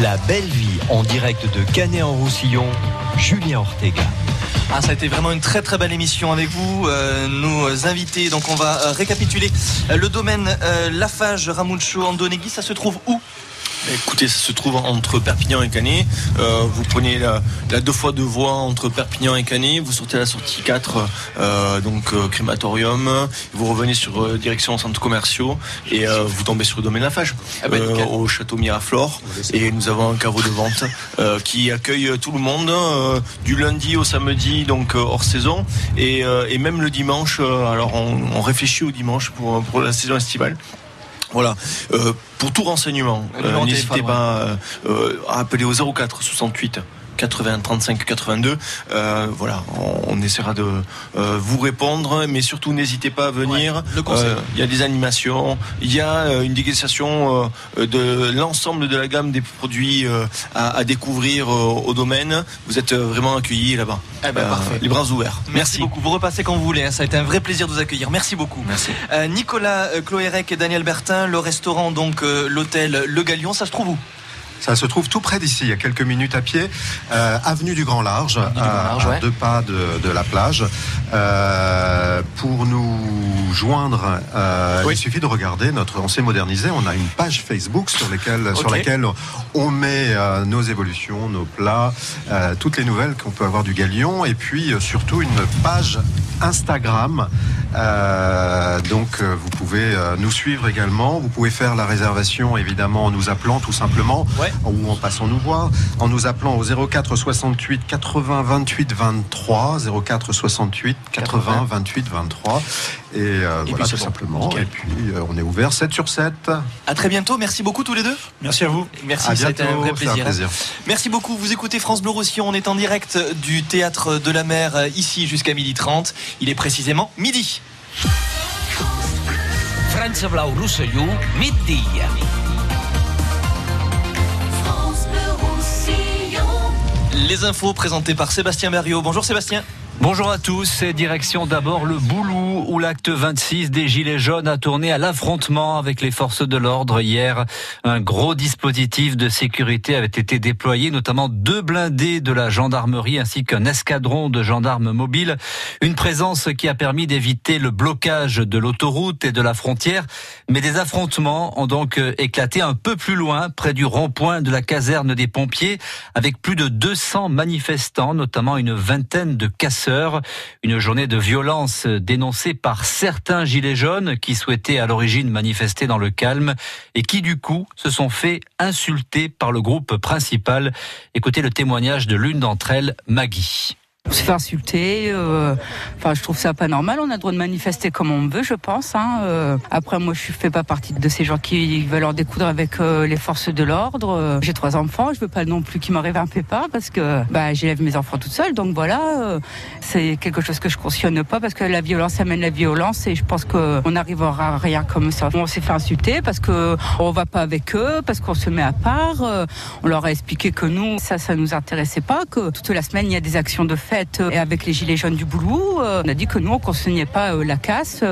La belle vie en direct de Canet en Roussillon, Julien Ortega. Ah, ça a été vraiment une très très belle émission avec vous, euh, nos invités. Donc on va euh, récapituler Euh, le domaine euh, Lafage Ramucho Andonegui. Ça se trouve où? Écoutez, ça se trouve entre Perpignan et Canet. Euh, vous prenez la, la deux fois deux voies entre Perpignan et Canet. Vous sortez à la sortie 4, euh, donc euh, crématorium. Vous revenez sur direction centres commerciaux et vous tombez sur le domaine Lafage, Ah nickel. au château Miraflore. Et nous avons un caveau de vente qui accueille tout le monde du lundi au samedi, donc hors saison, et, et même le dimanche. alors on, on réfléchit au dimanche pour, pour la saison estivale. Voilà. Euh, pour tout renseignement, euh, n'hésitez pas euh, à appeler au 04 68 80 35 82. Euh, voilà, on, on essaiera de euh, vous répondre, mais surtout n'hésitez pas à venir. le conseil. Euh, Il y a des animations, il y a euh, une dégustation de l'ensemble de la gamme des produits à, à découvrir au domaine. Vous êtes vraiment accueillis là-bas. Eh ben, parfait. Les bras ouverts. Merci, beaucoup. Vous repassez quand vous voulez. hein. Ça a été un vrai plaisir de vous accueillir. Merci beaucoup. Merci. Nicolas Cloérec et Daniel Bertin, le restaurant, donc l'hôtel Le Galion, ça se trouve où? Ça se trouve tout près d'ici, il y a quelques minutes à pied, euh, avenue du Grand Large, du Grand à, Large, à ouais. deux pas de, de la plage. Euh, pour nous joindre, euh, il suffit de regarder notre. On s'est modernisé, on a une page Facebook sur, lesquelles, sur laquelle on met euh, nos évolutions, nos plats, euh, toutes les nouvelles qu'on peut avoir du Galion, et puis euh, surtout une page Instagram. Euh, donc euh, vous pouvez euh, nous suivre également. Vous pouvez faire la réservation évidemment en nous appelant tout simplement ou en passant nous voir en nous appelant au 04 68 80 28 23 04 68 80 28 23 et, euh, Et voilà puis tout bon. simplement. Nickel. Et puis euh, on est ouvert 7 sur 7. À très bientôt. Merci beaucoup tous les deux. Merci à vous. Merci, À ça a été un bientôt, vrai c'est un plaisir. plaisir. Merci beaucoup. Vous écoutez France Bleu Roussillon. On est en direct du théâtre de la mer euh, ici jusqu'à 12h30. Il est précisément midi. France Blau Roussillon, midi. Les infos présentées par Sébastien Berriot. Bonjour Sébastien. Bonjour à tous et direction d'abord le Boulou où l'acte 26 des Gilets jaunes a tourné à l'affrontement avec les forces de l'ordre hier. Un gros dispositif de sécurité avait été déployé, notamment deux blindés de la gendarmerie ainsi qu'un escadron de gendarmes mobiles. Une présence qui a permis d'éviter le blocage de l'autoroute et de la frontière. Mais des affrontements ont donc éclaté un peu plus loin, près du rond-point de la caserne des pompiers, avec plus de 200 manifestants, notamment une vingtaine de casseurs. Une journée de violence dénoncée par certains gilets jaunes qui souhaitaient à l'origine manifester dans le calme et qui du coup se sont fait insulter par le groupe principal. Écoutez le témoignage de l'une d'entre elles, Maggie. On se fait insulter. euh, Enfin, je trouve ça pas normal. On a le droit de manifester comme on veut, je pense. hein, euh. Après, moi, je fais pas partie de ces gens qui veulent en découdre avec euh, les forces de l'ordre. Euh, J'ai trois enfants. Je veux pas non plus qu'il m'arrive un pépin parce que bah, j'élève mes enfants toute seule. Donc voilà, euh, c'est quelque chose que je cautionne pas parce que la violence amène la violence et je pense qu'on n'arrivera à rien comme ça. On s'est fait insulter parce que on va pas avec eux, parce qu'on se met à part. On leur a expliqué que nous, ça, ça nous intéressait pas, que toute la semaine il y a des actions de fête euh, et avec les gilets jaunes du boulot, euh, on a dit que nous on cautionnait pas euh, la casse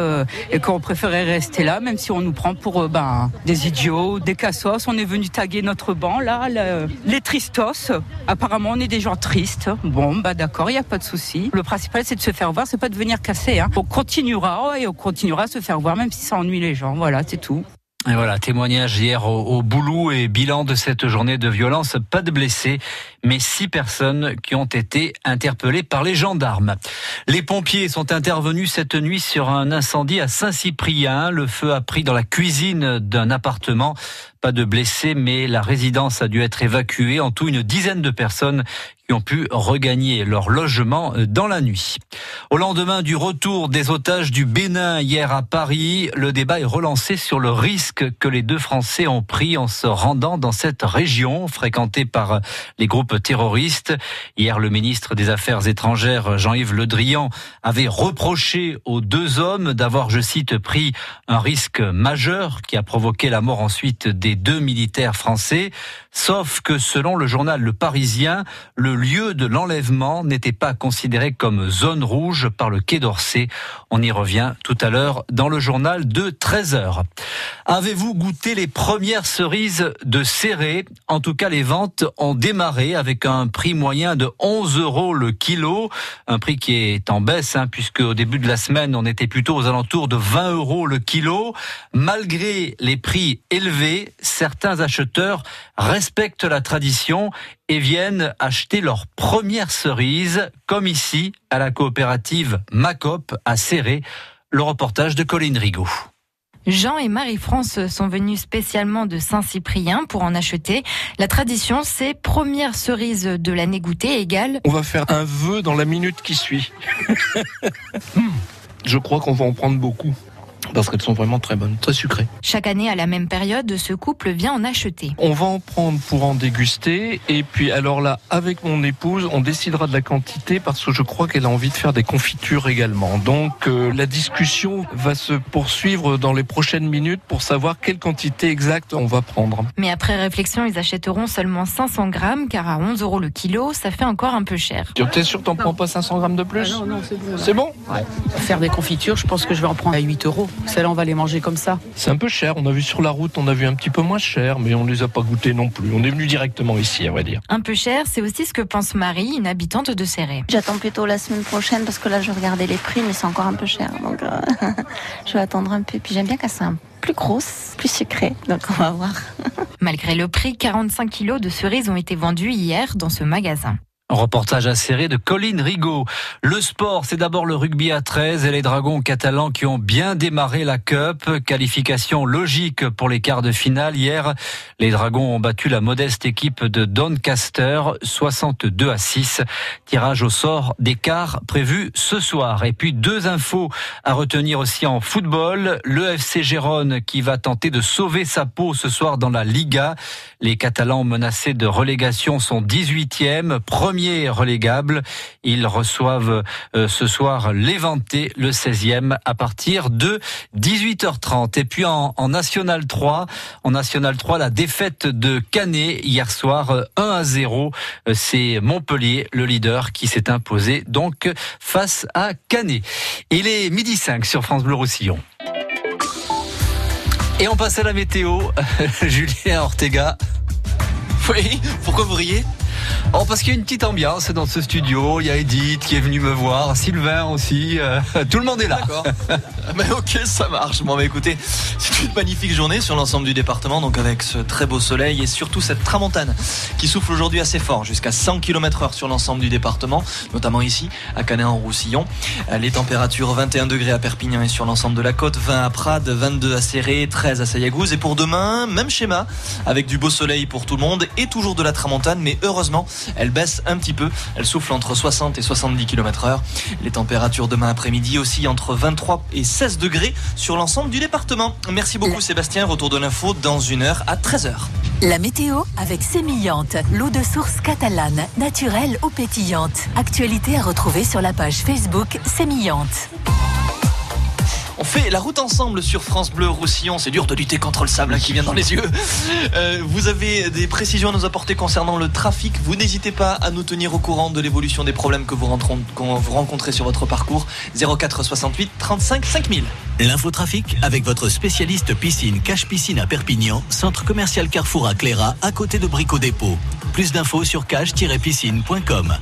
et qu'on préférait rester là, même si on nous prend pour ben, des idiots, des cassos. On est venu taguer notre banc là, le- les tristos. Apparemment on est des gens tristes. Bon, bah d'accord, il y a pas de souci. Le principal c'est de se faire voir, c'est pas de venir casser. Hein. On continuera et on continuera à se faire voir, même si ça ennuie les gens. Voilà, c'est tout. Et voilà, témoignage hier au, au Boulou et bilan de cette journée de violence. Pas de blessés, mais six personnes qui ont été interpellées par les gendarmes. Les pompiers sont intervenus cette nuit sur un incendie à Saint-Cyprien. Le feu a pris dans la cuisine d'un appartement. Pas de blessés, mais la résidence a dû être évacuée. En tout, une dizaine de personnes ont pu regagner leur logement dans la nuit. Au lendemain du retour des otages du Bénin hier à Paris, le débat est relancé sur le risque que les deux Français ont pris en se rendant dans cette région fréquentée par les groupes terroristes. Hier, le ministre des Affaires étrangères, Jean-Yves Le Drian, avait reproché aux deux hommes d'avoir, je cite, pris un risque majeur qui a provoqué la mort ensuite des deux militaires français. Sauf que selon le journal Le Parisien, le lieu de l'enlèvement n'était pas considéré comme zone rouge par le Quai d'Orsay. On y revient tout à l'heure dans le journal de 13 heures. Avez-vous goûté les premières cerises de Serré En tout cas, les ventes ont démarré avec un prix moyen de 11 euros le kilo. Un prix qui est en baisse, hein, puisque au début de la semaine, on était plutôt aux alentours de 20 euros le kilo. Malgré les prix élevés, certains acheteurs respectent la tradition et viennent acheter leurs premières cerises, comme ici à la coopérative Macop à Serré. Le reportage de Colline Rigaud. Jean et Marie-France sont venus spécialement de Saint-Cyprien pour en acheter. La tradition, c'est première cerise de l'année goûtée égale. On va faire un vœu dans la minute qui suit. Hmm. Je crois qu'on va en prendre beaucoup. Parce qu'elles sont vraiment très bonnes, très sucrées. Chaque année, à la même période, ce couple vient en acheter. On va en prendre pour en déguster. Et puis, alors là, avec mon épouse, on décidera de la quantité parce que je crois qu'elle a envie de faire des confitures également. Donc, euh, la discussion va se poursuivre dans les prochaines minutes pour savoir quelle quantité exacte on va prendre. Mais après réflexion, ils achèteront seulement 500 grammes car à 11 euros le kilo, ça fait encore un peu cher. Tu es sûr que t'en prends pas 500 grammes de plus? Non, non, c'est bon. C'est bon? Faire des confitures, je pense que je vais en prendre à 8 euros. Celles-là, on va les manger comme ça. C'est un peu cher. On a vu sur la route, on a vu un petit peu moins cher, mais on les a pas goûtés non plus. On est venu directement ici, à vrai dire. Un peu cher, c'est aussi ce que pense Marie, une habitante de Serré. J'attends plutôt la semaine prochaine parce que là, je regardais les prix, mais c'est encore un peu cher. Donc, euh, je vais attendre un peu. Puis j'aime bien qu'elle soit plus grosse, plus sucrée. Donc, on va voir. Malgré le prix, 45 kilos de cerises ont été vendus hier dans ce magasin. Reportage acéré de Colline Rigaud. Le sport, c'est d'abord le rugby à 13 et les Dragons catalans qui ont bien démarré la Cup. Qualification logique pour les quarts de finale. Hier, les Dragons ont battu la modeste équipe de Doncaster 62 à 6. Tirage au sort des quarts prévu ce soir. Et puis deux infos à retenir aussi en football. Le FC Gérone qui va tenter de sauver sa peau ce soir dans la Liga. Les Catalans menacés de relégation sont 18e, premier relégable. Ils reçoivent euh, ce soir l'Éventé, le 16e, à partir de 18h30. Et puis en, National 3, en National 3, la défaite de Canet hier soir, euh, 1 à 0. Euh, C'est Montpellier, le leader, qui s'est imposé donc face à Canet. Il est midi 5 sur France Bleu Roussillon. Et on passe à la météo. Julien Ortega. Oui, pourquoi vous riez? Oh, parce qu'il y a une petite ambiance dans ce studio. Il y a Edith qui est venue me voir, Sylvain aussi. euh, tout le monde est là. D'accord. Mais ok, ça marche. Bon, bah écoutez, c'est une magnifique journée sur l'ensemble du département, donc avec ce très beau soleil et surtout cette tramontane qui souffle aujourd'hui assez fort, jusqu'à 100 km heure sur l'ensemble du département, notamment ici, à Canet-en-Roussillon. Euh, Les températures 21 degrés à Perpignan et sur l'ensemble de la côte, 20 à Prades, 22 à Serré, 13 à Sayagouz. Et pour demain, même schéma, avec du beau soleil pour tout le monde et toujours de la tramontane, mais heureusement, elle baisse un petit peu. Elle souffle entre 60 et 70 km heure. Les températures demain après-midi aussi entre 23 et 16 degrés sur l'ensemble du département. Merci beaucoup Sébastien. Retour de l'info dans une heure à 13h. La météo avec Sémillante, l'eau de source catalane, naturelle ou pétillante. Actualité à retrouver sur la page Facebook Sémillante. On fait la route ensemble sur France Bleu Roussillon. C'est dur de lutter contre le sable hein, qui vient dans les yeux. Euh, vous avez des précisions à nous apporter concernant le trafic. Vous n'hésitez pas à nous tenir au courant de l'évolution des problèmes que vous, rencontrez sur votre parcours. 04 68 35 5000. L'infotrafic avec votre spécialiste piscine Cache Piscine à Perpignan, centre commercial Carrefour à Cléra, à côté de Brico Dépôt. Plus d'infos sur cache-piscine.com.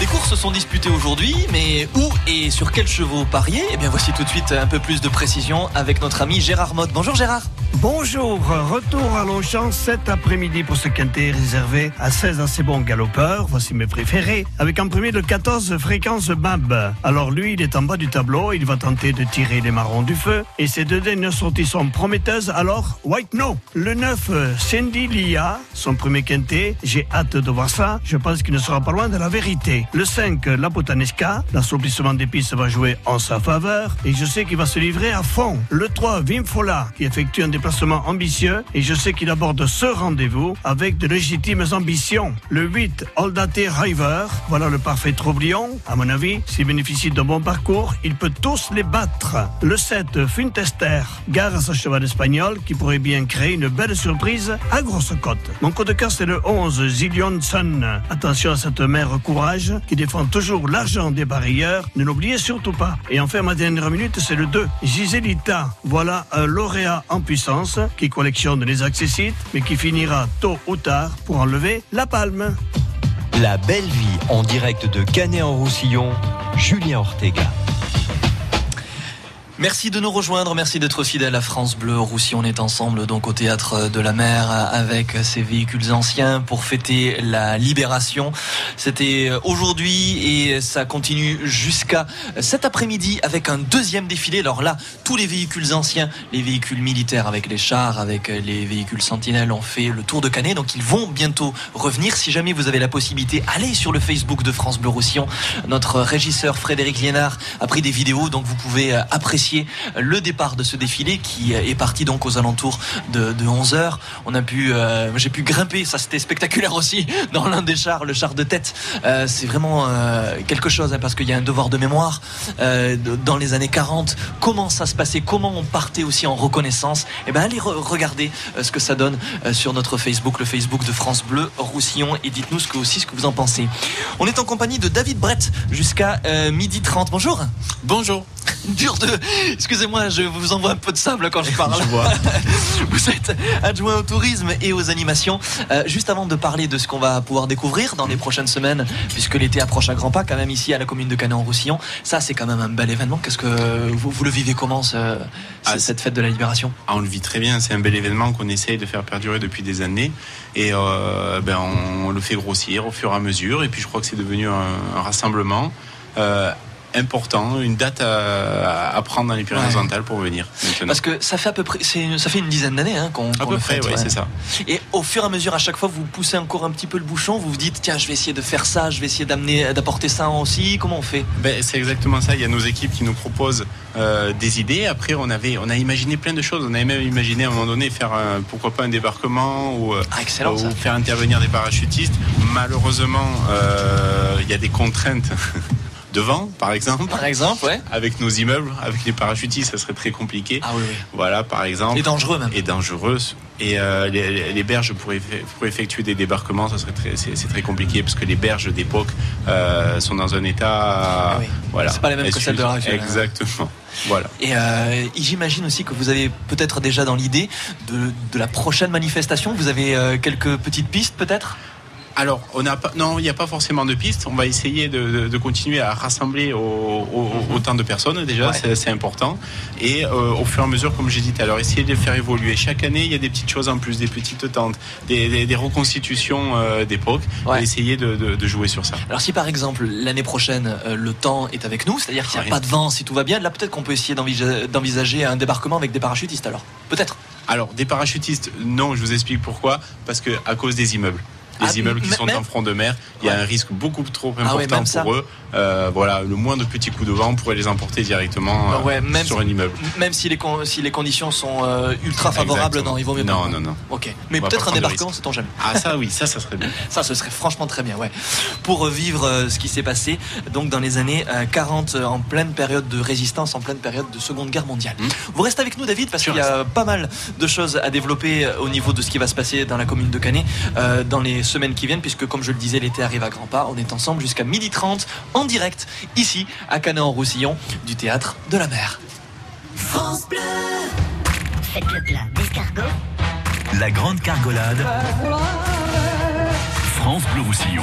Des courses sont disputées aujourd'hui, mais où et sur quels chevaux parier? Eh bien, voici tout de suite un peu plus de précision avec notre ami Gérard Mode. Bonjour Gérard. Bonjour, retour à Longchamp cet après-midi pour ce quintet réservé à 16 assez bons galopeurs. Voici mes préférés. Avec en premier le 14 fréquence Bab. Alors lui, il est en bas du tableau, il va tenter de tirer les marrons du feu. Et ces deux dernières sorties sont prometteuses, alors White No. Le 9 euh, Cindy Lia, son premier quintet. J'ai hâte de voir ça. Je pense qu'il ne sera pas loin de la vérité. Le 5, la Potanesca. L'assouplissement des pistes va jouer en sa faveur et je sais qu'il va se livrer à fond. Le 3, Wim Fola, qui effectue un déplacement ambitieux et je sais qu'il aborde ce rendez-vous avec de légitimes ambitions. Le 8, Oldate River. Voilà le parfait troublion. À mon avis, s'il bénéficie d'un bon parcours, il peut tous les battre. Le 7, Funtester. Gare à sa cheval espagnol qui pourrait bien créer une belle surprise à grosse cote. Mon coup de cœur, c'est le 11, Zillion Sun. Attention à cette mère courage qui défend toujours l'argent des barrières. Ne l'oubliez surtout pas. Et enfin, ma dernière minute, c'est le 2, Giselita. Voilà un lauréat en puissance qui collectionne les accessites, mais qui finira tôt ou tard pour enlever la palme. La belle vie en direct de Canet en Roussillon, Julien Ortega. Merci de nous rejoindre, merci d'être fidèle à France Bleu Roussillon. On est ensemble donc au théâtre de la mer avec ces véhicules anciens pour fêter la libération. C'était aujourd'hui et ça continue jusqu'à cet après-midi avec un deuxième défilé. Alors là, tous les véhicules anciens, les véhicules militaires avec les chars, avec les véhicules sentinelles ont fait le tour de Canet. Donc ils vont bientôt revenir. Si jamais vous avez la possibilité, allez sur le Facebook de France Bleu Roussillon. Notre régisseur Frédéric Liénard a pris des vidéos, donc vous pouvez apprécier le départ de ce défilé qui est parti donc aux alentours de, 11 heures. On a pu, euh, j'ai pu grimper, ça c'était spectaculaire aussi dans l'un des chars, le char de tête. Euh, c'est vraiment euh, quelque chose hein, parce qu'il y a un devoir de mémoire dans les années 40. Comment ça se passait, comment on partait aussi en reconnaissance? Et ben allez regarder ce que ça donne sur notre Facebook, le Facebook de France Bleu Roussillon, et dites-nous ce que aussi ce que vous en pensez. On est en compagnie de David Brett jusqu'à midi 30. Bonjour. Bonjour. Dur de. Excusez-moi, je vous envoie un peu de sable quand je parle. vous êtes adjoint au tourisme et aux animations. Euh, juste avant de parler de ce qu'on va pouvoir découvrir dans les prochaines semaines, puisque l'été approche à grands pas, quand même ici à la commune de Canet-en-Roussillon, ça c'est quand même un bel événement. Qu'est-ce que vous, vous le vivez comment ce- Ah, cette fête de la libération? Ah, on le vit très bien, c'est un bel événement qu'on essaye de faire perdurer depuis des années et euh, ben, on le fait grossir au fur et à mesure et puis je crois que c'est devenu un, un rassemblement euh, important, une date à, à prendre dans les Pyrénées-Orientales pour venir maintenant. Parce que ça fait à peu près, ça fait une dizaine d'années hein, qu'on À peu près, oui, ouais. c'est ça. Et au fur et à mesure, à chaque fois, vous poussez encore un petit peu le bouchon. Vous vous dites, tiens, je vais essayer de faire ça, je vais essayer d'amener, d'apporter ça aussi. Comment on fait? Ben, c'est exactement ça. Il y a nos équipes qui nous proposent euh, des idées. Après, on avait, on a imaginé plein de choses. On avait même imaginé à un moment donné faire, un- pourquoi pas, un débarquement ou, euh, excellent, ou ça. faire intervenir des parachutistes. Malheureusement, euh, il y a des contraintes. Devant, par exemple. Par exemple, ouais. Avec nos immeubles, avec les parachutistes, ça serait très compliqué. Ah oui, oui. Voilà, par exemple. Et dangereux même. Et dangereux. Et euh, les, berges pour, effe- pour effectuer des débarquements, ça serait très, c'est, très compliqué parce que les berges d'époque euh, sont dans un état. Voilà. Ah C'est pas les mêmes que celles de la hein. Exactement. Voilà. Et euh, j'imagine aussi que vous avez peut-être déjà dans l'idée de, de la prochaine manifestation. Vous avez quelques petites pistes peut-être? Alors, on n'a pas, non, il n'y a pas forcément de piste. On va essayer de, de- de continuer à rassembler au- au- autant de personnes déjà, c'est, c'est important. Et euh, au fur et à mesure, comme j'ai dit tout à l'heure, essayer de les faire évoluer. Chaque année, il y a des petites choses en plus, des petites tentes, des, des- des reconstitutions euh, d'époque. Et essayer de, jouer sur ça. Alors si par exemple l'année prochaine euh, le temps est avec nous, c'est-à-dire qu'il n'y a pas de vent, si tout va bien, là peut-être qu'on peut essayer d'envisa- d'envisager un débarquement avec des parachutistes alors. Peut-être. Alors, des parachutistes, non, je vous explique pourquoi. Parce que à cause des immeubles. Les Ah, immeubles qui sont en front de mer, il y a un risque beaucoup trop Ah ouais, important pour eux. Euh, voilà, le moindre petit coup de vent pourrait les emporter directement euh, Ah ouais, même sur un immeuble. Même si les, con- si les conditions sont euh, ultra favorables, Exactement. non, il vaut mieux Non, pas. non, non. Ok, mais On peut-être un débarquement, risque. c'est on jamais. Ah ça oui, ça ça serait bien. Ça, ce serait franchement très bien, ouais. Pour euh, vivre euh, ce qui s'est passé donc dans les années euh, 40, euh, en pleine période de résistance, en pleine période de Seconde Guerre mondiale. Mmh. Vous restez avec nous, David, parce qu'il y a pas mal de choses à développer euh, au niveau de ce qui va se passer dans la commune de Canet euh, dans les semaines qui viennent, puisque comme je le disais, l'été arrive à grands pas. On est ensemble jusqu'à 12h30 en direct ici à Canet-en-Roussillon du théâtre de la mer. France Bleu. Faites le plein d'escargots. La grande cargolade. France Bleu Roussillon.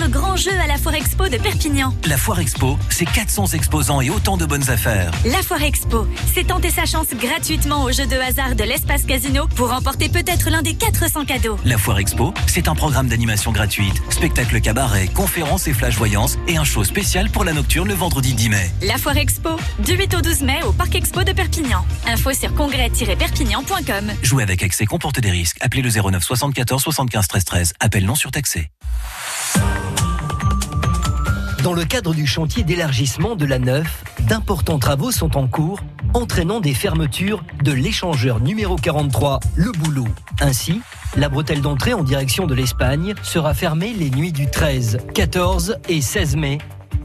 le grand jeu à la Foire Expo de Perpignan. La Foire Expo, c'est 400 exposants et autant de bonnes affaires. La Foire Expo, c'est tenter sa chance gratuitement au jeu de hasard de l'espace casino pour remporter peut-être l'un des 400 cadeaux. La Foire Expo, c'est un programme d'animation gratuite, spectacle cabaret, conférences et flash voyance et un show spécial pour la nocturne le vendredi 10 mai. La Foire Expo, du 8 au 12 mai au Parc Expo de Perpignan. Info sur congrès-perpignan.com. Jouer avec excès comporte des risques. Appelez le 09 74 75 13 13. Appel non surtaxé. Dans le cadre du chantier d'élargissement de la Neuf, d'importants travaux sont en cours, entraînant des fermetures de l'échangeur numéro 43, le Boulot. Ainsi, la bretelle d'entrée en direction de l'Espagne sera fermée les nuits du 13, 14 et 16 mai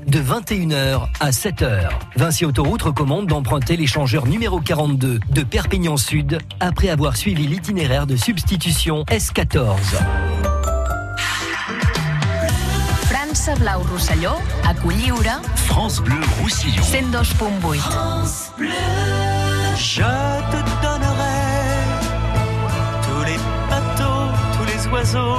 de 21h à 7h. Vinci Autoroute recommande d'emprunter l'échangeur numéro 42 de Perpignan Sud après avoir suivi l'itinéraire de substitution S14. Blau Rosselló, a Culliure, France Bleu Roussillon. 102.8. France Bleu. Je te donnerai tous les bateaux, tous les oiseaux,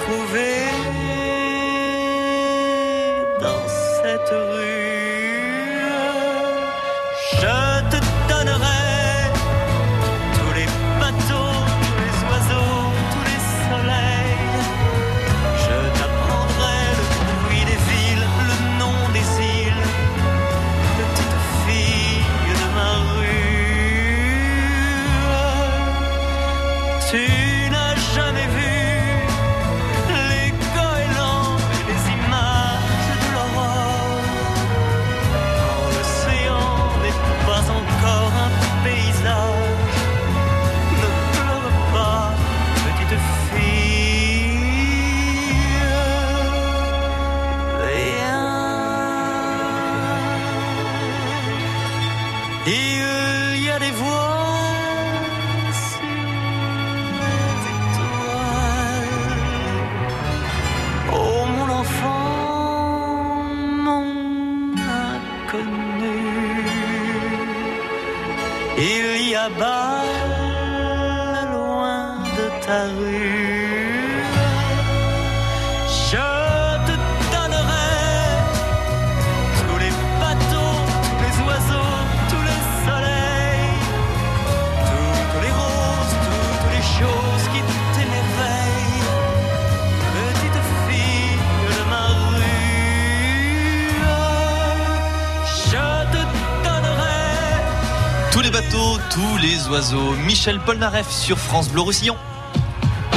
je t'ai Je te donnerai tous les bateaux, tous les oiseaux, tous les soleils, toutes les roses, toutes les choses qui t'émerveillent. Petite fille de ma rue, je te donnerai Tous les bateaux, tous les oiseaux. Michel Polnareff sur France Bleu Roussillon.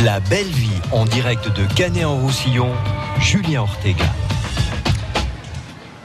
La belle vie en direct de Canet en Roussillon, Julien Ortega.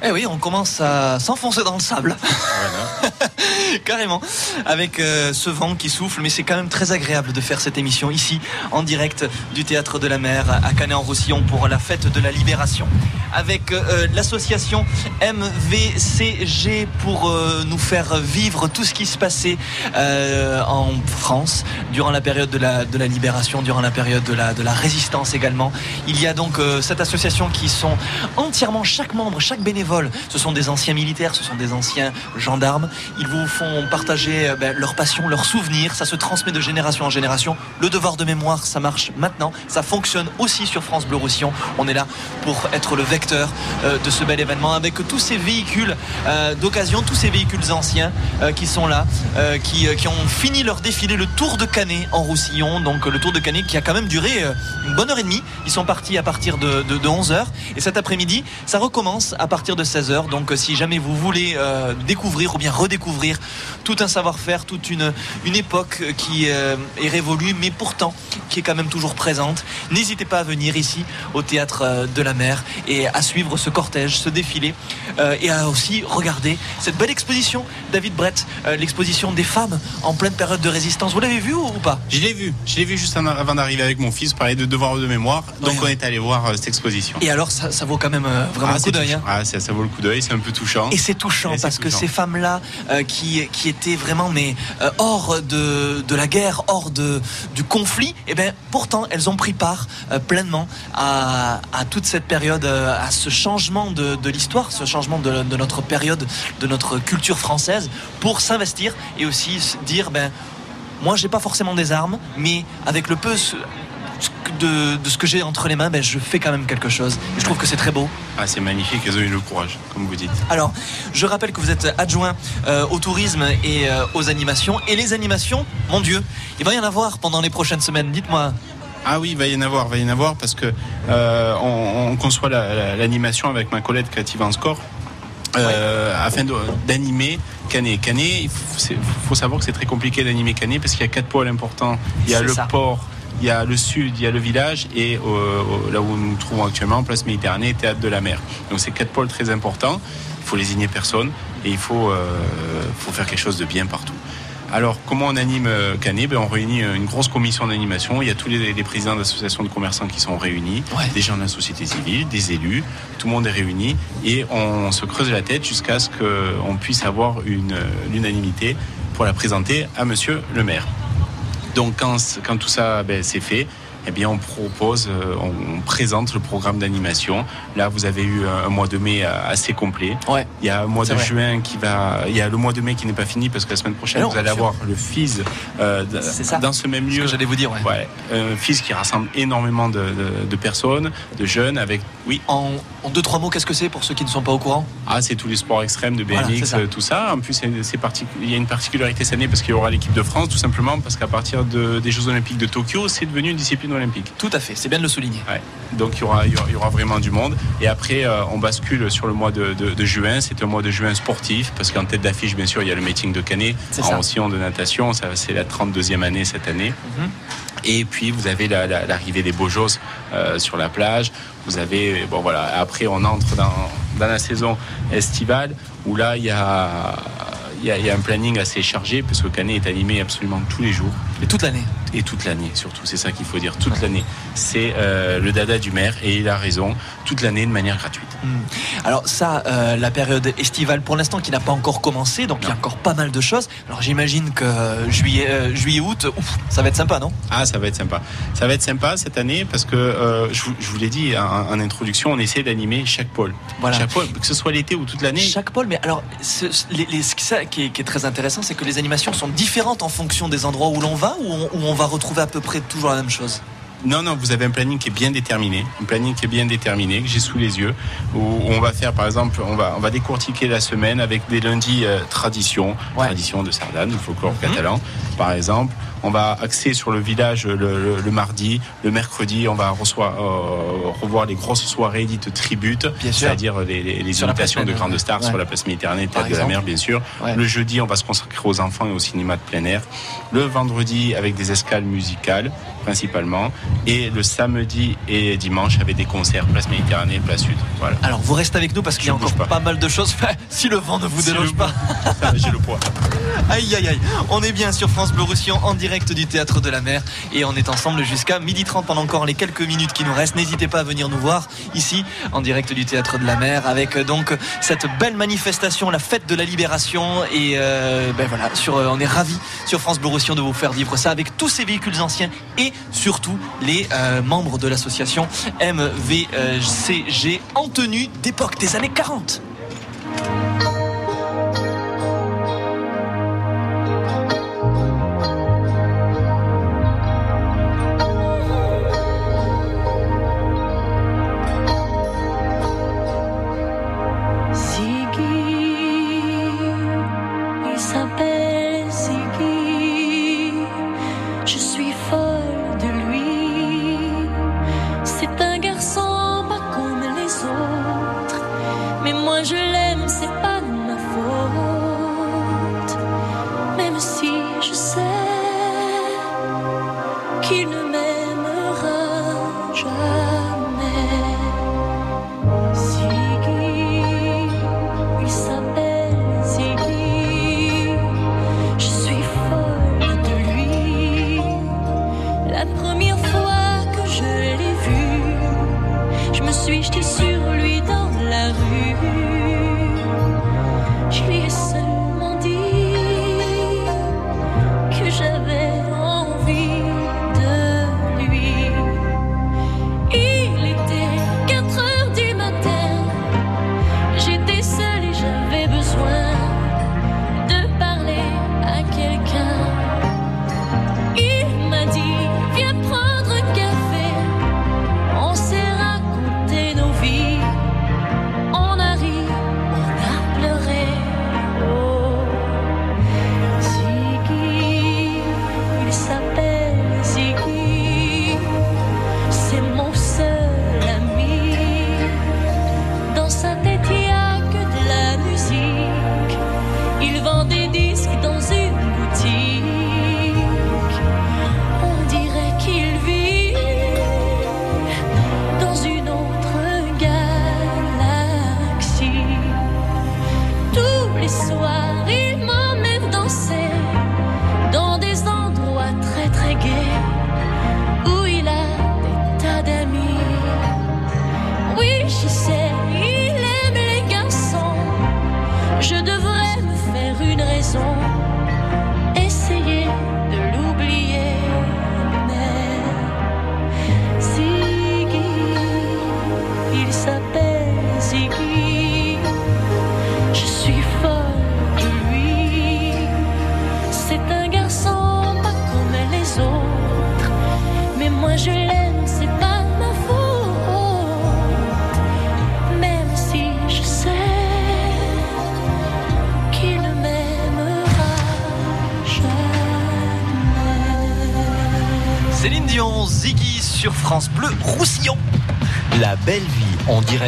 Eh oui, on commence à s'enfoncer dans le sable. Carrément. Avec euh, ce vent qui souffle, mais c'est quand même très agréable de faire cette émission ici, en direct du Théâtre de la Mer à Canet-en-Roussillon pour la fête de la Libération. Avec euh, l'association MVCG pour euh, nous faire vivre tout ce qui se passait en France durant la période de la, Libération, durant la période de la, de la Résistance également. Il y a donc cette association qui sont entièrement, chaque membre, chaque bénévole, ce sont des anciens militaires, ce sont des anciens gendarmes. Ils vous font partager euh, ben, leur passion, leurs souvenirs. Ça se transmet de génération en génération. Le devoir de mémoire, ça marche maintenant. Ça fonctionne aussi sur France Bleu Roussillon. On est là pour être le vecteur euh, de ce bel événement avec tous ces véhicules euh, d'occasion, tous ces véhicules anciens qui sont là, qui, ont fini leur défilé, le Tour de Canet en Roussillon. Donc le Tour de Canet qui a quand même duré une bonne heure et demie. Ils sont partis à partir de, de, de 11h. Et cet après-midi, ça recommence à partir de de 16h. Donc si jamais vous voulez euh, découvrir ou bien redécouvrir tout un savoir-faire, toute une, une époque qui euh, est révolue, mais pourtant qui est quand même toujours présente, n'hésitez pas à venir ici au théâtre euh, de la mer et à suivre ce cortège, ce défilé euh, et à aussi regarder cette belle exposition, David Brett, euh, l'exposition des femmes en pleine période de résistance. Vous l'avez vu ou, ou pas? Je l'ai vu, je l'ai vu juste avant d'arriver avec mon fils, parler de devoirs de mémoire. Donc Ouais, on est allé voir euh, cette exposition. Et alors ça, ça vaut quand même euh, vraiment Ah, coup d'œil. hein. Ah, ça vaut le coup d'œil, c'est un peu touchant. Et c'est touchant Et parce que ces femmes-là euh, qui, qui étaient vraiment mais euh, hors de, de la guerre, hors de, du conflit, et ben pourtant elles ont pris part euh, pleinement à, à toute cette période, à ce changement de, de l'histoire, ce changement de, de notre période, de notre culture française, pour s'investir et aussi se dire ben moi j'ai pas forcément des armes, mais avec le peu de, de ce que j'ai entre les mains, ben, je fais quand même quelque chose. Et je trouve que c'est très beau. Ah, c'est magnifique, elles ont eu le courage, comme vous dites. Alors, je rappelle que vous êtes adjoint euh, au tourisme et euh, aux animations. Et les animations, mon Dieu, il va y en avoir pendant les prochaines semaines. Dites-moi. Ah oui, il va y en avoir, va y en avoir parce que euh, on, on conçoit la- la- l'animation avec ma collègue Creative en Score. euh, afin d'animer Canet. Canet, il faut, savoir que c'est très compliqué d'animer Canet parce qu'il y a quatre pôles importants. Il y a le ça. port, il y a le sud, il y a le village et euh, euh, là où nous nous trouvons actuellement, place Méditerranée, théâtre de la mer. Donc c'est quatre pôles très importants. Il faut les igner personne et il faut, euh, faut faire quelque chose de bien partout. Alors, comment on anime Canet? Ben, On réunit une grosse commission d'animation. Il y a tous les, les présidents d'associations de commerçants qui sont réunis, des gens de la société civile, des élus. Tout le monde est réuni et on se creuse la tête jusqu'à ce qu'on puisse avoir une l'unanimité pour la présenter à Monsieur le maire. Donc, quand, tout ça ben, c'est fait, eh bien, on propose, euh, on, présente le programme d'animation. Là, vous avez eu un, mois de mai euh, assez complet. Il y a un mois de vrai. juin qui va, il y a le mois de mai qui n'est pas fini parce que la semaine prochaine, non, vous allez sûr. avoir le FIS euh, dans ce même lieu. j'allais vous dire, ouais. Un FIS qui rassemble énormément de, de- de personnes, de jeunes avec, oui. En, en deux, trois mots, qu'est-ce que c'est pour ceux qui ne sont pas au courant? Ah, c'est tous les sports extrêmes de BMX, ça. tout ça. En plus, c'est, il y a une particularité cette année parce qu'il y aura l'équipe de France, tout simplement parce qu'à partir de- des Jeux Olympiques de Tokyo, c'est devenu une discipline Tout à fait, c'est bien de le souligner. Ouais. Donc il y, aura, il y vraiment du monde. Et après, euh, on bascule sur le mois de, de- de juin. C'est un mois de juin sportif parce qu'en tête d'affiche, bien sûr, il y a le meeting de Canet C'est en sillon de natation. C'est la 32e année cette année. Mhm. Et puis vous avez la- la- l'arrivée des Bojos euh, sur la plage. Vous avez bon voilà. Après on entre dans, dans la saison estivale où là il y a y, a, il y a un planning assez chargé parce que Canet est animé absolument tous les jours. Et toute l'année. Et toute l'année surtout. C'est ça qu'il faut dire. Toute l'année. C'est euh, le dada du maire et il a raison. Toute l'année de manière gratuite. Hmm. Alors ça, euh, la période estivale pour l'instant qui n'a pas encore commencé, donc il y a encore pas mal de choses. Alors j'imagine que juillet, euh, juillet, août, ouf, ça va être sympa, non? Ah, ça va être sympa. Ça va être sympa cette année parce que euh, je, vous, l'ai dit en, en introduction, on essaie d'animer chaque pôle. Voilà. Chaque pôle, que ce soit l'été ou toute l'année. Chaque pôle, mais alors, ce, les, les- qui- ça qui est, qui est très intéressant, c'est que les animations sont différentes en fonction des endroits où l'on va, ou on, où on va retrouver à peu près toujours la même chose? Non, non, vous avez un planning qui est bien déterminé, un planning qui est bien déterminé, que j'ai sous les yeux, où on va faire, par exemple, on va, on va décortiquer la semaine avec des lundis euh, tradition, tradition de Sardane, du folklore Mhm. catalan, par exemple. On va axer sur le village le, le- le mardi, le mercredi, on va reçoit, euh, revoir les grosses soirées dites tributes, c'est-à-dire les, les, les place imitations de grandes stars Ouais. sur la place Méditerranée, théâtre de la mer, bien sûr. Ouais. Le jeudi, on va se consacrer aux enfants et au cinéma de plein air. Le vendredi, avec des escales musicales, principalement. Et le samedi et dimanche, avec des concerts, place Méditerranée, place Sud. Voilà. Alors vous restez avec nous parce qu'il y a encore pas. mal de choses. si le vent ne vous déloge pas. J'ai le poids. Aïe aïe aïe, on est bien sur France Bleu Roussillon en direct du théâtre de la mer et on est ensemble jusqu'à 12h30 pendant encore les quelques minutes qui nous restent. N'hésitez pas à venir nous voir ici en direct du théâtre de la mer avec euh, donc cette belle manifestation, la fête de la libération et euh, ben voilà, sur, euh, on est ravis sur France Bleu de vous faire vivre ça avec tous ces véhicules anciens et surtout les membres de l'association MVCG en tenue d'époque des années 40.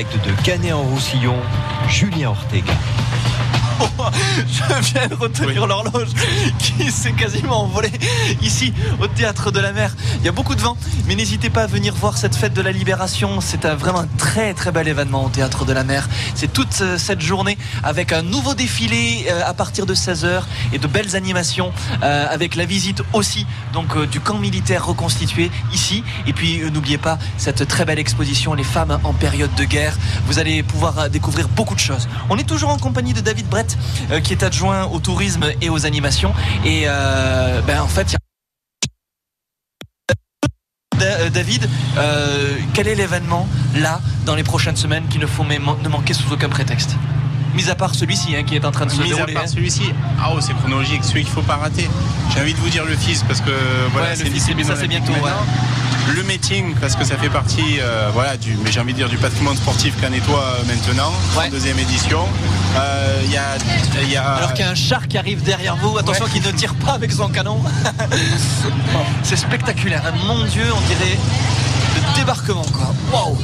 Direct de Canet en Roussillon, Julien Ortega. Je viens de retenir l'horloge qui s'est quasiment envolée ici au théâtre de la mer. Il y a beaucoup de vent, mais n'hésitez pas à venir voir cette fête de la libération. C'est vraiment très très bel événement au théâtre de la mer. C'est toute euh, cette journée avec un nouveau défilé euh, à partir de 16h et de belles animations euh, avec la visite aussi donc du camp militaire reconstitué ici. Et puis n'oubliez pas cette très belle exposition Les femmes en période de guerre. Vous allez pouvoir découvrir beaucoup de choses. On est toujours en compagnie de David Brett qui est adjoint au tourisme et aux animations. Et euh, ben, en fait, il y a David, euh, quel est l'événement là dans les prochaines semaines qu'il ne faut ne manquer sous aucun prétexte? Mis à part celui-ci hein, qui est en train de se Mis à dérouler. part hein. celui-ci, ah oh, c'est chronologique, celui qu'il faut pas rater. J'ai envie de vous dire le fils parce que voilà, Ouais, le c'est ça, c'est bientôt, maintenant. Le meeting parce que ça fait partie, euh, voilà, du, mais j'ai envie de dire du patrimoine sportif canétois euh, maintenant, en deuxième édition. Euh, Il y a, il y a- Alors qu'il y a un char qui arrive derrière vous, attention qu'il ne tire pas avec son canon. c'est spectaculaire, hein. mon Dieu, on dirait le débarquement quoi. Waouh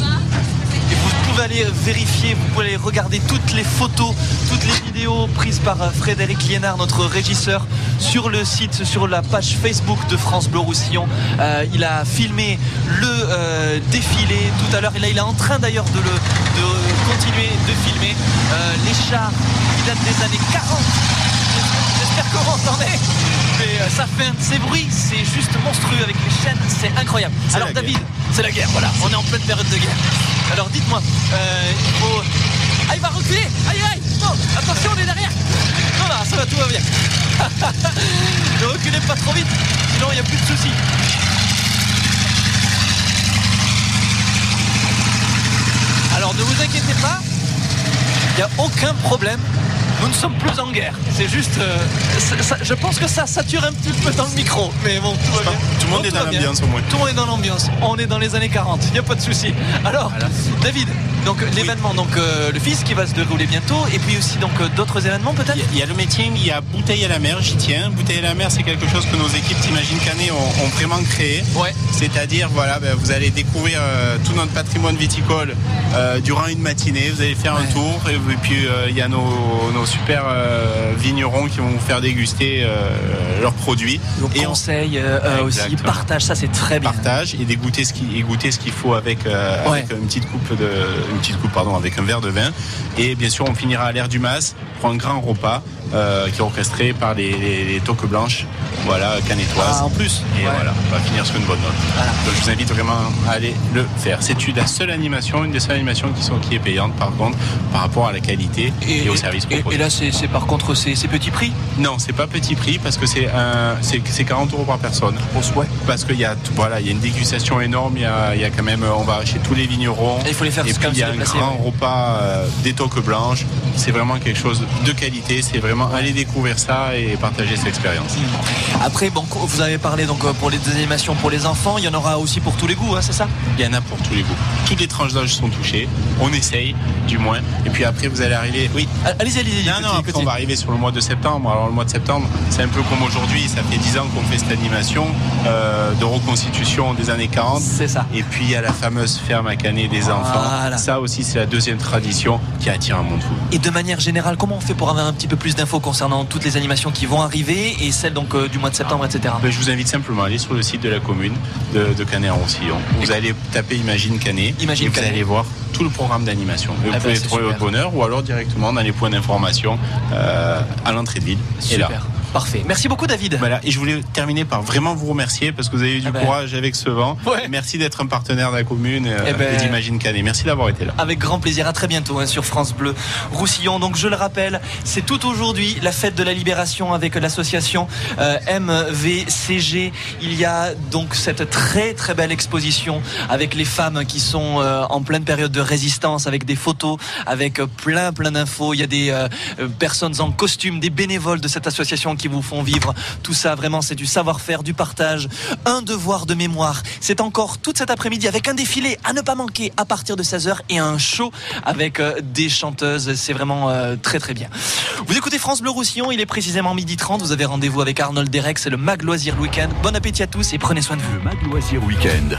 pouvez aller vérifier, vous pouvez aller regarder toutes les photos, toutes les vidéos prises par euh, Frédéric Liénard, notre régisseur, sur le site, sur la page Facebook de France Bleu Roussillon. Euh, il a filmé le euh, défilé tout à l'heure. Et là, il est en train d'ailleurs de, le, de continuer de filmer les chars qui datent des années 40. J'espère que vous m'entendez. Mais euh, ça fait un de ces bruits, c'est juste monstrueux avec les chaînes, c'est incroyable. Alors David, c'est la guerre, voilà, on est en pleine période de guerre. Alors dites-moi, euh, il faut... Ah il va reculer Aïe aïe Non, attention on est derrière Non là, ça va, tout va bien. ne reculez pas trop vite, sinon il n'y a plus de soucis. Alors ne vous inquiétez pas, il n'y a aucun problème. Nous ne sommes plus en guerre. C'est juste. euh, ça- je pense que ça sature un petit peu dans le micro. Mais bon, tout va bien. tout le monde Bon, est dans l'ambiance, au moins. Tout le monde est dans l'ambiance. On est dans les années 40. Il n'y a pas de souci. Alors, David, donc l'événement, donc euh, le fils qui va se dérouler bientôt. Et puis aussi donc euh, d'autres événements peut-être? Il y a le meeting, il y a Bouteille à la mer, j'y tiens. Bouteille à la mer, c'est quelque chose que nos équipes T'imagines Canet ont, ont vraiment créé. Ouais. C'est-à-dire, voilà, ben, vous allez découvrir euh, tout notre patrimoine viticole euh, durant une matinée. Vous allez faire un tour et, et puis euh, il y a nos, nos super euh, vignerons qui vont vous faire déguster euh, leurs produits. Donc, conseil, euh, euh, aussi, partage, ça c'est très bien. Partage et dégoûter ce qui- et goûter ce qu'il faut avec, euh, Ouais. avec une petite coupe de une petite coupe pardon avec un verre de vin et bien sûr on finira à l'air du Mas pour un grand repas euh, qui est orchestré par les, les, les toques blanches voilà canétoises Ah, en plus et Ouais. voilà on va finir sur une bonne note donc je vous invite vraiment à aller le faire c'est la seule animation une des seules animations qui sont qui est payante par contre par rapport à la qualité et, au service et- proposé et là, c'est c'est par contre c'est petit prix? Non, c'est pas petit prix parce que c'est un, c'est c'est 40 euros par personne. Parce qu'il y a, voilà, il y a une dégustation énorme. Il y a, y a quand même, on va chez tous les vignerons. Et il faut les faire Et puis il y a un grand ouais. repas euh, des toques blanches. C'est vraiment quelque chose de qualité. C'est vraiment aller découvrir ça et partager cette expérience. Après, bon, vous avez parlé donc euh, pour les animations pour les enfants, il y en aura aussi pour tous les goûts, hein, c'est ça? Il y en a pour tous les goûts. Toutes les tranches d'âge sont touchées. On essaye, du moins. Et puis après, vous allez arriver. Oui. Allez-y, allez-y. Non, après, on va arriver sur le mois de septembre. Alors, le mois de septembre, c'est un peu comme aujourd'hui. Ça fait 10 ans qu'on fait cette animation euh, de reconstitution des années 40. C'est ça. Et puis, il y a la fameuse ferme à canet des enfants. Ça aussi, c'est la deuxième tradition qui attire un monde fou. Et de manière générale, comment on fait pour avoir un petit peu plus d'infos concernant toutes les animations qui vont arriver et celles donc euh, du mois de septembre, etc. Ben, je vous invite simplement à aller sur le site de la commune de, de Canet en Roussillon. Vous allez taper Imagine Canet. Imagine et vous allez voir tout le programme d'animation. Vous Ah ben, pouvez trouver votre bonheur ou alors directement dans les points d'information euh, à l'entrée de ville. Et là. Parfait. Merci beaucoup, David. Voilà, et je voulais terminer par vraiment vous remercier parce que vous avez eu du Ah ben. courage avec ce vent. Merci d'être un partenaire de la commune euh, Eh ben. et d'Imagine Canet. Merci d'avoir été là. Avec grand plaisir. À très bientôt hein, sur France Bleu Roussillon. Donc je le rappelle, c'est tout aujourd'hui la fête de la libération avec l'association euh, MVCG. Il y a donc cette très très belle exposition avec les femmes qui sont euh, en pleine période de résistance, avec des photos, avec plein plein d'infos. Il y a des euh, personnes en costume, des bénévoles de cette association qui vous font vivre tout ça. Vraiment, c'est du savoir-faire, du partage, un devoir de mémoire. C'est encore toute cet après-midi avec un défilé à ne pas manquer à partir de 16h et un show avec euh, des chanteuses. C'est vraiment euh, très très bien. Vous écoutez France Bleu Roussillon, il est précisément midi 30. Vous avez rendez-vous avec Arnold Derek, c'est le Mag Loisir Weekend. Bon appétit à tous et prenez soin de vous. Le Mag Loisir Weekend.